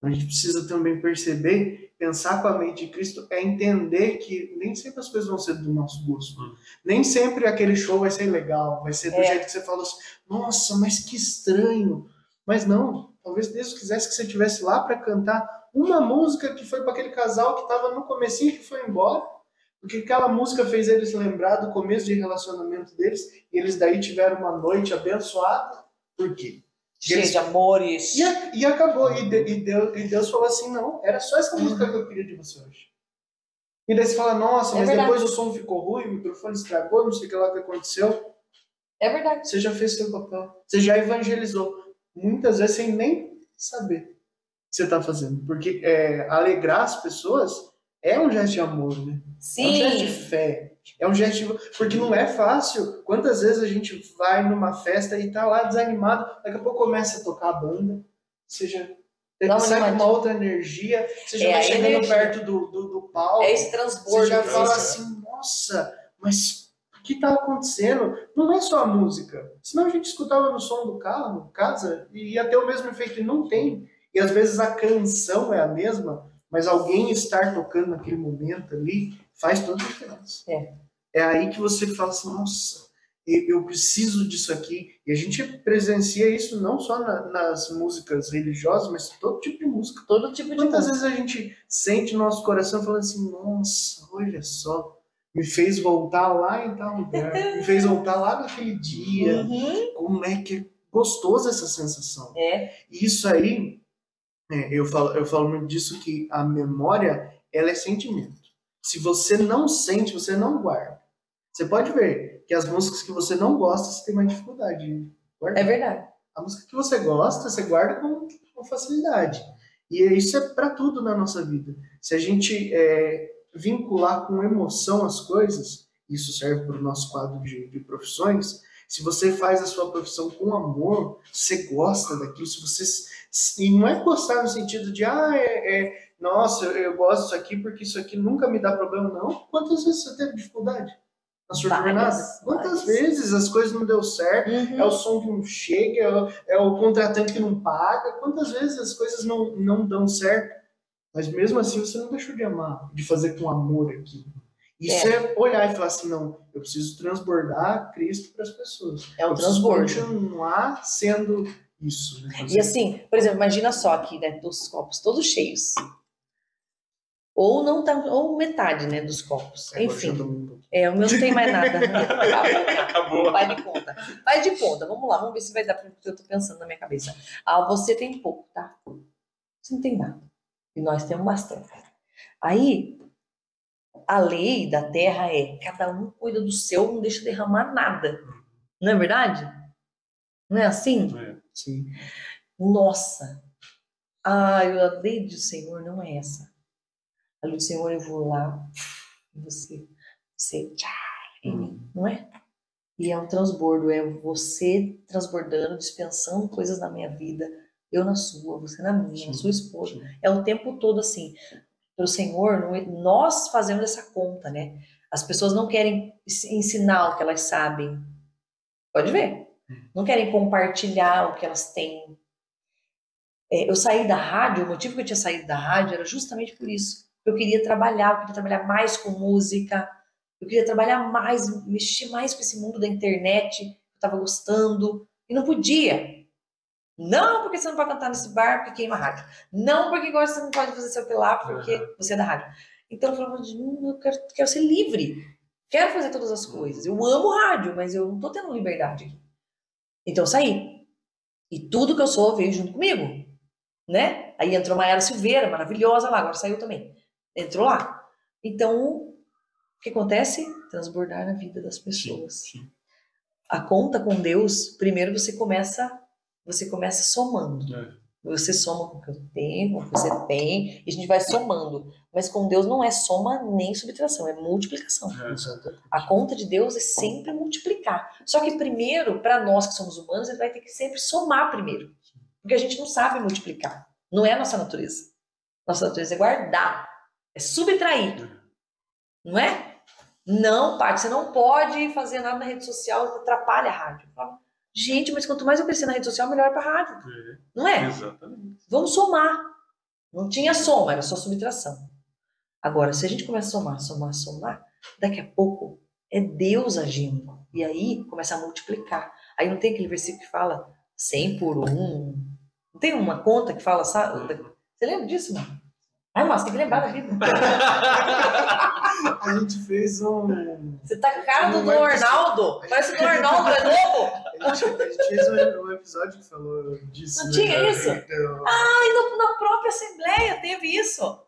A gente precisa também perceber, pensar com a mente de Cristo, é entender que nem sempre as coisas vão ser do nosso gosto. Hum. Nem sempre aquele show vai ser legal, vai ser do é. jeito que você falou assim, nossa, mas que estranho. Mas não, talvez Deus quisesse que você estivesse lá para cantar uma música que foi para aquele casal que estava no comecinho que foi embora porque aquela música fez eles lembrar do começo de relacionamento deles e eles daí tiveram uma noite abençoada. Por quê?
Cheio eles... de amores.
E, e acabou. E, de, e, Deus, e Deus falou assim: não, era só essa música que eu queria de você hoje. E daí você fala: nossa, é mas verdade. depois o som ficou ruim, o microfone estragou, não sei o que lá que aconteceu.
É verdade.
Você já fez seu papel. Você já evangelizou. Muitas vezes sem nem saber o que você está fazendo. Porque é, alegrar as pessoas é um gesto de amor, né?
Sim.
É um gesto de fé. É um gesto. Porque não é fácil. Quantas vezes a gente vai numa festa e tá lá desanimado, daqui a pouco começa a tocar a banda, seja sai com uma outra energia, você já é vai chegando energia. perto do, do, do, palco.
É esse transbordo.
Você já fala assim, nossa, mas o que está acontecendo? Não é só a música. Senão a gente escutava no som do carro, casa, e ia ter o mesmo efeito. E não tem. E às vezes a canção é a mesma, mas alguém estar tocando naquele momento ali faz toda a diferença.
É.
É aí que você fala assim, nossa, eu preciso disso aqui. E a gente presencia isso não só na, nas músicas religiosas, mas todo tipo de música.
Todo tipo de
Muitas
música.
vezes a gente sente no nosso coração falando assim, nossa, olha só, me fez voltar lá em tal lugar, me fez voltar lá naquele dia. Uhum. Como é que é gostoso essa sensação.
É.
Isso aí é, eu, falo, eu falo muito disso que a memória ela é sentimento. Se você não sente, você não guarda. Você pode ver que as músicas que você não gosta, você tem mais dificuldade de guardar.
É verdade.
A música que você gosta, você guarda com, com facilidade. E isso é para tudo na nossa vida. Se a gente é, vincular com emoção as coisas, isso serve para o nosso quadro de, de profissões. Se você faz a sua profissão com amor, você gosta daquilo, se você e não é gostar no sentido de, ah, é, é nossa, eu, eu, gosto disso aqui porque isso aqui nunca me dá problema, não. Quantas vezes você teve dificuldade na sua jornada? Quantas vezes as coisas não deu certo? Uhum. É o som que não chega, é o, é o, contratante que não paga. Quantas vezes as coisas não, não dão certo? Mas mesmo assim você não deixou de amar, de fazer com amor aqui. Isso é. é. olhar e falar assim, não, eu preciso transbordar Cristo para as pessoas.
É um transbordo.
continuar sendo isso.
Né? E assim, por exemplo, imagina só aqui, né, dos copos todos cheios. Ou não tá, ou metade, né, dos copos. É, Enfim. É, o meu não tem mais nada. Acabou. Vai de conta. Vai de conta. Vamos lá, vamos ver se vai dar para o que eu tô pensando na minha cabeça. Ah, você tem pouco, tá? Você não tem nada. E nós temos bastante. Aí, a lei da terra é cada um cuida do seu, não deixa derramar nada. Não é verdade? Não é assim?
É. Sim.
Nossa! Ah, a lei do Senhor não é essa. A do Senhor eu vou lá você, você tchá, em mim, hum. não é? E é um transbordo, é você transbordando, dispensando coisas na minha vida. Eu na sua, você na minha, na sua esposa. É o tempo todo assim. Pelo Senhor, é- nós fazemos essa conta, né? As pessoas não querem ens- ensinar o que elas sabem. Pode ver. Não querem compartilhar o que elas têm. É, eu saí da rádio, o motivo que eu tinha saído da rádio era justamente por isso. Eu queria trabalhar, eu queria trabalhar mais com música, eu queria trabalhar mais, mexer mais com esse mundo da internet, eu estava gostando, e não podia. Não porque você não pode cantar nesse bar, porque queima a rádio. Não porque agora você não pode fazer seu lá, porque
Uhum.
você é da rádio. Então eu falava, "Hum, eu quero, quero ser livre. Quero fazer todas as coisas. Eu amo rádio, mas eu não tô tendo liberdade aqui. Então eu saí. E tudo que eu sou veio junto comigo. Né? Aí entrou Mayara Silveira, maravilhosa lá, agora saiu também. Entrou lá. Então, o que acontece? Transbordar na vida das pessoas.
Sim.
A conta com Deus, primeiro você começa, você começa somando.
É.
Você soma com o que eu tenho, com o que você tem, e a gente vai somando. Mas com Deus não é soma nem subtração, é multiplicação.
É.
A conta de Deus é sempre multiplicar. Só que primeiro, para nós que somos humanos, ele vai ter que sempre somar primeiro. Porque a gente não sabe multiplicar. Não é a nossa natureza. Nossa natureza é guardar, é subtrair. Não é? Não, Paty, você não pode fazer nada na rede social que atrapalha a rádio. Gente, mas quanto mais eu crescer na rede social, melhor para a rádio.
É,
Não é?
Exatamente.
Vamos somar. Não tinha soma, era só subtração. Agora, se a gente começa a somar, somar, somar, daqui a pouco é Deus agindo. E aí começa a multiplicar. Aí não tem aquele versículo que fala 100 por 1. Não tem uma conta que fala, sabe? Você lembra disso, mano? Ai, mas tem que lembrar da vida.
A gente fez um.
Você tá com a cara do
Não
do
vai
Arnaldo. Parece que o Arnaldo é novo.
A gente, a gente fez um, um episódio que falou disso.
Não
né?
tinha isso?
Então,
E no- na própria Assembleia teve isso.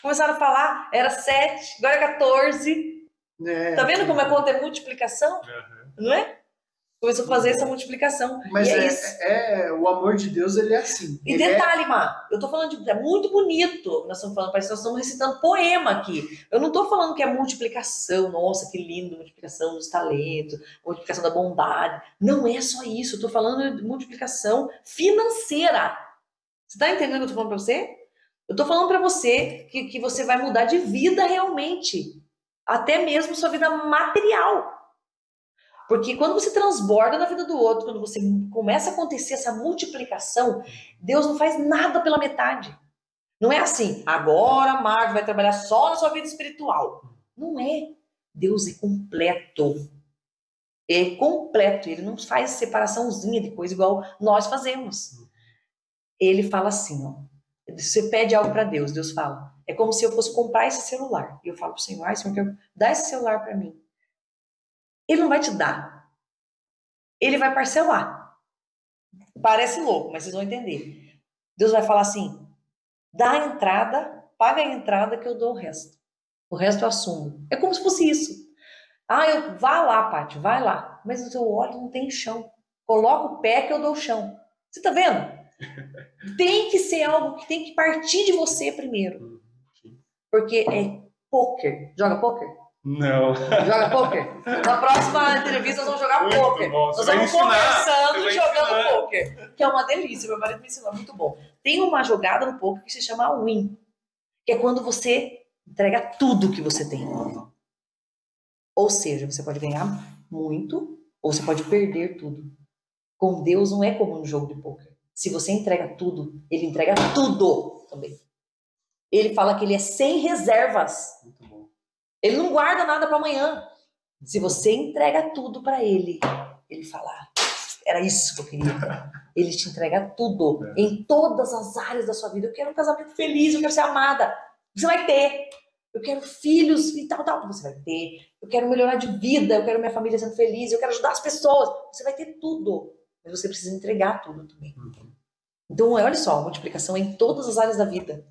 Começaram a falar, era 7, agora é 14.
né,
Tá vendo como a conta é multiplicação?
Aham.
Não é? Começou a fazer essa multiplicação.
Mas
é,
é,
isso.
é- o amor de Deus, ele é assim.
E
é-
detalhe, Má, eu tô falando de. É muito bonito. Nós estamos falando, parece que nós estamos recitando poema aqui. Eu não tô falando que é multiplicação, nossa, que lindo, multiplicação dos talentos, multiplicação da bondade. Não é só isso. Eu tô falando de multiplicação financeira. Você tá entendendo o que eu tô falando pra você? Eu tô falando pra você que, que você vai mudar de vida realmente. Até mesmo sua vida material. Porque quando você transborda na vida do outro, quando você começa a acontecer essa multiplicação, Deus não faz nada pela metade. Não é assim, agora Marcos vai trabalhar só na sua vida espiritual. Não é. Deus é completo. É completo. Ele não faz separaçãozinha de coisa igual nós fazemos. Ele fala assim, ó. Você pede algo para Deus, Deus fala. É como se eu fosse comprar esse celular. E eu falo pro Senhor, ai, Senhor, dar esse celular para mim. Ele não vai te dar. Ele vai parcelar. Parece louco, mas vocês vão entender. Deus vai falar assim: dá a entrada, paga a entrada que eu dou o resto. O resto eu assumo. É como se fosse isso. Ah, eu, vá lá, Paty, vai lá. Mas o seu óleo não tem chão. Coloca o pé que eu dou o chão. Você tá vendo? Tem que ser algo que tem que partir de você primeiro.
Uhum.
Porque é poker. Joga poker?
Não.
Joga poker? Na próxima entrevista nós vamos jogar
Muito
poker.
bom.
Nós vamos conversando e jogando
ensinar.
poker. Que é uma delícia. Meu marido me ensinou, é muito bom. Tem uma jogada no poker que se chama win. Que é quando você entrega tudo que você tem. Ou seja, você pode ganhar muito ou você pode perder tudo. Com Deus não é como no jogo de poker. Se você entrega tudo, ele entrega tudo também. Ele fala que ele é sem reservas.
Muito bom.
Ele não guarda nada para amanhã. Se você entrega tudo para ele, ele fala: "Ah, era isso que eu queria. Ele te entrega tudo,
É.
em todas as áreas da sua vida. Eu quero um casamento feliz, eu quero ser amada. Você vai ter. Eu quero filhos e tal, tal. Você vai ter. Eu quero melhorar de vida, eu quero minha família sendo feliz, eu quero ajudar as pessoas. Você vai ter tudo. Mas você precisa entregar tudo também.
Uhum.
Então, olha só, a multiplicação é em todas as áreas da vida.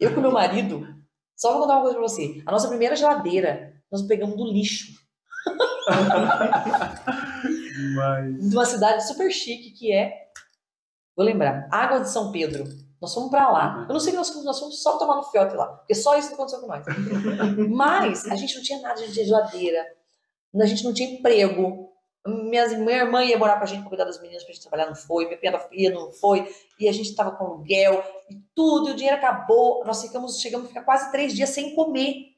Eu com meu marido, só vou contar uma coisa pra você. A nossa primeira geladeira, nós pegamos do lixo.
Mas.
De uma cidade super chique que é, vou lembrar, Água de São Pedro. Nós fomos pra lá. Eu não sei que nós fomos, nós fomos só tomar no fiote lá, porque só isso que aconteceu com nós. Mas a gente não tinha nada, tinha geladeira, a gente não tinha emprego. Minhas, minha irmã ia morar com a gente pra cuidar das meninas pra gente trabalhar, não foi. Minha filha ia, não foi. E a gente tava com aluguel e tudo, e o dinheiro acabou. Nós ficamos, chegamos a ficar quase três dias sem comer.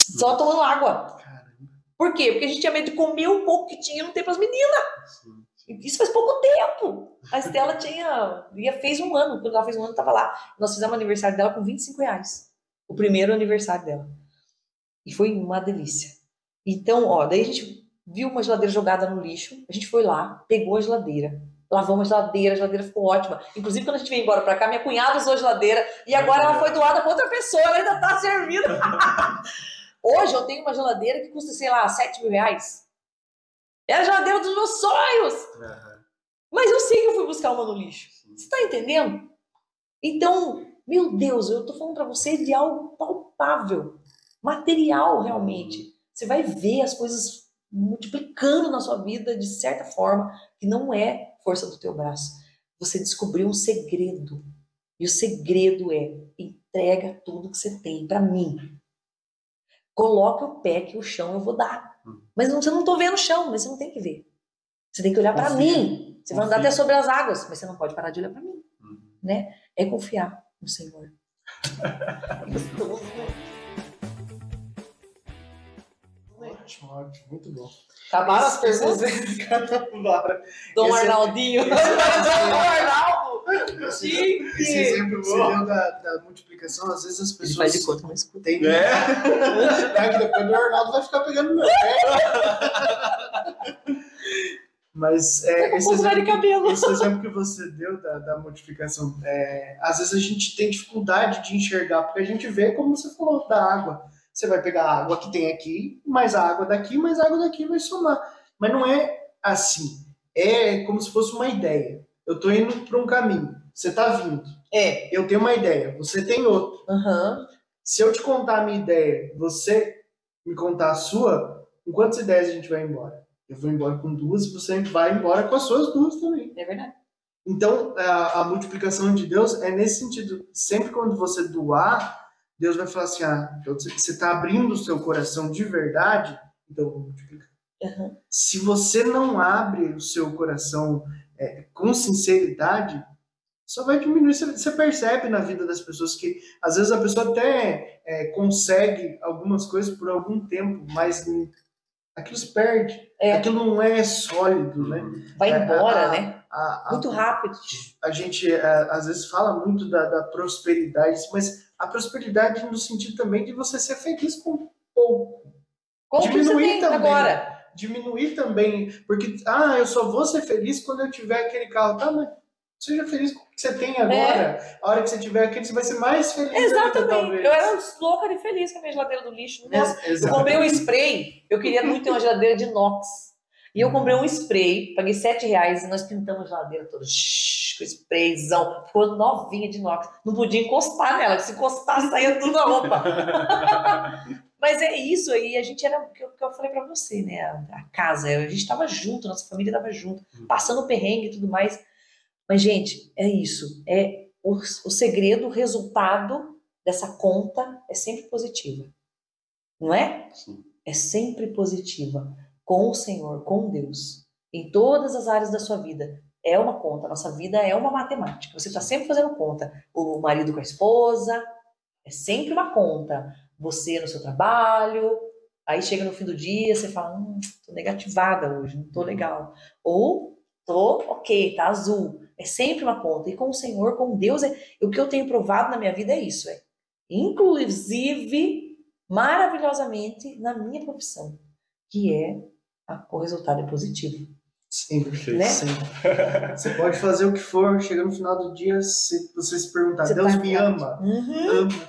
Só tomando água.
Caramba.
Por quê? Porque a gente tinha medo de comer o pouco que tinha e não ter pras meninas.
Sim.
Isso faz pouco tempo. A Estela tinha. Ia, fez um ano. Quando ela fez um ano, tava lá. Nós fizemos o aniversário dela com 25 reais. O primeiro aniversário dela. E foi uma delícia. Então, ó, daí a gente viu uma geladeira jogada no lixo. A gente foi lá, pegou a geladeira. Lavamos a geladeira, a geladeira ficou ótima. Inclusive, quando a gente veio embora pra cá, minha cunhada usou a geladeira e agora ela foi doada pra outra pessoa, ela ainda tá servindo. Hoje eu tenho uma geladeira que custa, sei lá, 7 mil reais. É a geladeira dos meus sonhos.
Aham.
Mas eu sei que eu fui buscar uma no lixo. Você tá entendendo? Então, meu Deus, eu tô falando pra você de algo palpável, material realmente. Você vai ver as coisas multiplicando na sua vida de certa forma, que não é força do teu braço. Você descobriu um segredo. E o segredo é: entrega tudo que você tem pra mim. Coloca o pé que o chão eu vou dar.
Hum.
Mas não, você não tô vendo o chão, mas você não tem que ver. Você tem que olhar
Confia.
mim. Você vai andar
Confia.
até sobre as águas, mas você não pode parar de olhar pra mim.
Uhum.
É confiar no Senhor. Gostoso, né?
Ótimo, ótimo, muito bom.
Acabaram as perguntas? Dom
Esse-
Arnaldinho.
esse-
Dom Arnaldo.
Esse,
Chique.
esse exemplo que você deu da, da multiplicação, às vezes as
Ele
pessoas.
faz de conta, não escuta.
Tem...
É.
É que depois o Arnaldo vai ficar pegando meu pé. Mas é, esse, exemplo,
cabelo.
esse exemplo que você deu da, da multiplicação, é, às vezes a gente tem dificuldade de enxergar, porque a gente vê, como você falou, da água. Você vai pegar a água que tem aqui, mais a água daqui, mais a água daqui vai somar. Mas não é assim. É como se fosse uma ideia. Eu estou indo para um caminho. Você está vindo.
É.
Eu tenho uma ideia. Você tem outra.
Aham.
Se eu te contar a minha ideia, você me contar a sua, com quantas ideias a gente vai embora? Eu vou embora com duas e você vai embora com as suas duas também.
É verdade.
Então, a, a multiplicação de Deus é nesse sentido. Sempre quando você doar, Deus vai falar assim: ah, então você está abrindo o seu coração de verdade, então eu vou multiplicar.
Aham.
Se você não abre o seu coração é, com sinceridade, só vai diminuir. Você, percebe na vida das pessoas que às vezes a pessoa até é, consegue algumas coisas por algum tempo, mas aquilo se perde.
É.
Aquilo não é sólido, né?
Vai
É,
embora,
a-
né?
A, a-
Muito rápido.
a gente é, às vezes fala muito da, da prosperidade, mas a prosperidade no sentido também de você ser feliz com pouco.
Você
Diminuir
tem
também.
agora?
Diminuir também, porque, ah, eu só vou ser feliz quando eu tiver aquele carro. Tá, mas seja feliz com o que você tem agora. A hora que você tiver aquele, você vai ser mais feliz ainda,
Exatamente.
talvez.
Eu era louca de feliz com a minha geladeira do lixo. Nossa, eu comprei um spray. Eu queria muito ter uma geladeira de inox. E eu comprei um spray, paguei 7 reais e nós pintamos a geladeira toda. Shhh, com sprayzão. Ficou novinha de inox. Não podia encostar nela, se encostar saía tudo a roupa. Mas é isso aí, a gente era o que eu, falei pra você, né? A, casa, a gente tava junto, nossa família tava junto, passando perrengue e tudo mais. Mas, gente, é isso. É o, o segredo, o resultado dessa conta é sempre positiva. Não é?
Sim.
É sempre positiva. Com o Senhor, com Deus. Em todas as áreas da sua vida. É uma conta. A nossa vida é uma matemática. Você está sempre fazendo conta. O marido com a esposa. É sempre uma conta. Você no seu trabalho. Aí chega no fim do dia, você fala, hum, tô negativada hoje, não tô legal. Ou tô ok, tá azul. É sempre uma conta. E com o Senhor, com Deus, é... o que eu tenho provado na minha vida é isso. É, inclusive, maravilhosamente, na minha profissão, que é a- o resultado é positivo.
Sempre,
Né?
sempre. Você pode fazer o que for, chega no final do dia, se você se perguntar,
Você
Deus
tá
me ama,
Uhum.
ama.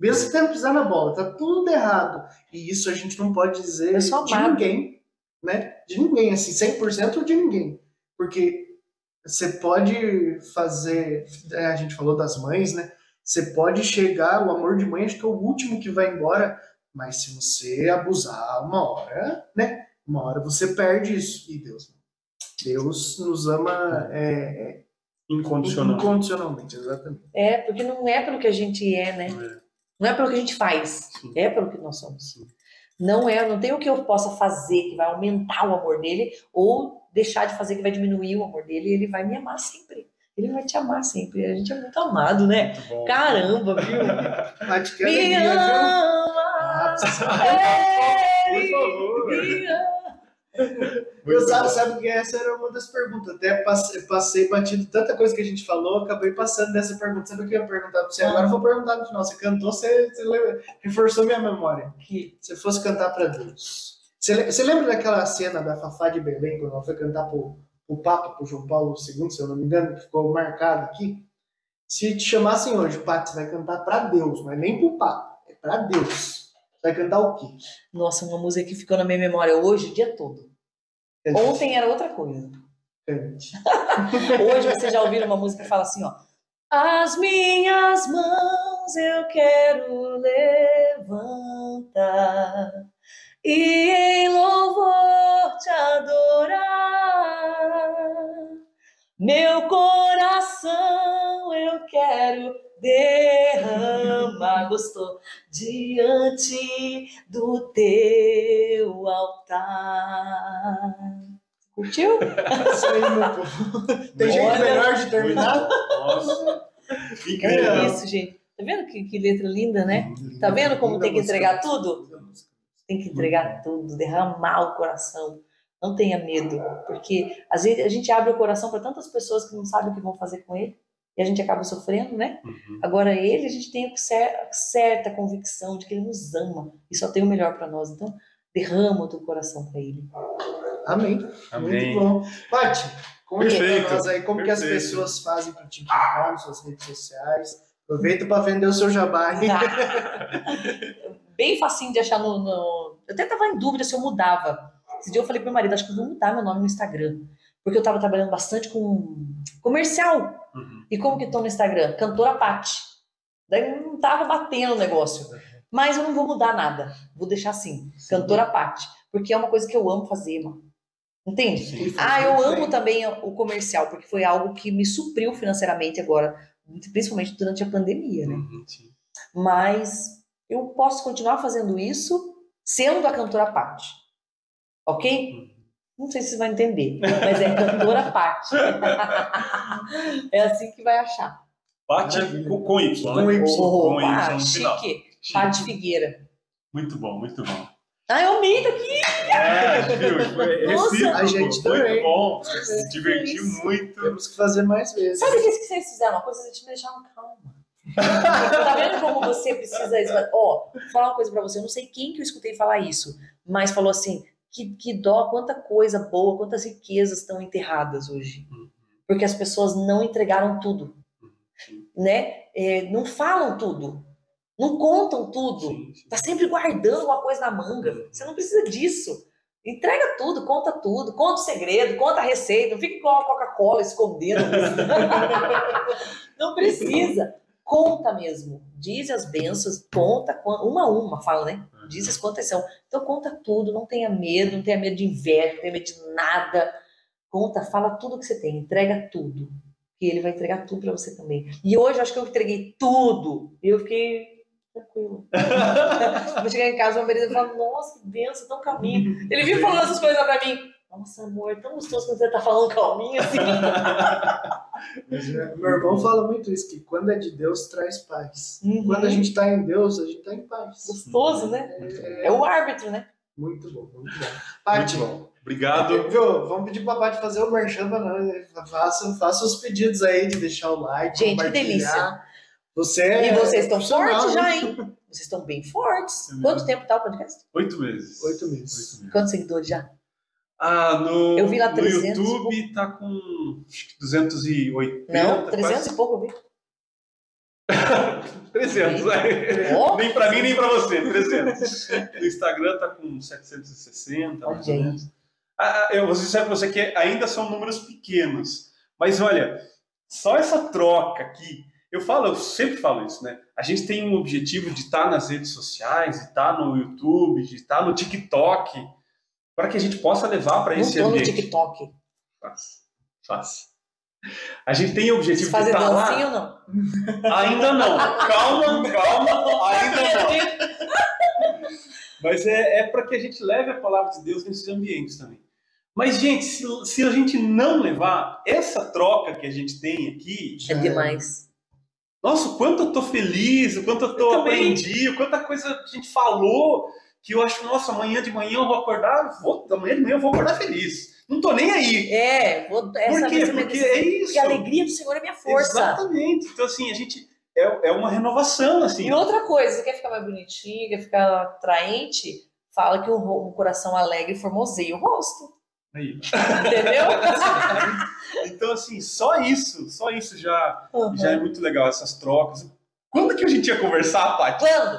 Mesmo você tendo pisar na bola, tá tudo errado. E isso a gente não pode dizer de
amado.
ninguém, né? De ninguém, assim, 100% de ninguém. Porque você pode fazer, é, a gente falou das mães, né? Você pode chegar, o amor de mãe acho que é o último que vai embora, mas se você abusar uma hora, né? Uma hora você perde isso. E Deus, Deus nos ama é, é,
Incondicional.
incondicionalmente, exatamente.
É, porque não é pelo que a gente é, né?
É.
Não é pelo que a gente faz,
Sim.
é pelo que nós somos.
Sim.
Não é, não tem o que eu possa fazer que vai aumentar o amor dele ou deixar de fazer que vai diminuir o amor dele. Ele vai me amar sempre. Ele vai te amar sempre. A gente é muito amado, né?
Muito.
Caramba, viu?
Mas que
Me
alegria, viu?
ama.
Por favor.
Eu sabe, sabe que essa era uma das perguntas. Até passei, passei batido tanta coisa que a gente falou, acabei passando dessa pergunta. Sabe o que eu ia perguntar pra você? Agora eu vou perguntar no final. Você cantou, você, você lembra- reforçou minha memória.
Que-
Se fosse cantar pra Deus. Você, você lembra daquela cena da Fafá de Belém, quando ela foi cantar pro, pro Papa, pro João Paulo II, se eu não me engano, que ficou marcado aqui? Se te chamassem hoje, Pato, você vai cantar pra Deus, mas nem pro Papa, é pra Deus. Você vai cantar o quê?
Nossa, uma música que ficou na minha memória hoje o dia todo. Ontem era outra coisa.
Cante.
Hoje vocês já ouviram uma música que fala assim, ó. As minhas mãos eu quero levantar e em louvor te adorar. Meu coração eu quero derramar, gostou? Diante do teu altar. Curtiu?
Isso aí, meu povo. Tem jeito melhor de terminar?
Nossa.
É isso, gente. Tá vendo que, que letra linda, né? Tá vendo como tem que entregar tudo? Tem que entregar tudo, derramar o coração. Não tenha medo, porque às vezes a gente abre o coração para tantas pessoas que não sabem o que vão fazer com ele e a gente acaba sofrendo, né?
Uhum.
Agora ele, a gente tem cer- certa convicção de que ele nos ama e só tem o melhor para nós. Então, derrama o teu coração para ele.
Amém.
Amém.
Muito bom. Paty, conta
Perfeito,
pra nós aí como que as
perfeito.
pessoas fazem para te encontrar nas suas redes sociais. Aproveita para vender o seu jabá. aí.
Bem facinho de achar no, no- Eu até tava em dúvida se eu mudava. Esse dia eu falei pro meu marido, acho que eu vou mudar meu nome no Instagram. Porque eu tava trabalhando bastante com comercial.
Uhum.
E como que tô no Instagram? Cantora Pati. Daí não tava batendo o negócio. Mas eu não vou mudar nada. Vou deixar assim, Cantora Pati. Porque é uma coisa que eu amo fazer, mano. Entende?
Sim.
Ah, eu
Muito
amo
bem.
também o comercial, porque foi algo que me supriu financeiramente agora, principalmente durante a pandemia, né?
Uhum, sim.
Mas eu posso continuar fazendo isso sendo a cantora Paty. Ok?
Uhum.
Não sei se vocês vão entender, mas é cantora Paty. é assim que vai achar.
Paty
Maravilha.
com, com Y, né?
Com Y.
Com Y no final.
chique. Paty Figueira.
Muito bom, muito bom.
Ah, eu amei aqui.
É, viu? Foi
Nossa.
A gente
muito
também.
bom. Se divertiu
Isso.
muito.
Temos que fazer mais vezes.
Sabe o que vocês fizeram? Uma coisa, vocês me deixaram calma. tá vendo como você precisa. Ó, vou falar uma coisa pra você. Eu não sei quem que eu escutei falar isso, mas falou assim: que, que dó, quanta coisa boa, quantas riquezas estão enterradas hoje. Porque as pessoas não entregaram tudo, né? É, não falam tudo, não contam tudo.
Sim, sim.
Tá sempre guardando uma coisa na manga. Você não precisa disso. Entrega tudo, conta tudo, conta o segredo, conta a receita, não fica igual a Coca-Cola escondendo. não precisa. Conta mesmo. Diz as bênçãos, conta uma a uma, fala, né? Diz as quantas são. Então conta tudo, não tenha medo, não tenha medo de inveja, não tenha medo de nada. Conta, fala tudo que você tem, entrega tudo. Que ele vai entregar tudo pra você também. E hoje eu acho que eu entreguei tudo. E eu fiquei tranquila. Vou chegar em casa, meu marido fala, nossa, que benção, tão calminho. Ele viu falando essas coisas pra mim. Nossa, amor, é tão gostoso quando você tá falando calminho assim.
Né, Meu irmão fala muito isso, que quando é de Deus, traz paz.
Uhum.
Quando a gente tá em Deus, a gente tá em paz.
Gostoso, né?
É,
É o árbitro, né?
Muito bom, muito bom. Paty,
Muito bom. Obrigado.
viu? Vamos pedir pra Paty fazer o merchan pra nós. né? Faça, faça os pedidos aí de deixar o like,
Gente, que delícia.
Você é
E vocês estão fortes
né?
já, hein? Vocês estão bem fortes.
É.
Quanto tempo tá o podcast?
Oito meses.
Oito meses.
Oito meses.
Quantos seguidores já?
Ah, no,
Eu vi lá
no
300 e
YouTube tá com acho que 280.
Não, 300
quase.
e pouco eu vi.
300. é.
Ó.
Nem pra mim, nem pra você. 300. No Instagram tá com 760, mais ou menos. Ah, ah, eu vou dizer pra você que ainda são números pequenos. Mas olha, só essa troca aqui. Eu falo, eu sempre falo isso, né? A gente tem um objetivo de estar nas redes sociais, de estar no YouTube, de estar no TikTok, para que a gente possa levar para esse
tô no
ambiente.
TikTok.
Faz. Faz. A gente tem o objetivo
Vocês
de estar
dancinha
lá.
ou não?
Ainda não. Calma, calma. Ainda não. Mas é, é para que a gente leve a palavra de Deus nesses ambientes também. Mas, gente, se, se a gente não levar essa troca que a gente tem aqui,
É demais.
nossa, o quanto eu tô feliz, o quanto eu tô
Eu
aprendi, o quanta coisa a gente falou, que eu acho, nossa, amanhã de manhã eu vou acordar, vou, amanhã de manhã eu vou acordar feliz. Não tô nem aí.
É, vou, essa
Por quê? Porque é isso.
Porque a alegria do Senhor é minha força.
Exatamente. Então, assim, a gente. É, é uma renovação, assim.
E outra coisa, você quer ficar mais bonitinho, quer ficar atraente, fala que ro- um coração alegre formoseia o rosto.
Aí.
Entendeu?
Então, assim, só isso, só isso já,
Uhum.
já é muito legal, essas trocas. Quando que a gente ia conversar, Paty?
Quando?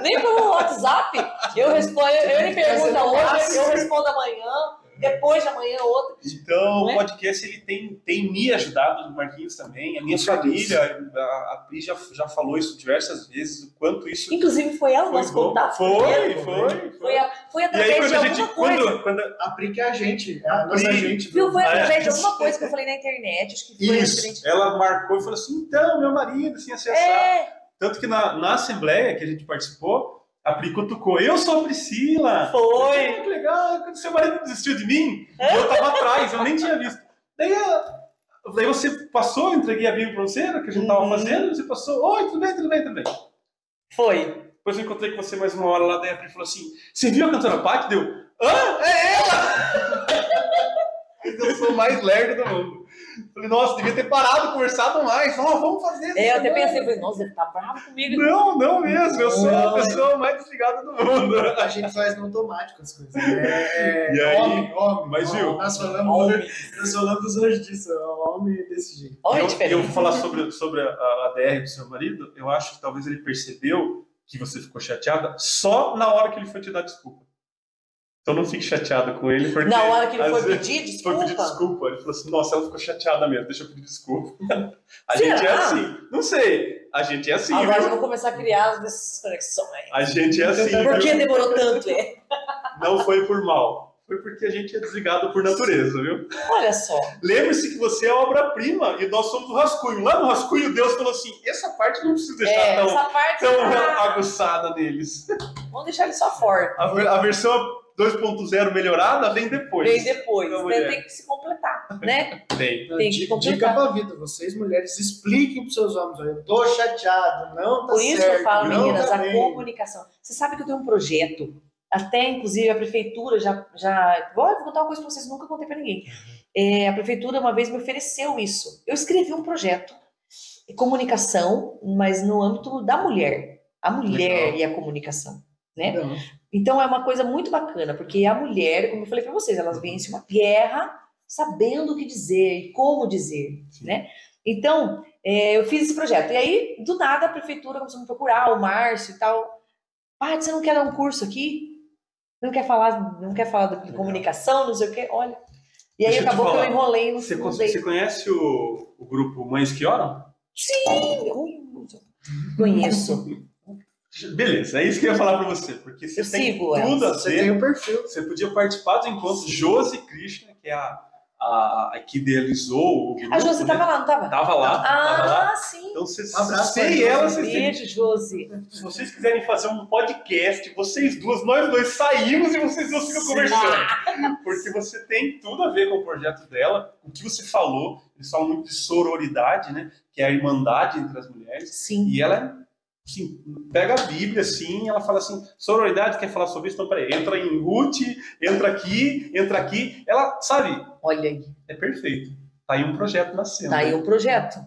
Nem pelo WhatsApp. Eu respondo, ele pergunta hoje, eu respondo amanhã, depois de amanhã outra.
Então,
é?
o podcast ele tem, tem me ajudado, o Marquinhos também, a minha família, a, a Pri já, já falou isso diversas vezes, o quanto isso
Inclusive foi ela
foi
nosso contato.
Foi,
primeiro.
foi, foi.
Foi, a- foi através
aí,
de
a
alguma
gente.
coisa.
Quando, quando,
Aplique a gente, é a
Apri-
nossa gente.
Viu? Foi
É.
através de alguma coisa que eu falei na internet. Acho que foi
isso, ela marcou e falou assim: então, meu marido, assim, assado.
É,
Tanto que na, na assembleia que a gente participou, a Pri cutucou, eu sou a Priscila.
foi.
Ah, que legal, quando seu marido desistiu de mim, e eu tava atrás, eu nem tinha visto. Daí, daí você passou, eu entreguei a Bíblia pra você, que a gente tava
Uhum.
fazendo, você passou, oi, tudo bem, tudo bem, tudo bem.
Foi.
Depois eu encontrei com você mais uma hora lá, daí a Pri falou assim, você viu a cantora Paty? Deu, hã? É ela! eu sou o mais lerdo do mundo. Falei, nossa, devia ter parado, conversado mais. Ó, vamos fazer isso.
É, eu até pensei, falei, nossa, ele tá bravo comigo.
Não, não mesmo, eu sou a
Não.
pessoa mais desligada do mundo.
A gente faz no automático as coisas. É,
E aí?
homem, homem.
Mas,
homem.
viu?
Nós falamos,
Homem.
nós falamos hoje disso. Homem é desse jeito.
Olha a
eu, eu vou falar sobre, sobre a, a DR do seu marido. Eu acho que talvez ele percebeu que você ficou chateada só na hora que ele foi te dar desculpa. Então não fique chateada com ele, porque.
Na hora que ele foi pedir
Foi
desculpa.
pedir desculpa. Ele falou assim: Nossa, ela ficou chateada mesmo, deixa eu pedir desculpa. A
Será?
gente é assim. Não sei. A gente é assim.
Agora
viu?
vou começar a criar as minhas conexões.
A gente é assim.
Por que demorou tanto? É?
Não foi por mal. Foi porque a gente é desligado por natureza, viu?
Olha só.
Lembre-se que você é obra-prima e nós somos o rascunho. Lá no rascunho, Deus falou assim: essa parte não precisa deixar
É,
tão, tão
ah,
aguçada neles.
vamos deixar ele só forte.
A, a versão 2.0 melhorada vem depois.
Vem depois.
Então,
Tem,
mulher.
tem que se completar, né?
Tem.
Tem que completar.
dica pra vida. Vocês, mulheres, expliquem pros seus homens. olha, Eu tô chateado, não tá
Por isso
certo.
que eu falo, meninas,
tá
a
bem.
comunicação. Você sabe que eu tenho um projeto, até inclusive a prefeitura já. já vou vou contar uma coisa pra vocês, nunca contei pra ninguém. É, a prefeitura uma vez me ofereceu isso. Eu escrevi um projeto de comunicação, mas no âmbito da mulher. A mulher
Legal.
e a comunicação. Né?
Não.
Então é uma coisa muito bacana, porque a mulher, como eu falei para vocês, elas vencem uma guerra sabendo o que dizer e como dizer, né? Então, é, eu fiz esse projeto. E aí, do nada, a prefeitura começou a me procurar, o Márcio e tal. Ah, você não quer dar um curso aqui? Não quer falar, não quer falar de comunicação, não sei o quê? Olha. E aí
Deixa
acabou que eu enrolei no
Você, con- você conhece o, o grupo Mães que Oram?
Sim, conheço.
Beleza, é isso que eu ia falar pra você. Porque você
Eu
tem
sigo
tudo a
Você
ver.
tem o perfil.
Você podia participar do encontro Josi Krishna, que é a, a, a que idealizou o grupo.
A Josi
né?
tava lá, não tava?
Tava lá, tava lá.
Ah, sim.
Então, você,
Um abraço
você e
Josi.
ela, vocês
Beijo, Josi.
Se vocês quiserem fazer um podcast, vocês duas, nós dois saímos e vocês duas ficam conversando. Porque você tem tudo a ver com o projeto dela, o que você falou, eles falam muito de sororidade, né? Que é a irmandade entre as mulheres.
Sim.
E ela, assim, pega a Bíblia, assim, ela fala assim, sororidade, quer falar sobre isso? Então, peraí, entra em Ruth, entra aqui, entra aqui. Ela, sabe,
Olha aí.
é perfeito. Tá aí um projeto nascendo.
Tá aí um projeto.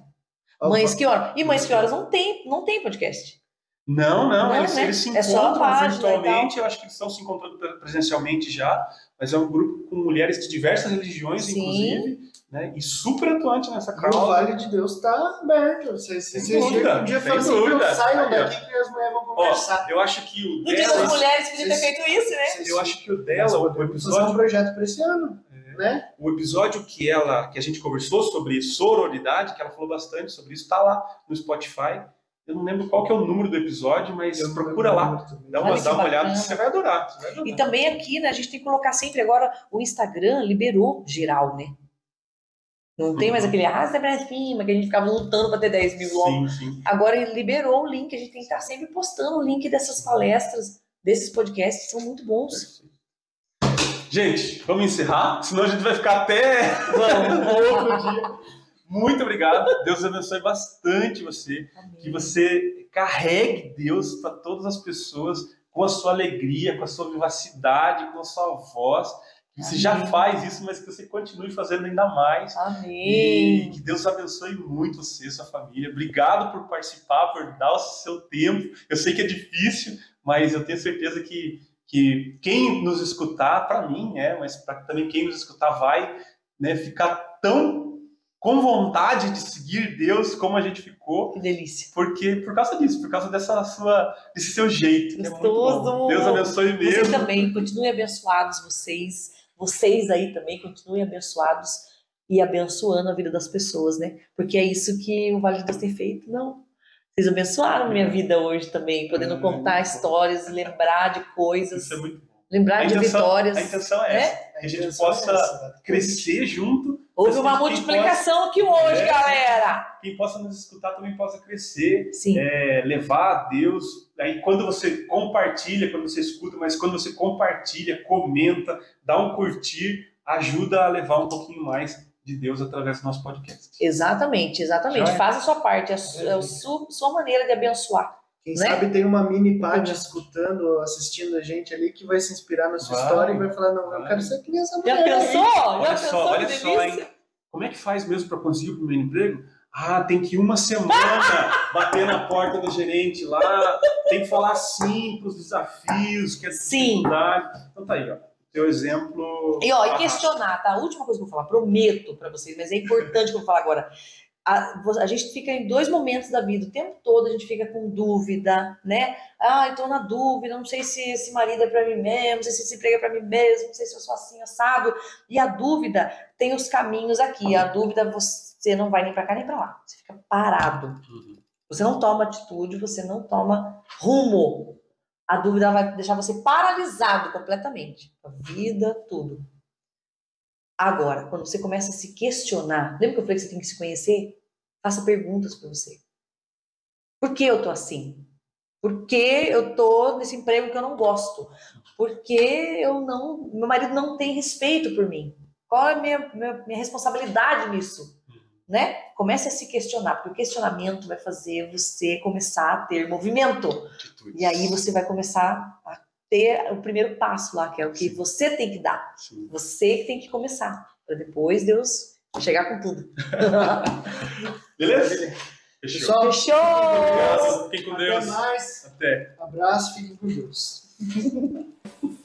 Ó,
Mães que horas. E Mães que horas não tem, não tem podcast.
Não, não,
Não,
eles,
né?
eles se
É
encontram
e
virtualmente, eu acho que eles estão se encontrando pre- presencialmente já, mas é um grupo com mulheres de diversas religiões,
Sim.
inclusive, né, e super atuante nessa
O
causa.
Vale de Deus tá aberto. Vocês, vocês
dúvida,
um dia falam assim,
dúvida.
"Meu, saiam
Aí, ó.
daqui que as mulheres vão
Ó,
conversar.
eu acho que o
No dia das
dela,
mulheres podia ter feito isso, né?
Vocês-
eu acho que o dela, o
fazer um
episódio,
projeto para esse ano, né?
o episódio que ela, que a gente conversou sobre sororidade, que ela falou bastante sobre isso, tá lá no Spotify. Eu não lembro qual que é o número do episódio, mas
Eu
procura lá, dá uma,
que
dá uma olhada,
bacana.
você vai adorar. Você vai adorar.
E também aqui, né, a gente tem que colocar sempre agora o Instagram liberou geral, né? Não tem mais
Uhum.
aquele arrasta pra cima que a gente ficava lutando pra ter 10 mil logo.
Sim, sim.
Agora ele liberou o link, a gente tem que estar sempre postando o link dessas palestras desses podcasts são muito bons.
Gente, vamos encerrar, senão a gente vai ficar até outro dia. Muito obrigado. Deus abençoe bastante você. Que você carregue Deus para todas as pessoas com a sua alegria, com a sua vivacidade, com a sua voz. Você já faz isso, mas que você continue fazendo ainda mais. E
Amém.
que Deus abençoe muito você, sua família. Obrigado por participar, por dar o seu tempo. Eu sei que é difícil, mas eu tenho certeza que, que quem nos escutar, para mim, é, mas para também quem nos escutar vai né, ficar tão com vontade de seguir Deus como a gente ficou,
Que delícia.
porque por causa disso, por causa dessa sua, desse seu jeito. é.
Gostoso.
Deus abençoe mesmo.
também, continuem abençoados, vocês. Vocês aí também, continuem abençoados e abençoando a vida das pessoas, né? Porque é isso que o Vale de Deus tem feito, não. Vocês abençoaram minha vida hoje também, podendo
Hum.
contar histórias, lembrar de coisas,
Isso é muito bom.
lembrar
A
de
intenção,
vitórias.
a intenção é
né?
essa. Que a gente possa crescer junto.
Houve
Mas
uma multiplicação aqui hoje,
É.
galera!
Quem possa nos escutar também possa crescer, é, levar a Deus. Aí quando você compartilha, quando você escuta, mas quando você compartilha, comenta, dá um curtir, ajuda a levar um pouquinho mais de Deus através do nosso podcast.
exatamente, exatamente.
É.
Faça a sua parte, é a, su- é a su- sua maneira de abençoar.
Quem
né?
sabe tem uma mini Paty escutando, assistindo a gente ali, que vai se inspirar na sua
Vai.
história e vai falar, não, eu
Vai.
quero ser criança
Já
mulher.
pensou? Já
Olha
pensou
só, olha só, hein? Como é que faz mesmo para conseguir o primeiro emprego? Ah, tem que ir uma semana bater na porta do gerente lá, tem que falar sim para os desafios, que é
Sim.
dificuldade. Então tá aí, ó. Teu exemplo.
E, ó, e questionar, tá? A última coisa que eu vou falar, prometo pra vocês, mas é importante que eu vou falar agora. A, a gente fica em dois momentos da vida, o tempo todo a gente fica com dúvida, né? Ah, eu tô na dúvida, não sei se esse marido é pra mim mesmo, não sei se esse emprego é pra mim mesmo, não sei se eu sou assim, assado. E a dúvida tem os caminhos aqui. A dúvida você não vai nem pra cá nem pra lá. Você fica parado.
Uhum.
Você não toma atitude, você não toma rumo. A dúvida vai deixar você paralisado completamente. A vida, tudo. Agora, quando você começa a se questionar, lembra que eu falei que você tem que se conhecer? Faça perguntas para você. Por que eu tô assim? Por que eu tô nesse emprego que eu não gosto? Por que eu não, meu marido não tem respeito por mim? Qual é a minha, minha, minha responsabilidade nisso? Né? Comece a se questionar, porque o questionamento vai fazer você começar a ter movimento. E aí você vai começar a ter o primeiro passo lá, que é o que você tem que dar.
Sim.
Você que tem que começar. Para depois Deus chegar com tudo.
Beleza? Fechou.
Pessoal,
Fechou!
Obrigado. Fiquem com
até
Deus.
mais.
Até.
Abraço, fiquem com Deus.